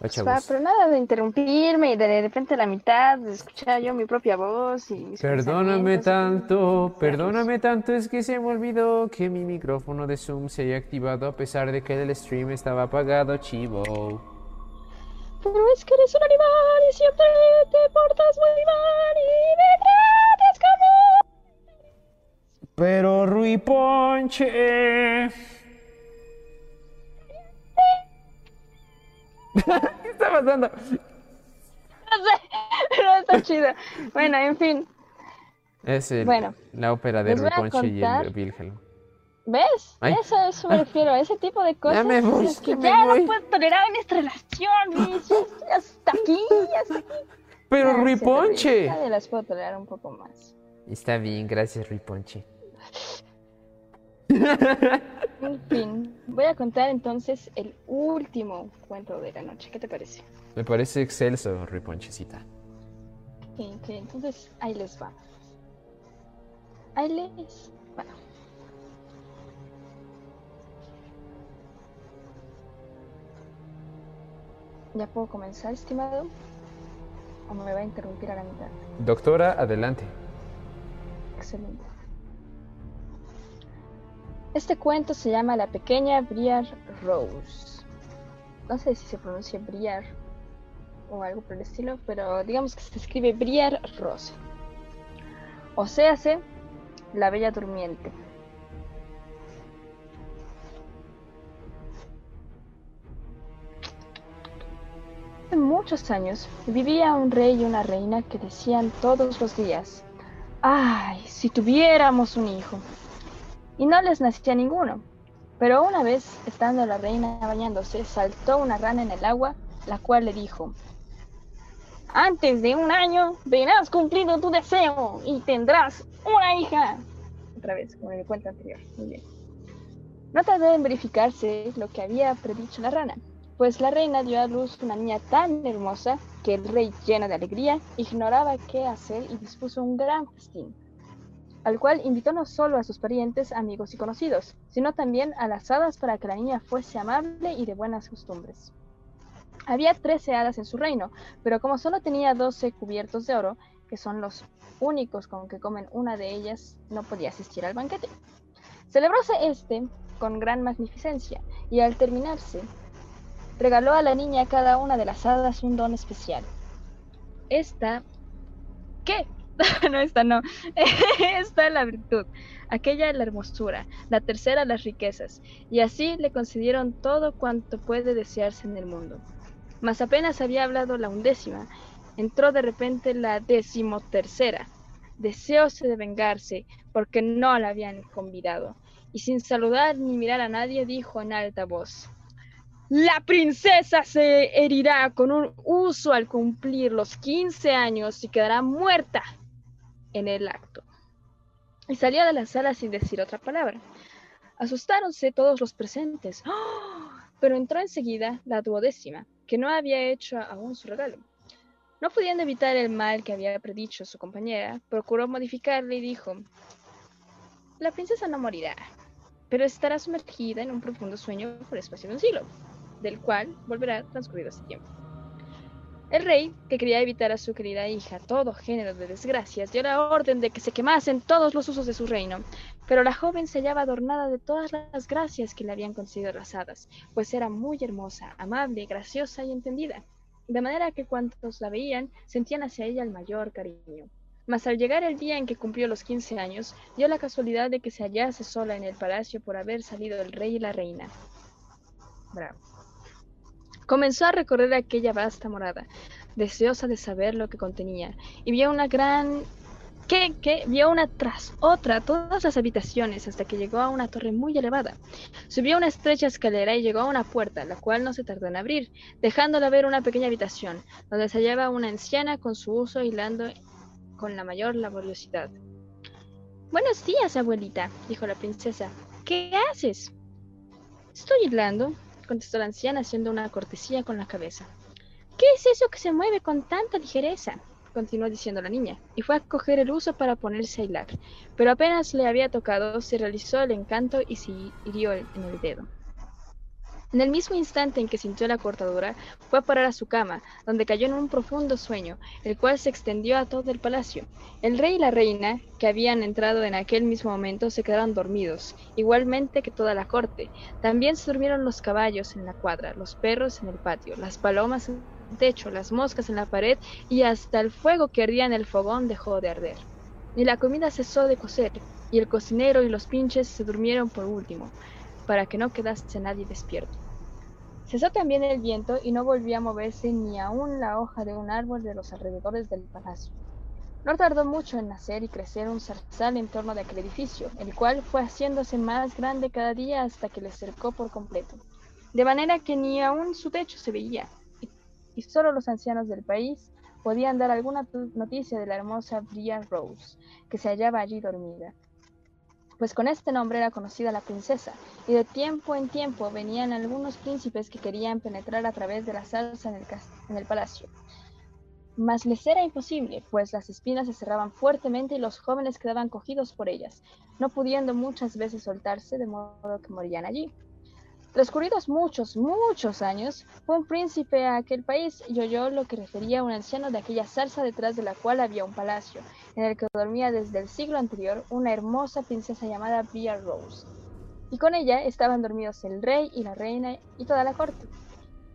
Pues va, pero nada de interrumpirme y de repente a la mitad de escuchar yo mi propia voz y Perdóname tanto, perdóname tanto, es que se me olvidó que mi micrófono de Zoom se haya activado a pesar de que el stream estaba apagado, chivo. Pero es que eres un animal y siempre te portas muy mal y me. Pero Rui Ponche. Está está pasando? No sé, pero está chido. Bueno, en fin. Es el- Bueno, la ópera de a Ruponchi y el Wilhelm. ¿Ves? Ay. Eso, a eso me refiero, a ese tipo de cosas. me voy, es que que me ya voy. no puedo tolerar en esta relación. Ya hasta aquí, ya hasta aquí. Pero Ah, sí, Ruponche. Cada las puedo tolerar un poco más. Está bien, gracias Ruponche. En fin, voy a contar entonces el último cuento de la noche. ¿Qué te parece? Me parece excelso, Ruponchecita. Ok, ok, entonces ahí les va. Ahí les va. ¿Ya puedo comenzar, estimado? ¿O me va a interrumpir a la mitad? Doctora, adelante. Excelente. Este cuento se llama La pequeña Briar Rose. No sé si se pronuncia Briar o algo por el estilo, pero digamos que se escribe Briar Rose. O sea, la Bella Durmiente. Hace muchos años vivía un rey y una reina que decían todos los días, Ay, si tuviéramos un hijo. Y no les nacía ninguno. Pero una vez, estando la reina bañándose, saltó una rana en el agua, la cual le dijo, Antes de un año verás cumplido tu deseo y tendrás una hija. Otra vez, como en el cuento anterior. Muy bien. No tardó en verificarse lo que había predicho la rana, pues la reina dio a luz una niña tan hermosa que el rey, lleno de alegría, ignoraba qué hacer y dispuso un gran festín, al cual invitó no solo a sus parientes, amigos y conocidos, sino también a las hadas para que la niña fuese amable y de buenas costumbres. Había trece hadas en su reino, pero como solo tenía doce cubiertos de oro, que son los únicos con que comen una de ellas, no podía asistir al banquete. Celebróse este con gran magnificencia, y al terminarse, regaló a la niña cada una de las hadas un don especial. Esta... ¿Qué? no, esta no. esta la virtud, aquella la hermosura, la tercera las riquezas, y así le concedieron todo cuanto puede desearse en el mundo. Mas apenas había hablado la undécima, entró de repente la decimotercera, deseóse de vengarse, porque no la habían convidado, y sin saludar ni mirar a nadie dijo en alta voz, la princesa se herirá con un uso al cumplir los 15 años y quedará muerta en el acto. Y salió de la sala sin decir otra palabra. Asustáronse todos los presentes, ¡Oh! pero entró enseguida la duodécima, que no había hecho aún su regalo. No pudiendo evitar el mal que había predicho su compañera, procuró modificarle y dijo, la princesa no morirá, pero estará sumergida en un profundo sueño por espacio de un siglo del cual volverá transcurrido ese tiempo. El rey, que quería evitar a su querida hija todo género de desgracias, dio la orden de que se quemasen todos los usos de su reino, pero la joven se hallaba adornada de todas las gracias que le habían concedido las hadas, pues era muy hermosa, amable, graciosa y entendida, de manera que cuantos la veían sentían hacia ella el mayor cariño. Mas al llegar el día en que cumplió los 15 años, dio la casualidad de que se hallase sola en el palacio por haber salido el rey y la reina. Bravo. Comenzó a recorrer aquella vasta morada, deseosa de saber lo que contenía, y vio una gran... ¿Qué? ¿Qué? Vio una tras otra todas las habitaciones hasta que llegó a una torre muy elevada. Subió una estrecha escalera y llegó a una puerta, la cual no se tardó en abrir, dejándola ver una pequeña habitación, donde se hallaba una anciana con su uso hilando con la mayor laboriosidad. Buenos días, abuelita, dijo la princesa. ¿Qué haces? Estoy hilando, contestó la anciana haciendo una cortesía con la cabeza. ¿Qué es eso que se mueve con tanta ligereza? continuó diciendo la niña, y fue a coger el uso para ponerse a hilar, pero apenas le había tocado, se realizó el encanto y se hirió en el dedo. En el mismo instante en que sintió la cortadura, fue a parar a su cama, donde cayó en un profundo sueño, el cual se extendió a todo el palacio. El rey y la reina, que habían entrado en aquel mismo momento, se quedaron dormidos, igualmente que toda la corte. También se durmieron los caballos en la cuadra, los perros en el patio, las palomas en el techo, las moscas en la pared, y hasta el fuego que ardía en el fogón dejó de arder. Y la comida cesó de cocer, y el cocinero y los pinches se durmieron por último, para que no quedase nadie despierto. Cesó también el viento y no volvió a moverse ni aún la hoja de un árbol de los alrededores del palacio. No tardó mucho en nacer y crecer un zarzal en torno de aquel edificio, el cual fue haciéndose más grande cada día hasta que le cercó por completo, de manera que ni aún su techo se veía, y, solo los ancianos del país podían dar alguna noticia de la hermosa Bria Rose, que se hallaba allí dormida. Pues con este nombre era conocida la princesa, y de tiempo en tiempo venían algunos príncipes que querían penetrar a través de la salsa en el, en el palacio. Mas les era imposible, pues las espinas se cerraban fuertemente y los jóvenes quedaban cogidos por ellas, no pudiendo muchas veces soltarse, de modo que morían allí. Transcurridos muchos, muchos años, fue un príncipe a aquel país y oyó lo que refería un anciano de aquella salsa detrás de la cual había un palacio, en el que dormía desde el siglo anterior una hermosa princesa llamada Bria Rose. Y con ella estaban dormidos el rey y la reina y toda la corte.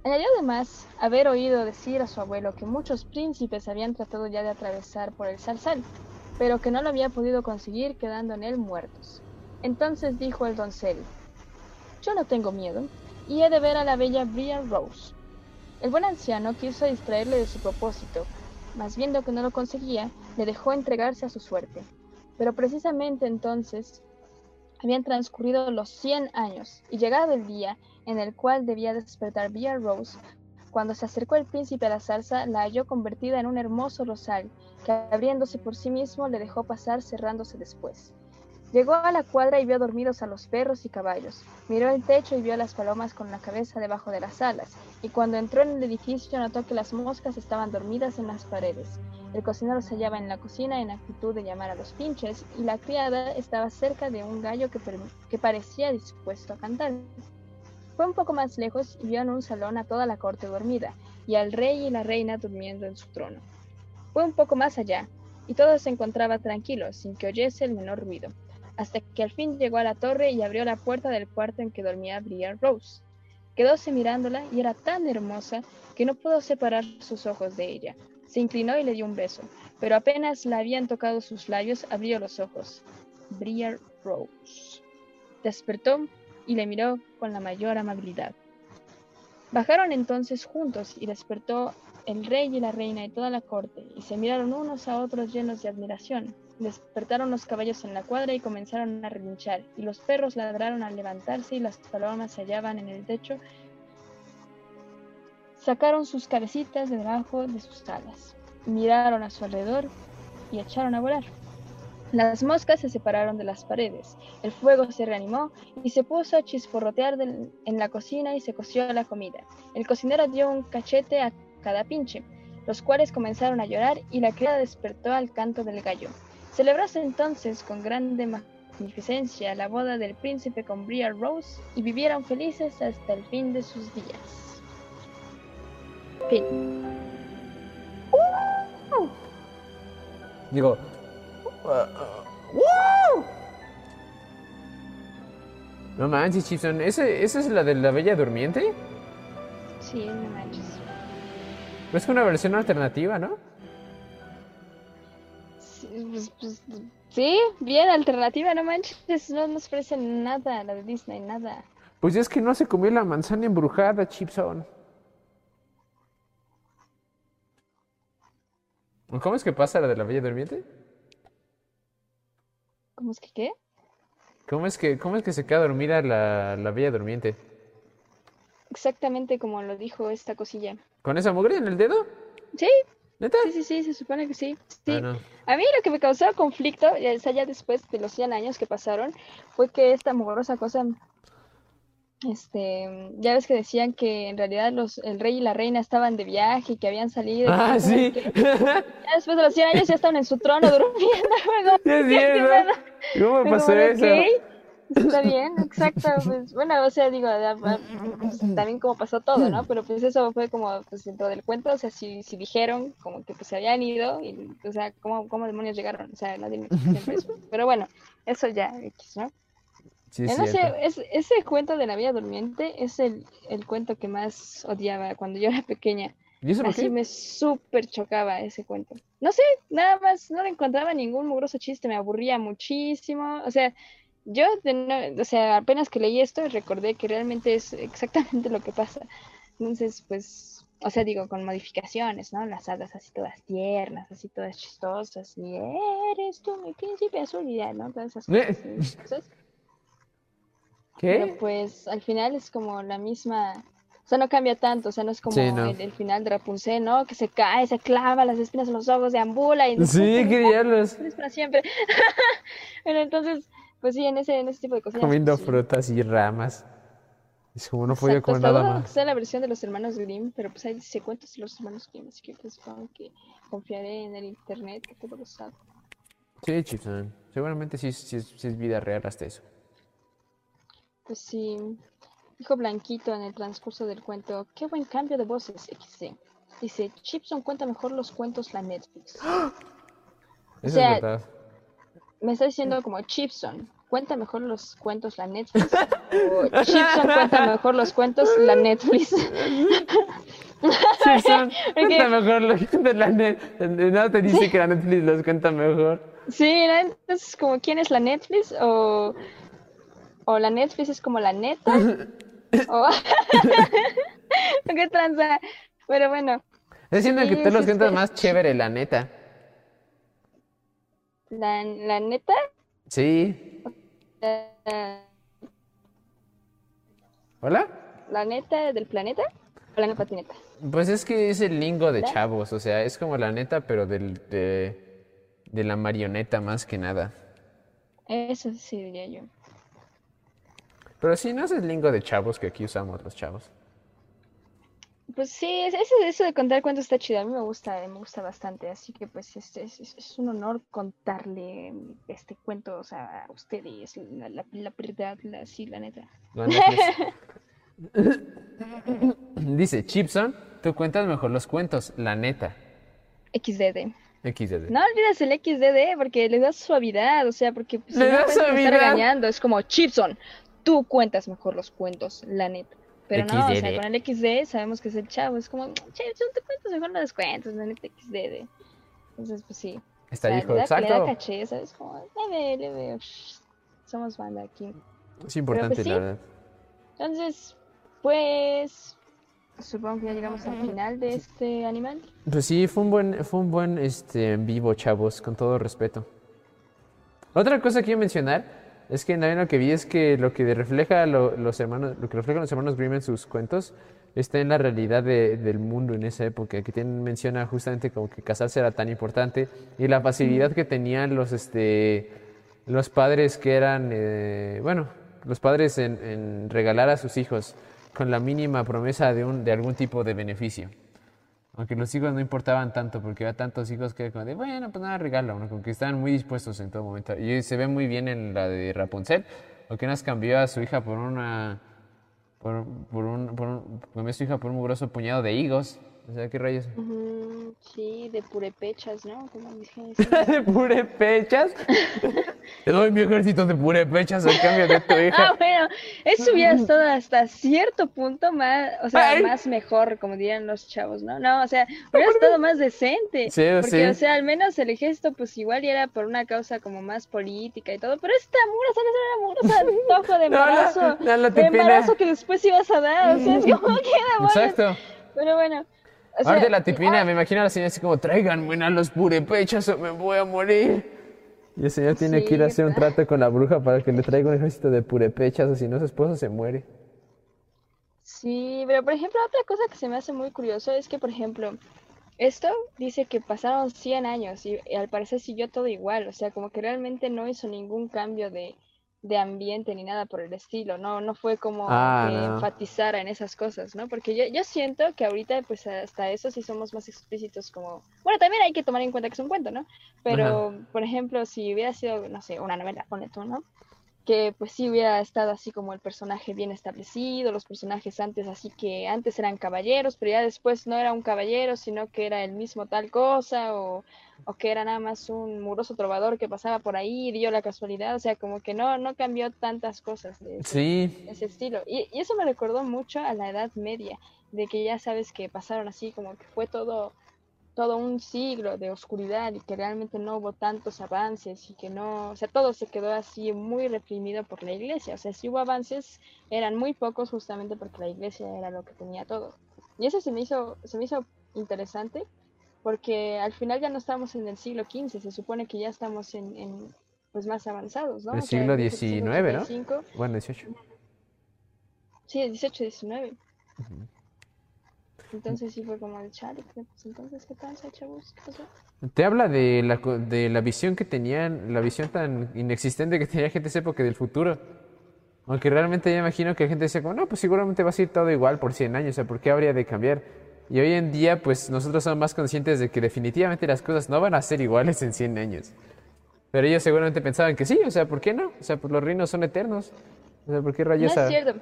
Añadió además haber oído decir a su abuelo que muchos príncipes habían tratado ya de atravesar por el zarzal, pero que no lo había podido conseguir quedando en él muertos. Entonces dijo el doncel, yo no tengo miedo, y he de ver a la bella Bria Rose. El buen anciano quiso distraerle de su propósito, mas viendo que no lo conseguía, le dejó entregarse a su suerte. Pero precisamente entonces habían transcurrido los cien años, y llegado el día en el cual debía despertar Bria Rose, cuando se acercó el príncipe a la zarza, la halló convertida en un hermoso rosal, que abriéndose por sí mismo le dejó pasar cerrándose después. Llegó a la cuadra y vio dormidos a los perros y caballos. Miró el techo y vio a las palomas con la cabeza debajo de las alas, y cuando entró en el edificio notó que las moscas estaban dormidas en las paredes. El cocinero se hallaba en la cocina en actitud de llamar a los pinches, y la criada estaba cerca de un gallo que, parecía dispuesto a cantar. Fue un poco más lejos y vio en un salón a toda la corte dormida, y al rey y la reina durmiendo en su trono. Fue un poco más allá, y todo se encontraba tranquilo, sin que oyese el menor ruido hasta que al fin llegó a la torre y abrió la puerta del cuarto en que dormía Bria Rose. Quedóse mirándola y era tan hermosa que no pudo separar sus ojos de ella. Se inclinó y le dio un beso, pero apenas la habían tocado sus labios, abrió los ojos. Bria Rose. Despertó y le miró con la mayor amabilidad. Bajaron entonces juntos y despertó el rey y la reina y toda la corte, y se miraron unos a otros llenos de admiración. Despertaron los caballos en la cuadra y comenzaron a relinchar, y los perros ladraron al levantarse y las palomas se hallaban en el techo. Sacaron sus cabecitas de debajo de sus alas, miraron a su alrededor y echaron a volar. Las moscas se separaron de las paredes, el fuego se reanimó y se puso a chisporrotear en la cocina y se coció la comida. El cocinero dio un cachete a cada pinche, los cuales comenzaron a llorar y la criada despertó al canto del gallo. Celebróse entonces con grande magnificencia la boda del príncipe con Bria Rose y vivieron felices hasta el fin de sus días. Fin. Digo. "Uh, uh, ¡Woo! No manches, Chipson. ¿Ese, ¿Esa es la de la Bella Durmiente? Sí, no manches. Es una versión alternativa, ¿no? Sí, pues, pues, sí, bien, alternativa, no manches. No nos parece nada la de Disney, nada. Pues es que no se comió la manzana embrujada, Chipson. ¿Cómo es que pasa la de la Bella Durmiente? ¿Cómo es que qué? ¿Cómo es que, cómo es que se queda dormida la, la Bella Durmiente? Exactamente como lo dijo esta cosilla. ¿Con esa mugre en el dedo? Sí, ¿Neta? sí, sí, sí, se supone que sí. Sí. Ah, no. A mí lo que me causó conflicto, ya sea ya después de los 100 años que pasaron, fue que esta mugrosa cosa, este, ya ves que decían que en realidad los, el rey y la reina estaban de viaje y que habían salido. Ah, sí. que- Ya después de los 100 años ya estaban en su trono durmiendo. luego, Sí, es. ¿Cómo Fue pasó eso? "Ok, Está bien, exacto. Pues, bueno, o sea, digo, pues, también como pasó todo, ¿no? Pero pues eso fue como pues, dentro del cuento, o sea, si, si dijeron como que pues se habían ido, y, o sea, ¿cómo, ¿cómo demonios llegaron? O sea, nadie me. Pero bueno, eso ya, ¿no? Sí, no sé, es, ese cuento de la Bella Durmiente es el, el cuento que más odiaba cuando yo era pequeña. ¿Y eso Así qué? me súper chocaba ese cuento. No sé, nada más, no le encontraba ningún mugroso chiste, me aburría muchísimo. O sea, yo, de o sea, apenas que leí esto, recordé que realmente es exactamente lo que pasa. Entonces, pues, o sea, digo, con modificaciones, ¿no? Las hadas así todas tiernas, así todas chistosas, y eres tú mi príncipe azul, y ya, ¿no? Todas esas cosas. chistosas. Pero ¿Qué? pues al final es como la misma, o sea, no cambia tanto, o sea, no es como Sí, no. el, el final de Rapunzel, ¿no? Que se cae, se clava las espinas en los ojos, deambula y Sí, qué diablos. es para siempre. bueno, entonces, pues sí, en ese, en ese tipo de cosas. Comiendo pues, frutas y ramas. Es como no podía comer nada más. sea la versión de los hermanos Grimm, pero pues dice cuentos de los hermanos Grimm, así que pues supongo que confiaré en el internet que todo lo sabe. Sí, Chipson. Seguramente sí, sí sí es vida real hasta eso. Pues sí, dijo Blanquito en el transcurso del cuento, qué buen cambio de voces, XD. Dice, Chipson cuenta mejor los cuentos la Netflix. Eso sea, es verdad. Me está diciendo como Chipson, cuenta mejor los cuentos la Netflix. o Chipson cuenta mejor los cuentos la Netflix. Chipson, Porque- cuenta mejor lo que de la net. No te dice que la Netflix los cuenta mejor. Sí, ¿no? entonces como quién es la Netflix o, o la Netflix es como la neta. o... ¿Qué tranza? Pero bueno, Estoy diciendo que Sí, tú los sí, cuentas sí. más chévere, la neta. la, la neta... Sí. ¿Hola? la neta del planeta o la neta patineta. Pues es que es el lingo de chavos, o sea, es como la neta, pero del, de, de la marioneta más que nada. Eso sí diría yo. Pero sí, no es el lingo de chavos que aquí usamos los chavos. Pues sí, es- eso, eso de contar cuentos está chido, a mí me gusta, me gusta bastante, así que pues es, es, es- un honor contarle este cuento, o sea, a ustedes, la, la, la verdad, la, sí, la neta. Dice Chipson, tú cuentas mejor los cuentos, la neta. XDD. XD. No olvides el XDD porque le das suavidad, o sea, porque pues, Le está suavidad. regañando, es como Chipson, tú cuentas mejor los cuentos, la neta. Pero no, o sea, XDD. con el XD sabemos que es el chavo, es como, Chipson, tú cuentas mejor los cuentos, la neta XDD. Entonces, pues sí. Está O sea, dijo, le da- le da exacto. caché, ¿sabes? Como, leve, leve, shh, somos banda aquí. Es importante, pues, la sí. verdad. Entonces, pues, supongo que ya llegamos al final de este animal. Pues sí, fue un buen, fue un buen este, en vivo, chavos, con todo respeto. Otra cosa que quiero mencionar es que también lo que vi es que lo que refleja lo- los hermanos, lo que reflejan los hermanos Grimm en sus cuentos está en la realidad de- del mundo en esa época, que tienen, menciona justamente como que casarse era tan importante y la facilidad que tenían los este los padres que eran eh, bueno, los padres en, en regalar a sus hijos con la mínima promesa de un de algún tipo de beneficio. Aunque los hijos no importaban tanto, porque había tantos hijos que como de, bueno, pues nada, regalo, ¿no? Como que estaban muy dispuestos en todo momento. Y se ve muy bien en la de Rapunzel, porque nos cambió a su hija por una, por, por un, por un, cambió a su hija por un mugroso puñado de higos. O sea, ¿qué rayos? Sí, de purepechas, ¿no? Como. ¿De purépechas? Te doy mi ejército de purépechas al cambio de tu Ah, hija. bueno, eso hubiera estado hasta cierto punto más, o sea, Ay. más mejor, como dirían los chavos, ¿no? No, o sea, hubiera estado más decente. Sí, porque, sí. o sea, al menos el gesto, pues igual era por una causa como más política y todo, pero esta mura, ¿sabes? Era mura, o sea, de No, no, embarazo. no, la de embarazo que después ibas a dar, o sea, es como que. Exacto. Pero bueno. O sea, Ahorita la tipina, me imagino a la señora así como, traigan a los purépechas o me voy a morir. Y el señor tiene que ir a hacer un trato con la bruja para que le traiga un ejército de purépechas o si no su esposo se muere. Sí, pero por ejemplo, otra cosa que se me hace muy curioso es que, por ejemplo, esto dice que pasaron 100 años y, y al parecer siguió todo igual, o sea, como que realmente no hizo ningún cambio de, de ambiente ni nada por el estilo, no, no fue como Ah, que no. enfatizara en esas cosas, ¿no? Porque yo, yo siento que ahorita, pues hasta eso sí somos más explícitos como, bueno, también hay que tomar en cuenta que es un cuento, ¿no? Pero, por ejemplo, si hubiera sido, no sé, una novela, ponle tú, ¿no? que pues sí hubiera estado así como el personaje bien establecido, los personajes antes así que antes eran caballeros, pero ya después no era un caballero, sino que era el mismo tal cosa, o, o que era nada más un muroso trovador que pasaba por ahí y dio la casualidad, o sea, como que no, no cambió tantas cosas de ese, Sí, ese estilo. Y, y eso me recordó mucho a la Edad Media, de que ya sabes que pasaron así, como que fue todo todo un siglo de oscuridad y que realmente no hubo tantos avances y que no, o sea, todo se quedó así muy reprimido por la iglesia. O sea, si hubo avances, eran muy pocos justamente porque la iglesia era lo que tenía todo. Y eso se me hizo, se me hizo interesante porque al final ya no estamos en el siglo XV, se supone que ya estamos en, en pues más avanzados, ¿no? El O sea, siglo XIX, ¿no? 1785, Bueno, 18. Sí, el 18, 19. Entonces sí fue como el chale, pues entonces, ¿qué pasa, chavos? ¿Qué pasó? Te habla de la, de la visión que tenían, la visión tan inexistente que tenía gente de esa época del futuro. Aunque realmente yo imagino que la gente decía como, no, pues seguramente va a ser todo igual por 100 años, o sea, ¿por qué habría de cambiar? Y hoy en día, pues nosotros somos más conscientes de que definitivamente las cosas no van a ser iguales en 100 años. Pero ellos seguramente pensaban que sí, o sea, ¿por qué no? O sea, pues los reinos son eternos. O sea, ¿por qué No rayos es a- cierto,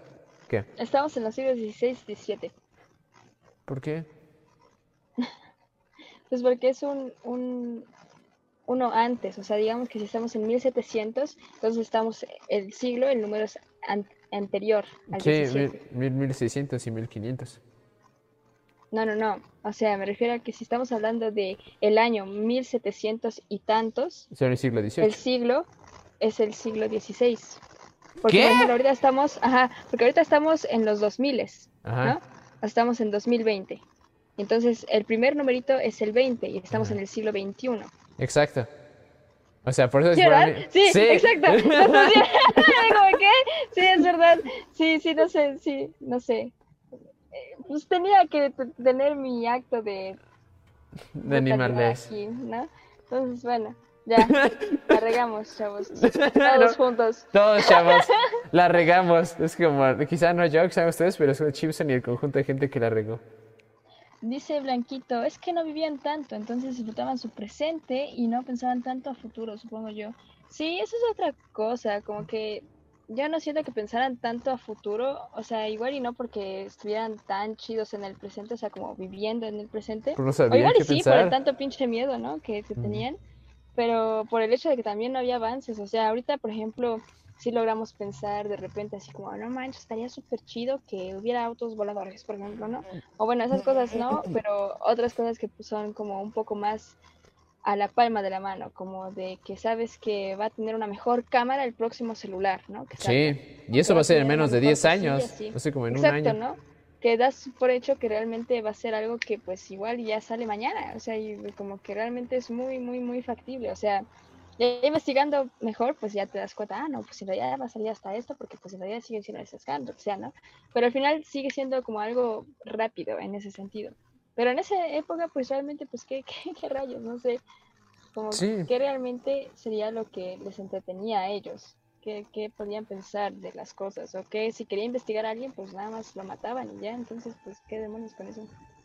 ¿Qué? estamos en los siglos XVI, XVII. ¿Por qué? Pues porque es un, un uno antes, o sea, digamos que si estamos en 1700, entonces estamos el siglo, el número es an- anterior al Sí, 17. mil, mil, 1600 y 1500. No, no, no. O sea, me refiero a que si estamos hablando de el año 1700 y tantos, el siglo el XVIII. siglo es el siglo XVI. Porque ¿Qué? por ejemplo, ahorita estamos, ajá, porque ahorita estamos en los 2000, Ajá. ¿no? Estamos en 2020. Entonces, el primer numerito es el 20 y estamos Ajá. en el siglo XXI. Exacto. O sea, por eso es ¿Sí, verdad? mí- Sí, exacto. Sí, como que, sí, es verdad. Sí, sí, no sé, sí, no sé. Eh, Pues tenía que tener mi acto de De aquí, ¿no? Entonces, bueno, ya, la regamos, chavos. Todos juntos. Todos, chavos, la regamos. Es como, quizá no yo, saben ustedes, pero es Chipson y el conjunto de gente que la regó. Dice Blanquito, es que no vivían tanto, entonces disfrutaban su presente y no pensaban tanto a futuro, supongo yo. Sí, eso es otra cosa, como que yo no siento que pensaran tanto a futuro, o sea, igual y no porque estuvieran tan chidos en el presente, o sea, como viviendo en el presente. No O igual y sí, por el tanto pinche miedo, ¿no? Que, tenían, pero por el hecho de que también no había avances, o sea, ahorita, por ejemplo, sí logramos pensar de repente así como, no manches, estaría súper chido que hubiera autos voladores, por ejemplo, ¿no? O bueno, esas cosas no, pero otras cosas que pues, son como un poco más a la palma de la mano, como de que sabes que va a tener una mejor cámara el próximo celular, ¿no? Que. Sí, y eso va a ser en menos de mejor 10 cosilla, años. sí. No sé, como en un año. ¿no? Que das por hecho que realmente va a ser algo que pues igual ya sale mañana, o sea, y como que realmente es muy, muy, muy factible, o sea, ya investigando mejor, pues ya te das cuenta, ah, no, pues en realidad va a salir hasta esto, porque pues en realidad siguen siendo esas o sea, ¿no? Pero al final sigue siendo como algo rápido en ese sentido. Pero en esa época, pues realmente, pues qué, qué, qué rayos, no sé, como Sí. qué realmente sería lo que les entretenía a ellos, qué, qué podían pensar de las cosas, o que si quería investigar a alguien, pues nada más lo mataban y ya, entonces, pues qué demonios con eso.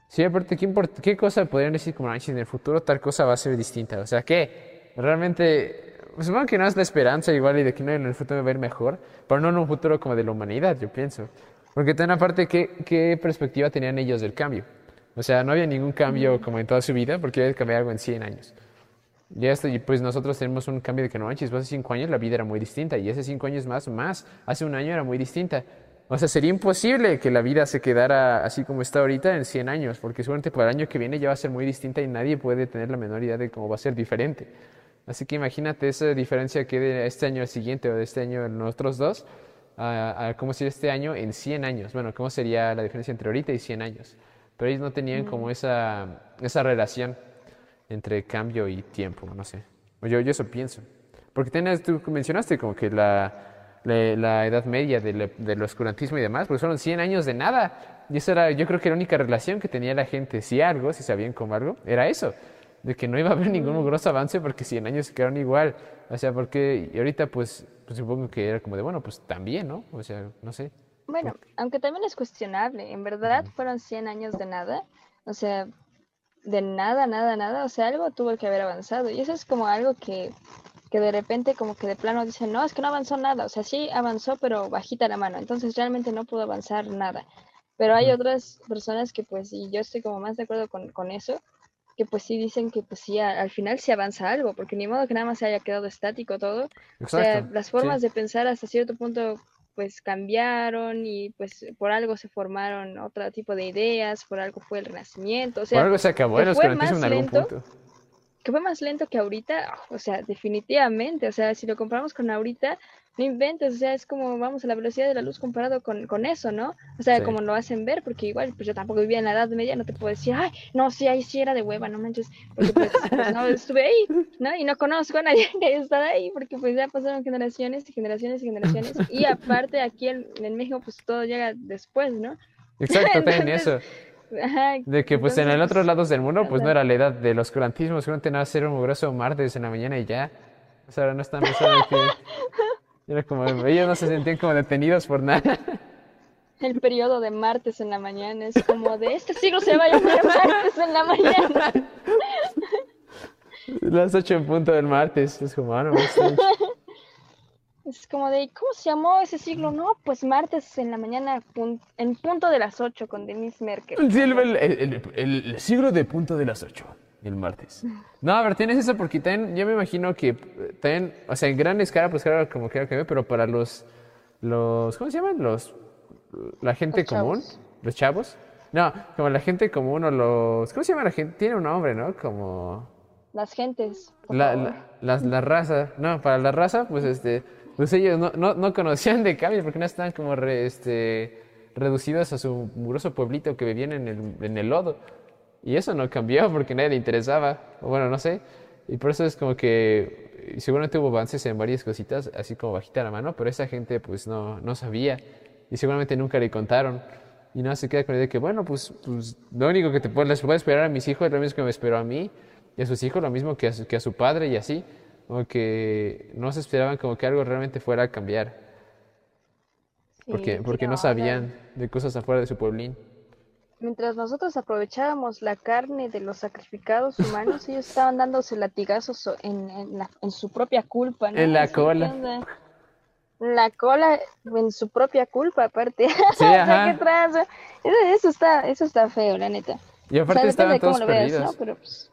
Sí, aparte, ¿qué, qué cosa podrían decir como, "Ay, si en el futuro tal cosa va a ser distinta? O sea, ¿qué? Realmente, pues, supongo que no es la esperanza igual y de que no en el futuro va a ir mejor, pero no en un futuro como de la humanidad, yo pienso. Porque también aparte, ¿qué, qué perspectiva tenían ellos del cambio? O sea, no había ningún cambio como en toda su vida, porque había cambiar algo en 100 años. Y pues nosotros tenemos un cambio de que no manches, pues hace cinco años la vida era muy distinta, y hace cinco años más, más, hace un año era muy distinta. O sea, sería imposible que la vida se quedara así como está ahorita en 100 años, porque seguramente para el año que viene ya va a ser muy distinta y nadie puede tener la menor idea de cómo va a ser diferente. Así que imagínate esa diferencia que de este año al siguiente o de este año en nosotros dos, a, a cómo sería este año en 100 años. Bueno, cómo sería la diferencia entre ahorita y 100 años. Pero ellos no tenían como esa, esa relación entre cambio y tiempo, no sé. Yo, yo eso pienso. Porque tienes, tú mencionaste como que la, la, la edad media del, del oscurantismo y demás, pues fueron 100 años de nada. Y eso era, yo creo que la única relación que tenía la gente, si algo, si sabían como algo, era eso. De que no iba a haber ningún grosso avance porque 100 años se quedaron igual. O sea, porque y ahorita pues, pues supongo que era como de, bueno, pues también, ¿no? O sea, no sé. Bueno, aunque también es cuestionable, en verdad fueron 100 años de nada, o sea, de nada, nada, nada, o sea, algo tuvo que haber avanzado y eso es como algo que, que de repente como que de plano dicen, no, es que no avanzó nada, o sea, sí avanzó, pero bajita la mano, entonces realmente no pudo avanzar nada. Pero hay otras personas que pues, y yo estoy como más de acuerdo con, con eso, que pues sí dicen que pues sí, al final sí avanza algo, porque ni modo que nada más se haya quedado estático todo, o sea, Exacto. las sí. formas de pensar hasta cierto punto pues cambiaron y pues por algo se formaron otro tipo de ideas, por algo fue el renacimiento, o sea, Por algo se acabó el fue oscurantismo en más algún lento. punto. que fue más lento que ahorita, o sea, definitivamente, o sea, si lo comparamos con ahorita, no inventes, o sea, es como vamos a la velocidad de la luz comparado con, con eso, ¿no? O sea, Sí. como lo hacen ver, porque igual, pues yo tampoco vivía en la Edad Media, no te puedo decir, ay, no, sí, ahí sí era de hueva, no manches, porque pues, pues, no estuve ahí, ¿no? Y no conozco a nadie que haya estado ahí, porque pues ya pasaron generaciones y generaciones y generaciones, y aparte aquí en, en México, pues todo llega después, ¿no? Exacto, también eso. Ajá, De que pues en el otro pues, lado del mundo pues no era la edad del oscurantismo, seguramente nada ser un mugroso martes en la mañana y ya. O sea, no están pensando que... Era como, ellos no se sentían como detenidos por nada. El periodo de martes en la mañana es como de este siglo se va a llamar martes en la mañana. Las ocho en punto del martes. Es como, ah, no, Es como de ¿cómo se llamó ese siglo? No, pues martes en la mañana pun- en punto de las 8 con Denise Merkel. Sí, el, el- el- el siglo de punto de las 8, el martes. No, a ver, tienes eso porque también, yo me imagino que también, o sea, en gran escala, pues claro, como quiera que ve, pero para los, los, ¿cómo se llaman? Los, la gente Los común, chavos. los chavos. No, como la gente común o los, ¿cómo se llama la gente? Tiene un nombre, ¿no? Como... Las gentes. La, la, la- la raza, no, para la raza, pues este, pues ellos no, no, no conocían de cambio porque no estaban como re- este, reducidos a su mugroso pueblito que vivían en el, en el lodo. Y eso no cambió porque a nadie le interesaba, o bueno, no sé. Y por eso es como que seguramente hubo avances en varias cositas, así como bajita la mano, pero esa gente pues no, no sabía y seguramente nunca le contaron. Y nada, se queda con la idea de que, bueno, pues, pues lo único que te puedo, les puedo esperar a mis hijos es lo mismo que me esperó a mí y a sus hijos lo mismo que a su, que a su padre y así. Como que no se esperaban como que algo realmente fuera a cambiar. Porque, Sí, porque no sabían de cosas afuera de su pueblín. Mientras nosotros aprovechábamos la carne de los sacrificados humanos, ellos estaban dándose latigazos o- en, en, la- en su propia culpa, ¿no? En la Así, ¿qué cola. onda? La cola en su propia culpa, aparte. Sí, O sea, ajá. qué. Eso, eso está, eso está feo, la neta. Y O aparte sea, depende estaban todos veas, perdidos. ¿no? Pero pues,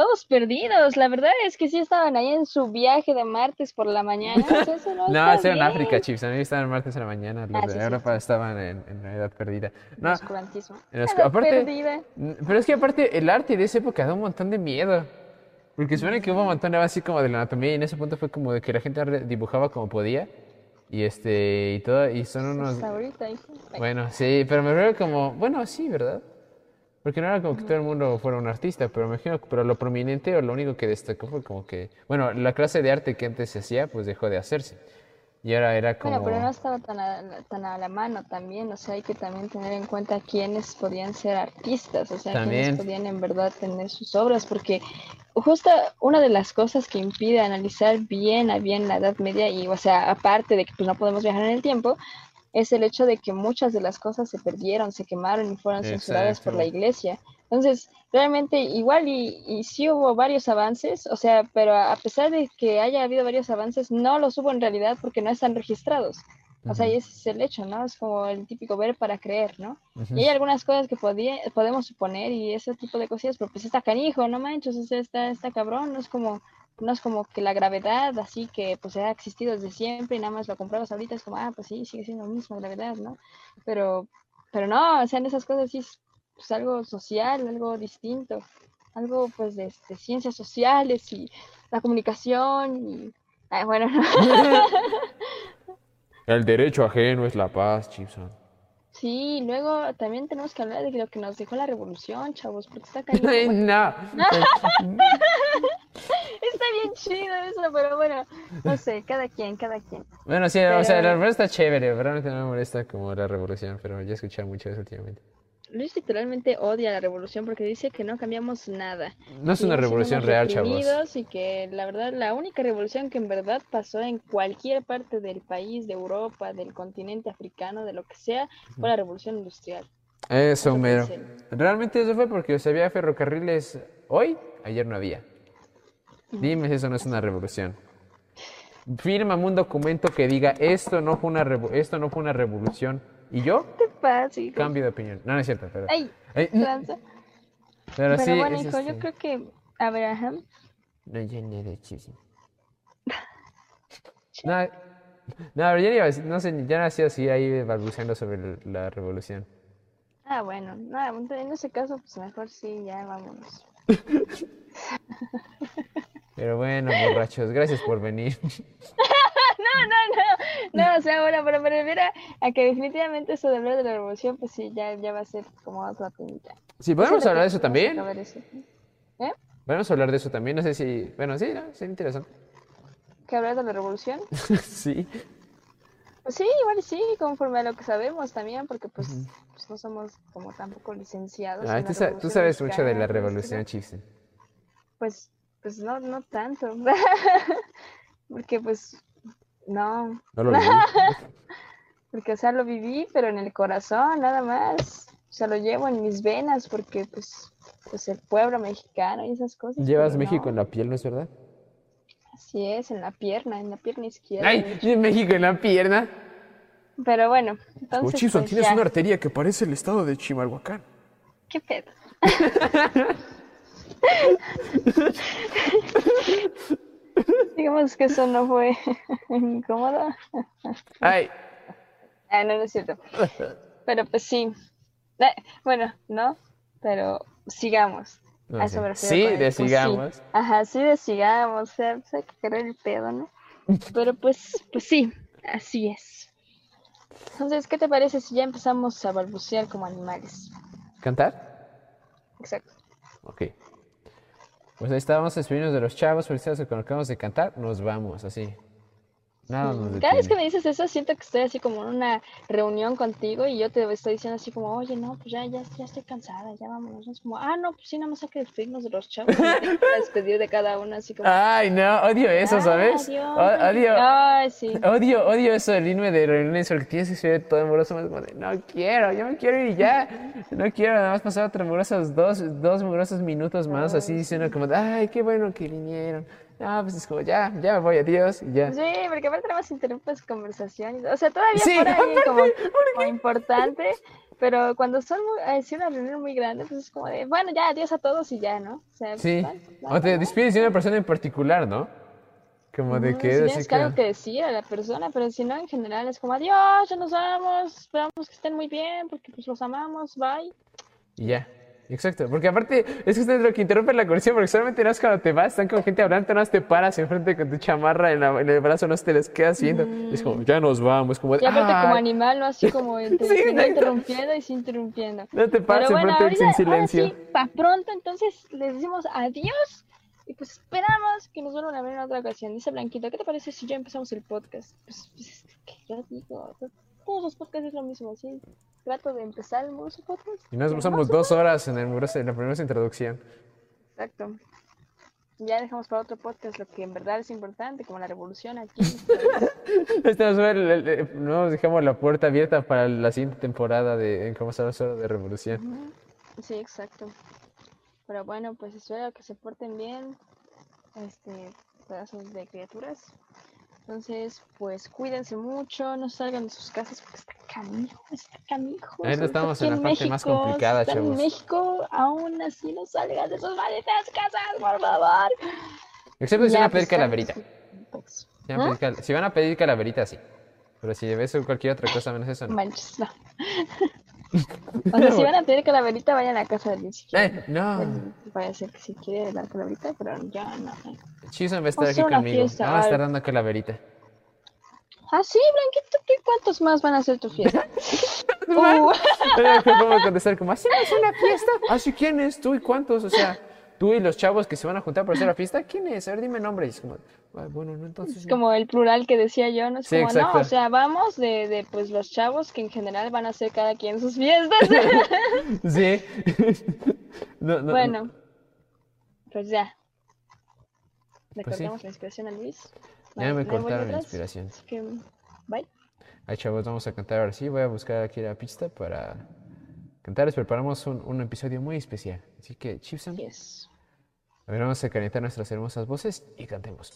todos perdidos. La verdad es que sí estaban ahí en su viaje de martes por la mañana. eso no, No, eso en. África, chips. También estaban martes en la mañana. Los Ah, de sí, sí, Europa estaban en, en la edad perdida. No, Oscurantismo. en Edad aparte, perdida. pero es que aparte el arte de esa época da un montón de miedo. Porque suena que hubo un montón de así como de la anatomía y en ese punto fue como de que la gente dibujaba como podía. Y este, y todo, y son unos... Ahorita, hijo. Bueno, sí, pero me veo como, bueno, sí, ¿verdad? Porque no era como que todo el mundo fuera un artista, pero me imagino, pero lo prominente o lo único que destacó fue como que, bueno, la clase de arte que antes se hacía, pues dejó de hacerse. Y ahora era como... Bueno, pero no estaba tan a, tan a la mano también, o sea, hay que también tener en cuenta quiénes podían ser artistas, o sea, También. quiénes podían en verdad tener sus obras, porque justo una de las cosas que impide analizar bien a bien la Edad Media, y o sea, aparte de que pues, no podemos viajar en el tiempo, es el hecho de que muchas de las cosas se perdieron, se quemaron y fueron censuradas por la iglesia. Entonces, realmente igual y, y sí hubo varios avances, o sea, pero a pesar de que haya habido varios avances, no los hubo en realidad porque no están registrados. O sea, y ese es el hecho, ¿no? Es como el típico ver para creer, ¿no? Y hay algunas cosas que podía- podemos suponer y ese tipo de cosillas, pero pues está canijo, no manches, o sea, está, está cabrón, no es como, no es como que la gravedad así que pues ha existido desde siempre y nada más lo comprabas ahorita, es como, ah, pues sí, sigue siendo lo mismo, gravedad, ¿no? Pero, pero no, o sea, en esas cosas sí es pues, algo social, algo distinto, algo pues de, de ciencias sociales y la comunicación y, ah, bueno, El derecho ajeno es la paz, Chipson. Sí, luego también tenemos que hablar de lo que nos dejó la revolución, chavos, porque está. Ay, Bueno, no. está bien chido eso, pero bueno, no sé, cada quien, cada quien. Bueno, sí, o sea, la Pero- revolución está chévere, realmente no me molesta como la revolución, pero ya he escuchado mucho eso últimamente. Luis literalmente odia la revolución porque dice que no cambiamos nada. No es una revolución real, chavos. Y que la verdad, la única revolución que en verdad pasó en cualquier parte del país, de Europa, del continente africano, de lo que sea, fue la revolución industrial. Eso, Eso mero. Realmente eso fue porque se había ferrocarriles hoy, ayer no había. Dime si eso no es una revolución. Fírmame un documento que diga esto no fue una revo- esto no fue una revolución y yo fácil. cambio de opinión. No, no es cierto, pero, Ay, Ay, tranza. pero Pero sí bueno, hijo, yo este- creo que Abraham No, ya ni de chiste. No, No, ni iba a decir- no sé, ya nací así ahí balbuceando sobre la revolución. Ah, bueno, nada, en ese caso, pues mejor sí, ya vámonos. Pero bueno, borrachos, gracias por venir. No, o sea, bueno, pero me refiero a que definitivamente eso de hablar de la revolución, pues sí, ya, ya va a ser como otra temita. Sí, podemos hablar de eso también. eso. ¿Eh? Podemos hablar de eso también. No sé si. Bueno, sí, ¿no? Sería interesante. ¿Que hablar de la revolución? sí. Pues sí, igual sí, conforme a lo que sabemos también, porque pues, pues no somos como tampoco licenciados. Ah, en la tú, sa- tú Revolución sabes mucho de la revolución, ¿no? chiste. Pues, pues no, no tanto. porque pues, no. No lo viví. Porque, o sea, lo viví, pero en el corazón, nada más. O sea, lo llevo en mis venas, porque pues, pues el pueblo mexicano y esas cosas. Llevas México no. en la piel, ¿no es verdad? Así es, en la pierna, en la pierna izquierda. ¡Ay! México en la pierna! Pero bueno, entonces. Chipson, pues, tienes ya. una arteria que parece el estado de Chimalhuacán. ¿Qué pedo? Digamos que eso no fue incómodo. ¡Ay! Ah, no, no es cierto. Pero pues sí. Eh, bueno, no, pero sigamos. A eso me Sí, de pues sí. Ajá, sí, de sigamos. O sea, pues hay que querer el pedo, ¿no? Pero pues, pues sí, así es. Entonces, ¿qué te parece si ya empezamos a balbucear como animales? ¿Cantar? Exacto. Ok. Pues ahí estábamos a despedirnos de los chavos, porque estamos cuando acabamos de cantar, nos vamos, así. Nada Cada vez que me dices eso, siento que estoy así como en una reunión contigo y yo te estoy diciendo así como, oye, no, pues ya, ya, ya estoy cansada, ya vámonos. Es como, ah, no, pues sí, nada más hay que despedirnos de los chavos. hay que despedir de cada uno, así como, Ay, no, odio eso, "Ah, ¿sabes? Odio, Ay, sí. odio, odio eso del irme de reuniones porque tienes que ser todo amoroso. más como de, no quiero, yo me quiero ir ya. No quiero nada más pasar otros dos, dos mugrosos minutos más así diciendo como, ay, qué bueno que vinieron. Ah, pues es como, ya, ya me voy, adiós, y ya. Sí, porque aparte nada más interrumpes conversaciones. O sea, todavía Sí, por ahí como, como importante, pero cuando son muy, así una reunión muy grande, pues es como de, bueno, ya, adiós a todos y ya, ¿no? O sea, Sí. bueno, O te despides de una persona en particular, ¿no? Como de Ujú, que si es tienes que algo que decir a la persona, pero si no, en general es como adiós, ya nos vamos, esperamos que estén muy bien, porque pues los amamos, bye. Y ya. Exacto, porque aparte es que ustedes lo que interrumpen la conversación, porque solamente no es cuando te vas, están con gente hablando, no te paras enfrente con tu chamarra en, la- en el brazo, no te les quedas viendo. Es como, ya nos vamos, como de, Y aparte como "Ay, animal, no así como Sí, interrumpiendo y sí interrumpiendo. No te pares Pero bueno, enfrente ahorita, sin silencio. ahora sí, pa' pronto, entonces les decimos adiós y pues esperamos que nos vuelvan a ver en otra ocasión. Dice Blanquito, ¿qué te parece si ya empezamos el podcast? Pues, pues es que ya digo, todos los podcasts es lo mismo, ¿sí? Trato de empezar el mugroso podcast. Y nos vamos. dos horas en, el, en la primera introducción. Exacto. Ya dejamos para otro podcast lo que en verdad es importante, como la revolución aquí. Estamos, el- el- el- no dejamos la puerta abierta para la siguiente temporada de cómo solo de Revolución. Sí, exacto. Pero bueno, pues espero que se porten bien, este, pedazos de criaturas. Entonces, pues cuídense mucho, no salgan de sus casas porque está canijo, está canijo. Ahorita estamos en la parte más complicada, chavos. En México, aún así no salgan de sus malditas casas, por favor. Excepto si van a pedir pues, calaverita. pues, Si van a pedir cal- Si van a pedir calaverita, sí. Pero si ves cualquier otra cosa menos eso, no. Manches, no. o sea, si van a pedir calaverita, vayan a casa de Luis. Eh, no. Puede ser que si quiere dar calaverita, pero ya no. Chison va a estar aquí conmigo. Vamos a estar dando calaverita. Ah, sí, Blanquito, ¿qué cuántos más van a hacer tu fiesta? Uh, Pero que vamos a contestar como, ¿hacemos una fiesta? ¿Así quién es? ¿Tú y cuántos? O sea, tú y los chavos que se van a juntar para hacer la fiesta, ¿quién es? A ver, dime nombre. Y es como, "Ah, bueno, no, entonces. es no". como el plural que decía yo, ¿no? Es Sí, como, exacto. no, o sea, vamos de, de pues los chavos que en general van a hacer cada quien sus fiestas. Sí. No, no, bueno, pues ya. Le Pues sí. cortamos la inspiración a Luis. Ya No- me cortaron la inspiración. Así que, bye. Ay, chavos, vamos a cantar ahora sí. Voy a buscar aquí la pista para cantar. Les preparamos un, un episodio muy especial. Así que, Chipson, Yes. a ver, vamos a calentar nuestras hermosas voces y cantemos.